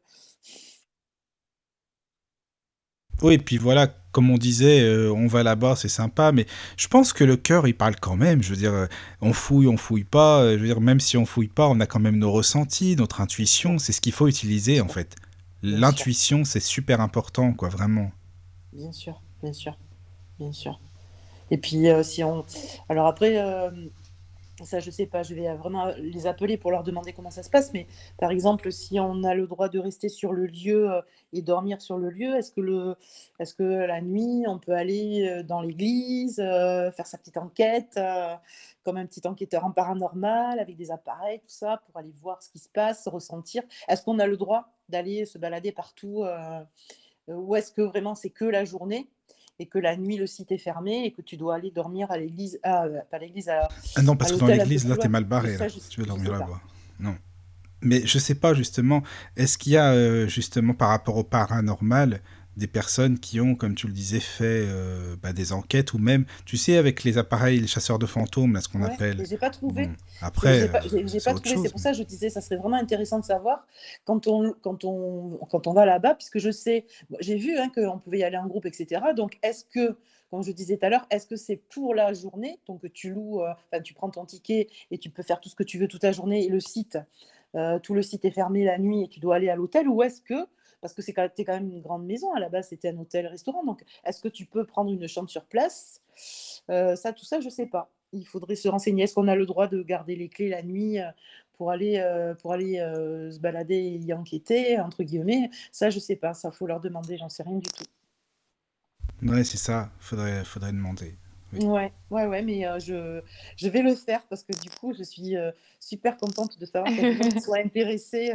Oui, et puis voilà, comme on disait, euh, on va là-bas, c'est sympa, mais je pense que le cœur, il parle quand même. Je veux dire, euh, on fouille, on fouille pas. Euh, je veux dire, même si on fouille pas, on a quand même nos ressentis, notre intuition. C'est ce qu'il faut utiliser, en fait. L'intuition, c'est super important, quoi, vraiment. Bien sûr, bien sûr, bien sûr. Et puis, si on. Alors après ça, je sais pas, je vais vraiment les appeler pour leur demander comment ça se passe. Mais par exemple, si on a le droit de rester sur le lieu euh, et dormir sur le lieu, est-ce que, le, est-ce que la nuit, on peut aller euh, dans l'église, euh, faire sa petite enquête, comme un petit enquêteur en paranormal, avec des appareils, tout ça, pour aller voir ce qui se passe, ressentir? Est-ce qu'on a le droit d'aller se balader partout Ou est-ce que vraiment c'est que la journée? Et que la nuit le site est fermé et que tu dois aller dormir à l'église, ah, pas l'église, à, ah non parce que dans l'église là t'es mal barré là. tu veux dormir là-bas. Non. Mais je sais pas justement, est-ce qu'il y a euh, justement par rapport au paranormal des personnes qui ont, comme tu le disais, fait euh, bah, des enquêtes ou même, tu sais, avec les appareils, les chasseurs de fantômes, là, ce qu'on ouais, appelle. J'ai pas trouvé. après, j'ai pas, pas trouvé. C'est pour ça que je disais, ça serait vraiment intéressant de savoir quand on, quand on, quand on va là-bas, puisque je sais, j'ai vu hein, qu'on pouvait y aller en groupe, etc. Donc, est-ce que, comme je disais tout à l'heure, est-ce que c'est pour la journée, donc tu loues, euh, tu prends ton ticket et tu peux faire tout ce que tu veux toute la journée et le site, euh, tout le site est fermé la nuit et tu dois aller à l'hôtel, ou est-ce que parce que c'est quand, quand même une grande maison. À la base, c'était un hôtel-restaurant. Donc, est-ce que tu peux prendre une chambre sur place? Euh, Ça, tout ça, je ne sais pas. Il faudrait se renseigner. Est-ce qu'on a le droit de garder les clés la nuit euh, pour aller, euh, pour aller se balader et y enquêter, entre guillemets? Ça, je ne sais pas. Ça, faut leur demander. J'en sais rien du tout. Ouais, c'est ça. Faudrait, faudrait demander. Oui. Ouais, ouais, ouais, mais je, je vais le faire parce que du coup, je suis super contente de savoir que les gens [laughs] intéressés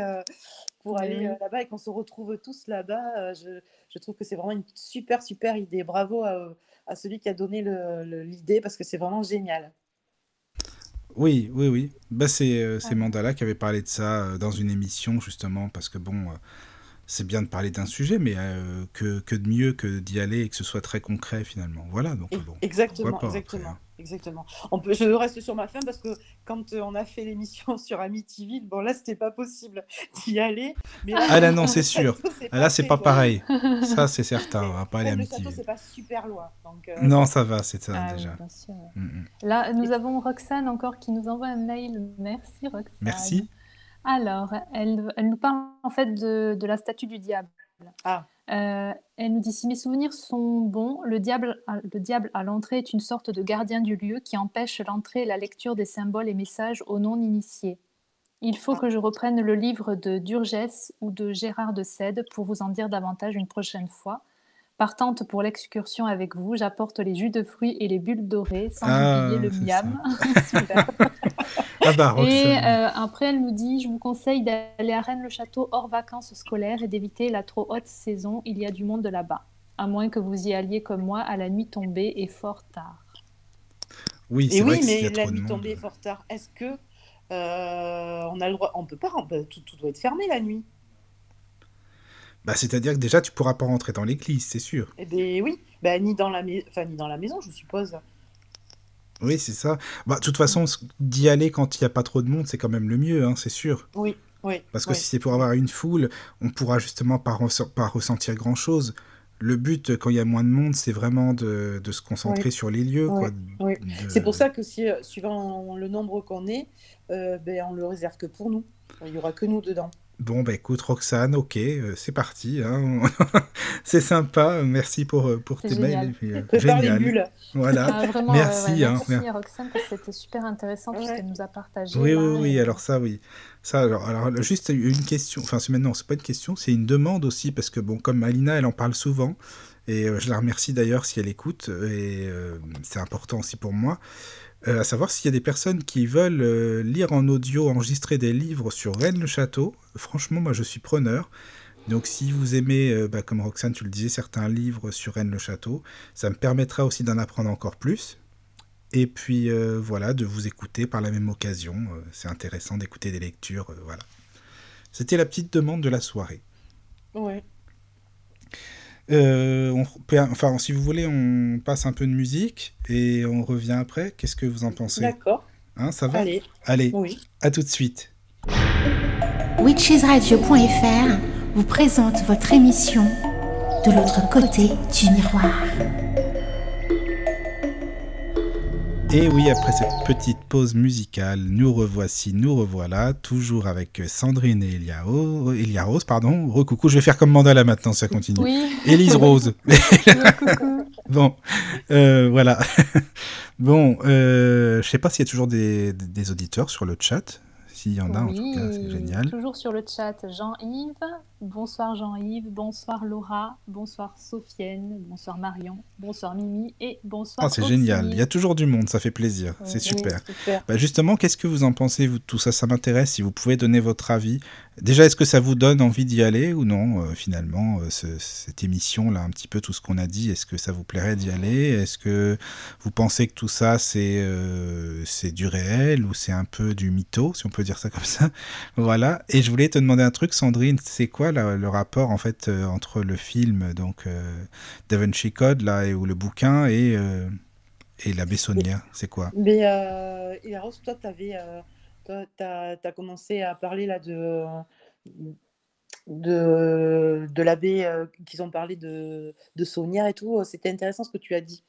pour aller euh, là-bas et qu'on se retrouve tous là-bas. Euh, je, je, trouve que c'est vraiment une super, super idée. Bravo à, à celui qui a donné l'idée parce que c'est vraiment génial. Oui, oui, oui. Bah, c'est euh, Mandala qui avait parlé de ça dans une émission, justement, parce que bon, c'est bien de parler d'un sujet, mais que, que, de mieux que d'y aller et que ce soit très concret, finalement. Voilà, donc bon. Exactement, exactement. Hein. Exactement. On peut, je reste sur ma fin parce que quand euh, on a fait l'émission [laughs] sur Amityville, bon là c'était pas possible d'y aller. Mais ah là [laughs] non, c'est sûr. Ah, là c'est pas pareil. [laughs] ça c'est certain, on va pas aller à Amityville. c'est pas super loin. Euh, non, ça va, c'est ça ah déjà. Mm, mm. Là, nous avons Roxane encore qui nous envoie un mail. Merci Roxane. Merci. Alors, elle, elle nous parle en fait de, de la statue du diable. Ah. Euh, elle nous dit si mes souvenirs sont bons, le diable, le diable à l'entrée est une sorte de gardien du lieu qui empêche l'entrée et la lecture des symboles et messages aux non-initiés. Il faut que je reprenne le livre de Durgès ou de Gérard de Sède pour vous en dire davantage une prochaine fois. Partante pour l'excursion avec vous, j'apporte les jus de fruits et les bulles dorées, sans ah, oublier le miam. Ah [laughs] [laughs] bah, et euh, après, elle nous dit Je vous conseille d'aller à Rennes-le-Château hors vacances scolaires et d'éviter la trop haute saison. Il y a du monde là-bas. À moins que vous y alliez comme moi à la nuit tombée et fort tard. Oui, c'est vrai mais la nuit tombée et fort tard, est-ce que euh, on a le droit On peut pas, tout, tout doit être fermé la nuit. Bah, c'est-à-dire que déjà, tu pourras pas rentrer dans l'église, c'est sûr. Eh bien oui, bah, ni, dans la enfin, ni dans la maison, je suppose. Oui, c'est ça. Bah, de toute façon, d'y aller quand il n'y a pas trop de monde, c'est quand même le mieux, hein, c'est sûr. Oui, oui. Parce que si c'est pour avoir une foule, on pourra justement pas, pas ressentir grand-chose. Le but, quand il y a moins de monde, c'est vraiment de, de, se concentrer sur les lieux. Oui. C'est pour ça que si, euh, suivant le nombre qu'on est, euh, ben, on le réserve que pour nous. Il n'y aura que nous dedans. Bon, bah écoute, Roxane, ok, euh, c'est parti. hein. [laughs] c'est sympa, merci pour, euh, pour tes génial. mails. puis, euh, les génial. bulles. Voilà. Ah, vraiment, Merci, ouais, ouais, hein, merci mer- Roxane, parce que c'était super intéressant tout ce qu'elle nous a partagé. Oui, là, oui, oui, et- alors ça, oui. Ça, alors, alors, juste une question, enfin, c'est maintenant, c'est pas une question, c'est une demande aussi, parce que, bon, comme Alina, elle en parle souvent, et euh, je la remercie d'ailleurs si elle écoute, et euh, c'est important aussi pour moi, euh, à savoir s'il y a des personnes qui veulent euh, lire en audio, enregistrer des livres sur Rennes-le-Château. Franchement, moi, je suis preneur. Donc, si vous aimez, euh, bah, comme Roxane, tu le disais, certains livres sur Rennes-le-Château, ça me permettra aussi d'en apprendre encore plus. Et puis voilà, de vous écouter par la même occasion. C'est intéressant d'écouter des lectures. voilà. C'était la petite demande de la soirée. Ouais. Euh, on peut- enfin, si vous voulez, on passe un peu de musique et on revient après. Qu'est-ce que vous en pensez? D'accord. Hein, Ça va? Allez. Allez, Oui. à tout de suite. Witchesradio.fr vous présente votre émission De l'autre côté du miroir. Et oui, après cette petite pause musicale, nous revoici, nous revoilà, toujours avec Sandrine et Elia, O- Elia Rose. Pardon. Recoucou, je vais faire comme Mandala maintenant, ça continue. Oui. Élise Rose. [laughs] Bon, euh, voilà. [laughs] bon, euh, je sais pas s'il y a toujours des, auditeurs sur le chat. S'il y en a, en tout cas, c'est génial. Toujours sur le chat, Jean-Yves. Bonsoir Jean-Yves, bonsoir Laura, bonsoir Sophienne, bonsoir Marion, bonsoir Mimi et bonsoir Ah, c'est génial. Il y a toujours du monde, ça fait plaisir. C'est Oui, super. Bah, justement, qu'est-ce que vous en pensez, vous, tout ça? Ça m'intéresse, si vous pouvez donner votre avis. Déjà, est-ce que ça vous donne envie d'y aller ou non, euh, finalement, euh, ce- cette émission-là, un petit peu tout ce qu'on a dit, est-ce que ça vous plairait d'y aller? Est-ce que vous pensez que tout ça, c'est euh, c'est du réel ou c'est un peu du mytho, si on peut dire ça comme ça? [laughs] Voilà. Et je voulais te demander un truc, Sandrine, c'est quoi le rapport, en fait, euh, entre le film, donc, euh, Da Vinci Code, là, et, ou le bouquin, et, euh, et la Bessonnière C'est quoi? Mais euh, et Rose, toi, tu as, commencé à parler là de, de, de l'abbé euh, qu'ils ont parlé de, de Saunière et tout. C'était intéressant ce que tu as dit.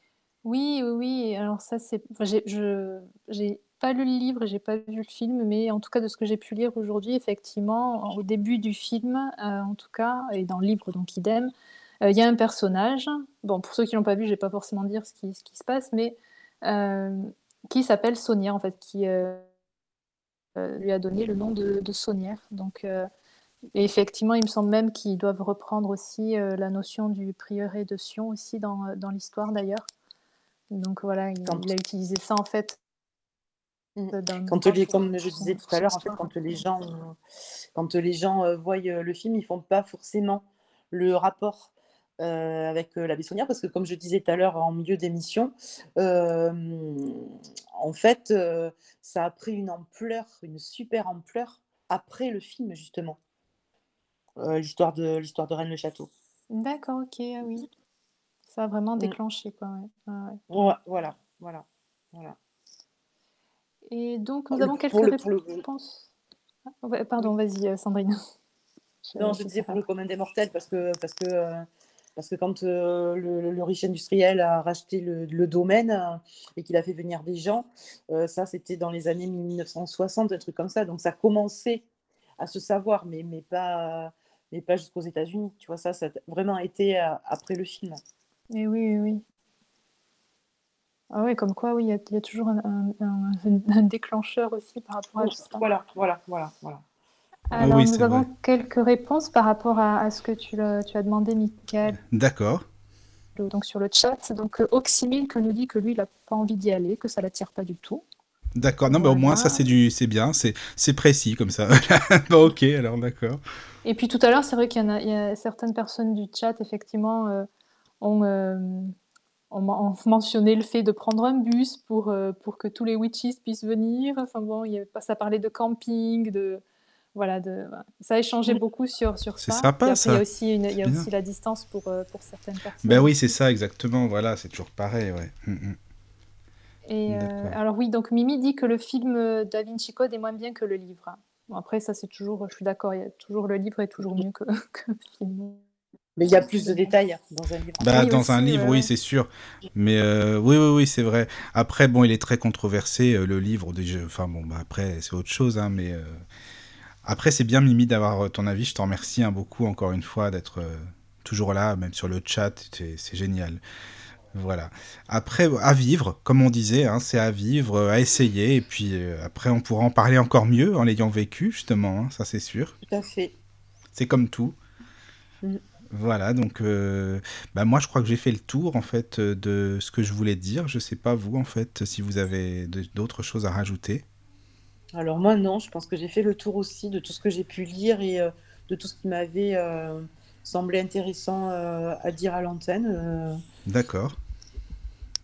Oui, oui, oui. Alors ça, c'est. Enfin, j'ai pas lu le livre et j'ai pas vu le film, mais en tout cas de ce que j'ai pu lire aujourd'hui, effectivement, au début du film, euh, en tout cas, et dans le livre, donc idem, euh, il y a un personnage. Bon, pour ceux qui l'ont pas vu, je vais pas forcément dire ce qui, ce qui se passe, mais euh, qui s'appelle Saunière, en fait, qui euh, euh, lui a donné le nom de, de Saunière. Donc, euh, et effectivement, il me semble même qu'ils doivent reprendre aussi euh, la notion du prieuré de Sion aussi dans, dans l'histoire d'ailleurs. Donc voilà, il a utilisé ça en fait. Dans- Quand les, comme je disais tout à l'heure, en fait, histoire. quand les gens, euh, quand les gens euh, voient euh, le film, ils font pas forcément le rapport euh, avec euh, la Bessonnière, parce que comme je disais tout à l'heure en milieu d'émission, euh, en fait, euh, ça a pris une ampleur, une super ampleur après le film justement, Euh, l'histoire de l'histoire de Rennes le Château. D'accord, ok, ah oui. Ça a vraiment Mm. déclenché quoi. ouais. Ah, ouais. Ouais, Voilà, voilà, voilà. Et donc nous Le- avons quelques pour le- réponses. Ah, ouais, pardon, vas-y euh, Sandrine. [laughs] Non, je disais pour le commun des mortels parce que, parce que, euh, parce que quand euh, le, le riche industriel a racheté le, le domaine euh, et qu'il a fait venir des gens, euh, ça c'était dans les années 1960, un truc comme ça. Donc ça commençait à se savoir, mais, mais pas, mais pas jusqu'aux États-Unis. Tu vois, ça, ça a vraiment été après le film. Et oui, oui, oui. Ah ouais, comme quoi, oui, il y, a- il y a toujours un, un- un- un déclencheur aussi par rapport à tout ça. Voilà, voilà, voilà, voilà. Ah Alors, oui, nous c'est avons vrai. quelques réponses par rapport à, à ce que tu, as demandé, Michael, D'accord. donc sur le chat. Donc, euh, Oxymilk nous dit que lui, il n'a pas envie d'y aller, que ça l'attire pas du tout. D'accord. Non, mais au moins, ça, c'est du, c'est bien, c'est, c'est précis comme ça. [laughs] bon, ok, alors d'accord. Et puis tout à l'heure, c'est vrai qu'il y en a, il y a certaines personnes du chat, effectivement, euh, ont, euh, ont men- ont mentionné le fait de prendre un bus pour, euh, pour que tous les witches puissent venir. Enfin bon, il y a, ça parlait de camping, de... Voilà, de, ça a échangé Mm. beaucoup sur, sur C'est ça. sympa, Puis après, ça. Il y a aussi, une, il y a C'est bien. aussi la distance pour, euh, pour certaines personnes. Ben oui, c'est ça, exactement. Voilà, c'est toujours pareil, ouais. Mm, mm. Et, euh, alors oui, donc Mimi dit que le film Da Vinci Code est moins bien que le livre. Bon, après, ça c'est toujours, je suis d'accord, toujours le livre est toujours mieux que, [laughs] que le film. Mais il y a plus de détails dans un livre. Bah, Oui, dans un livre, ouais, oui, c'est sûr. Mais euh, oui, oui, oui, c'est vrai. Après, bon, il est très controversé, euh, le livre. Déjà, enfin, bon, bah, après, c'est autre chose, hein, mais. euh, Après, c'est bien, Mimi, d'avoir euh, ton avis. Je t'en remercie hein, beaucoup, encore une fois, d'être euh, toujours là, même sur le chat. C'est génial. Voilà. Après, à vivre, comme on disait, hein, c'est à vivre, euh, à essayer. Et puis euh, après, on pourra en parler encore mieux en l'ayant vécu, justement. hein, ça, c'est sûr. Tout à fait. C'est comme tout. Mm. Voilà, donc euh, bah moi je crois que j'ai fait le tour en fait euh, de ce que je voulais dire. Je sais pas vous en fait si vous avez d'autres choses à rajouter. Alors moi, non, je pense que j'ai fait le tour aussi de tout ce que j'ai pu lire et euh, de tout ce qui m'avait euh, semblé intéressant à dire à l'antenne. D'accord.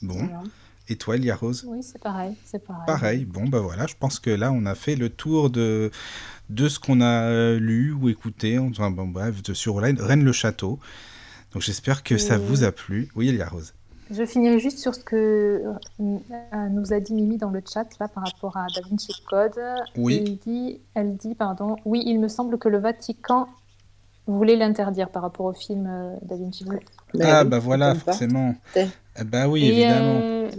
Bon. voilà. Et toi, Elia Rose Oui, c'est pareil, c'est pareil. Pareil. Bon, bah voilà, je pense que là, on a fait le tour de, de ce qu'on a euh, lu ou écouté, enfin, bon, bref, de, sur Rennes, Rennes-le-Château. Donc j'espère que ça vous a plu. Oui, Elia Rose. Je finirai juste sur ce que euh, nous a dit Mimi dans le chat là par rapport à Da Vinci Code. Oui. Il dit, elle dit, pardon, oui, il me semble que le Vatican voulait l'interdire par rapport au film euh, Da Vinci Code. Ah, oui, bah voilà, pourquoi pas. forcément. Ah bah oui, Et, évidemment. euh, ah,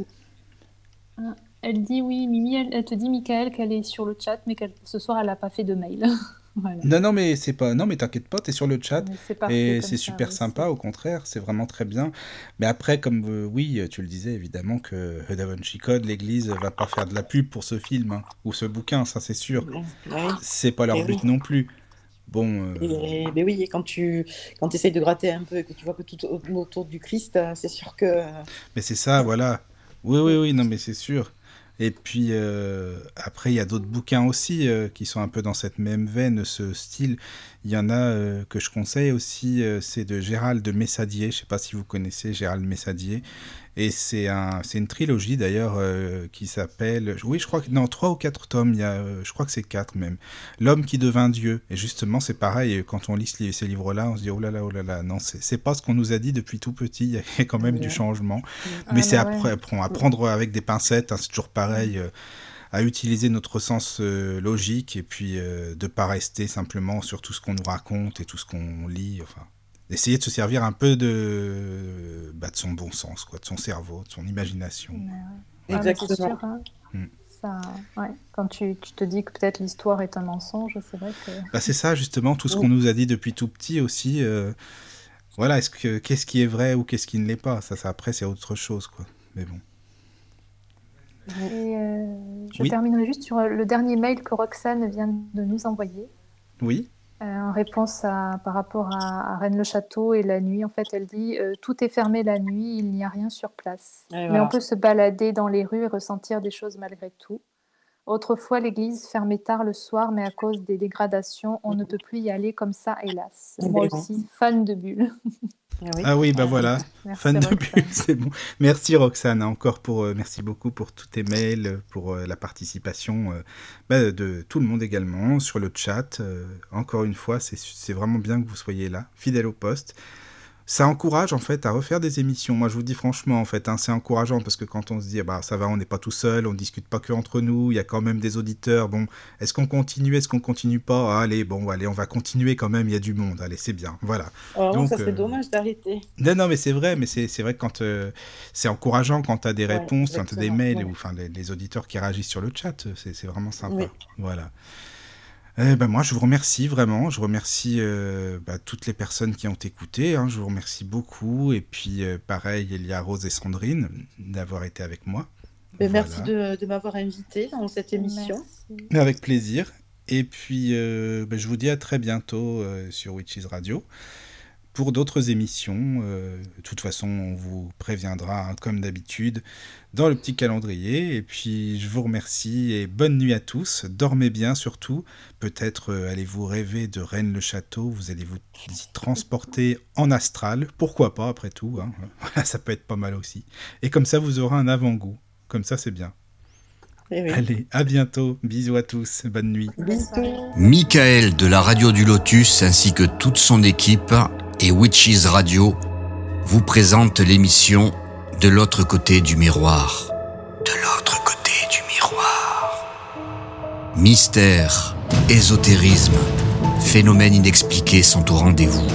elle dit oui, Mimi, elle, elle te dit Michael qu'elle est sur le chat, mais que ce soir elle n'a pas fait de mail. [laughs] voilà. Non, non, mais c'est pas. Non, mais t'inquiète pas, t'es sur le chat. Mais c'est Et c'est ça, super oui, sympa, au contraire, c'est vraiment très bien. Mais après, comme euh, oui, tu le disais évidemment que Da Vinci Code, l'Église va pas faire de la pub pour ce film hein, ou ce bouquin, ça c'est sûr. Oui. C'est pas leur Et but oui. non plus. Bon, euh, Et, mais oui, et quand tu quand essayes de gratter un peu et que tu vois que tout au- autour du Christ, euh, c'est sûr que euh, mais c'est ça, voilà. Oui, oui, oui, non, mais c'est sûr. Et puis euh, après, il y a d'autres bouquins aussi euh, qui sont un peu dans cette même veine, ce style. Il y en a euh, que je conseille aussi, c'est de Gérald Messadier. Je sais pas si vous connaissez Gérald Messadier. Et c'est un, c'est une trilogie d'ailleurs euh, qui s'appelle, oui, je crois que non, trois ou quatre tomes. Il y a, euh, je crois que c'est quatre même. L'homme qui devint Dieu. Et justement, c'est pareil. Quand on lit ce- ces livres-là, on se dit oh là là, oh là là. Non, c'est c'est pas ce qu'on nous a dit depuis tout petit. Il y a quand même du Ouais. changement. Ah, Mais c'est bah après, ouais. après, à prendre avec des pincettes, hein, c'est toujours pareil, euh, à utiliser notre sens euh, logique et puis euh, de pas rester simplement sur tout ce qu'on nous raconte et tout ce qu'on lit. Enfin, essayer de se servir un peu de, bah, de son bon sens, quoi, de son cerveau, de son imagination. Ouais, ouais. Exactement. sûr, hein. Mm. Ça, ouais. Quand tu, tu te dis que peut-être l'histoire est un mensonge, c'est vrai que. Bah, c'est ça justement, tout ce qu'on nous a dit depuis tout petit aussi. euh, voilà, est-ce que qu'est-ce qui est vrai ou qu'est-ce qui ne l'est pas? Ça, ça après, c'est autre chose, quoi. Mais bon. Et euh, je Oui. terminerai juste sur euh, le dernier mail que Roxane vient de nous envoyer. Oui. Euh, en réponse à, par rapport à, à Rennes-le-Château et la nuit, en fait, elle dit euh, Tout est fermé la nuit, il n'y a rien sur place. Et Mais voilà. on peut se balader dans les rues et ressentir des choses malgré tout. Autrefois, l'église fermait tard le soir, mais à cause des dégradations, on ne peut plus y aller comme ça, hélas. Moi aussi, fan de bulles. Ah oui. Ah oui, bah voilà. Merci, Fan de Roxane. bulles, [laughs] c'est bon. Merci Roxane, encore pour euh, merci beaucoup pour tous tes mails, pour euh, la participation euh, bah, de tout le monde également sur le chat. Euh, encore une fois, c'est c'est vraiment bien que vous soyez là, fidèle au poste. Ça encourage en fait à refaire des émissions. Moi, je vous dis franchement, en fait, hein, c'est encourageant parce que quand on se dit, ah bah ça va, on n'est pas tout seul, on discute pas que entre nous, il y a quand même des auditeurs. Bon, est-ce qu'on continue, est-ce qu'on continue pas? Ah, Allez, bon, allez, on va continuer quand même. Il y a du monde. Allez, c'est bien. Voilà. Vraiment, Donc, ça serait euh, dommage d'arrêter. Non, non, mais c'est vrai, mais c'est c'est vrai quand euh, c'est encourageant quand tu as des Ouais, réponses, quand tu as des mails, ouais. ou enfin les, les auditeurs qui réagissent sur le chat, c'est c'est vraiment sympa. Oui. Voilà. Eh ben moi, je vous remercie vraiment. Je remercie euh, bah, toutes les personnes qui ont écouté. hein. Je vous remercie beaucoup. Et puis, euh, pareil, il y a Rose et Sandrine d'avoir été avec moi. Voilà. Merci de, de m'avoir invité dans cette émission. Merci. Avec plaisir. Et puis, euh, ben, je vous dis à très bientôt euh, sur Witches Radio pour d'autres émissions. Euh, de toute façon, on vous préviendra, hein, comme d'habitude, dans le petit calendrier. Et puis, je vous remercie et bonne nuit à tous. Dormez bien surtout. Peut-être euh, allez-vous rêver de Rennes-le-Château. Vous allez vous y transporter en astral. Pourquoi pas, après tout. hein. [laughs] Voilà, ça peut être pas mal aussi. Et comme ça, vous aurez un avant-goût. Comme ça, c'est bien. Eh oui. Allez, à bientôt. Bisous à tous. Bonne nuit. Bisous. Michael de la radio du Lotus ainsi que toute son équipe et Witches Radio vous présentent l'émission De l'autre côté du miroir. De l'autre côté du miroir. Mystère, ésotérisme, phénomènes inexpliqués sont au rendez-vous.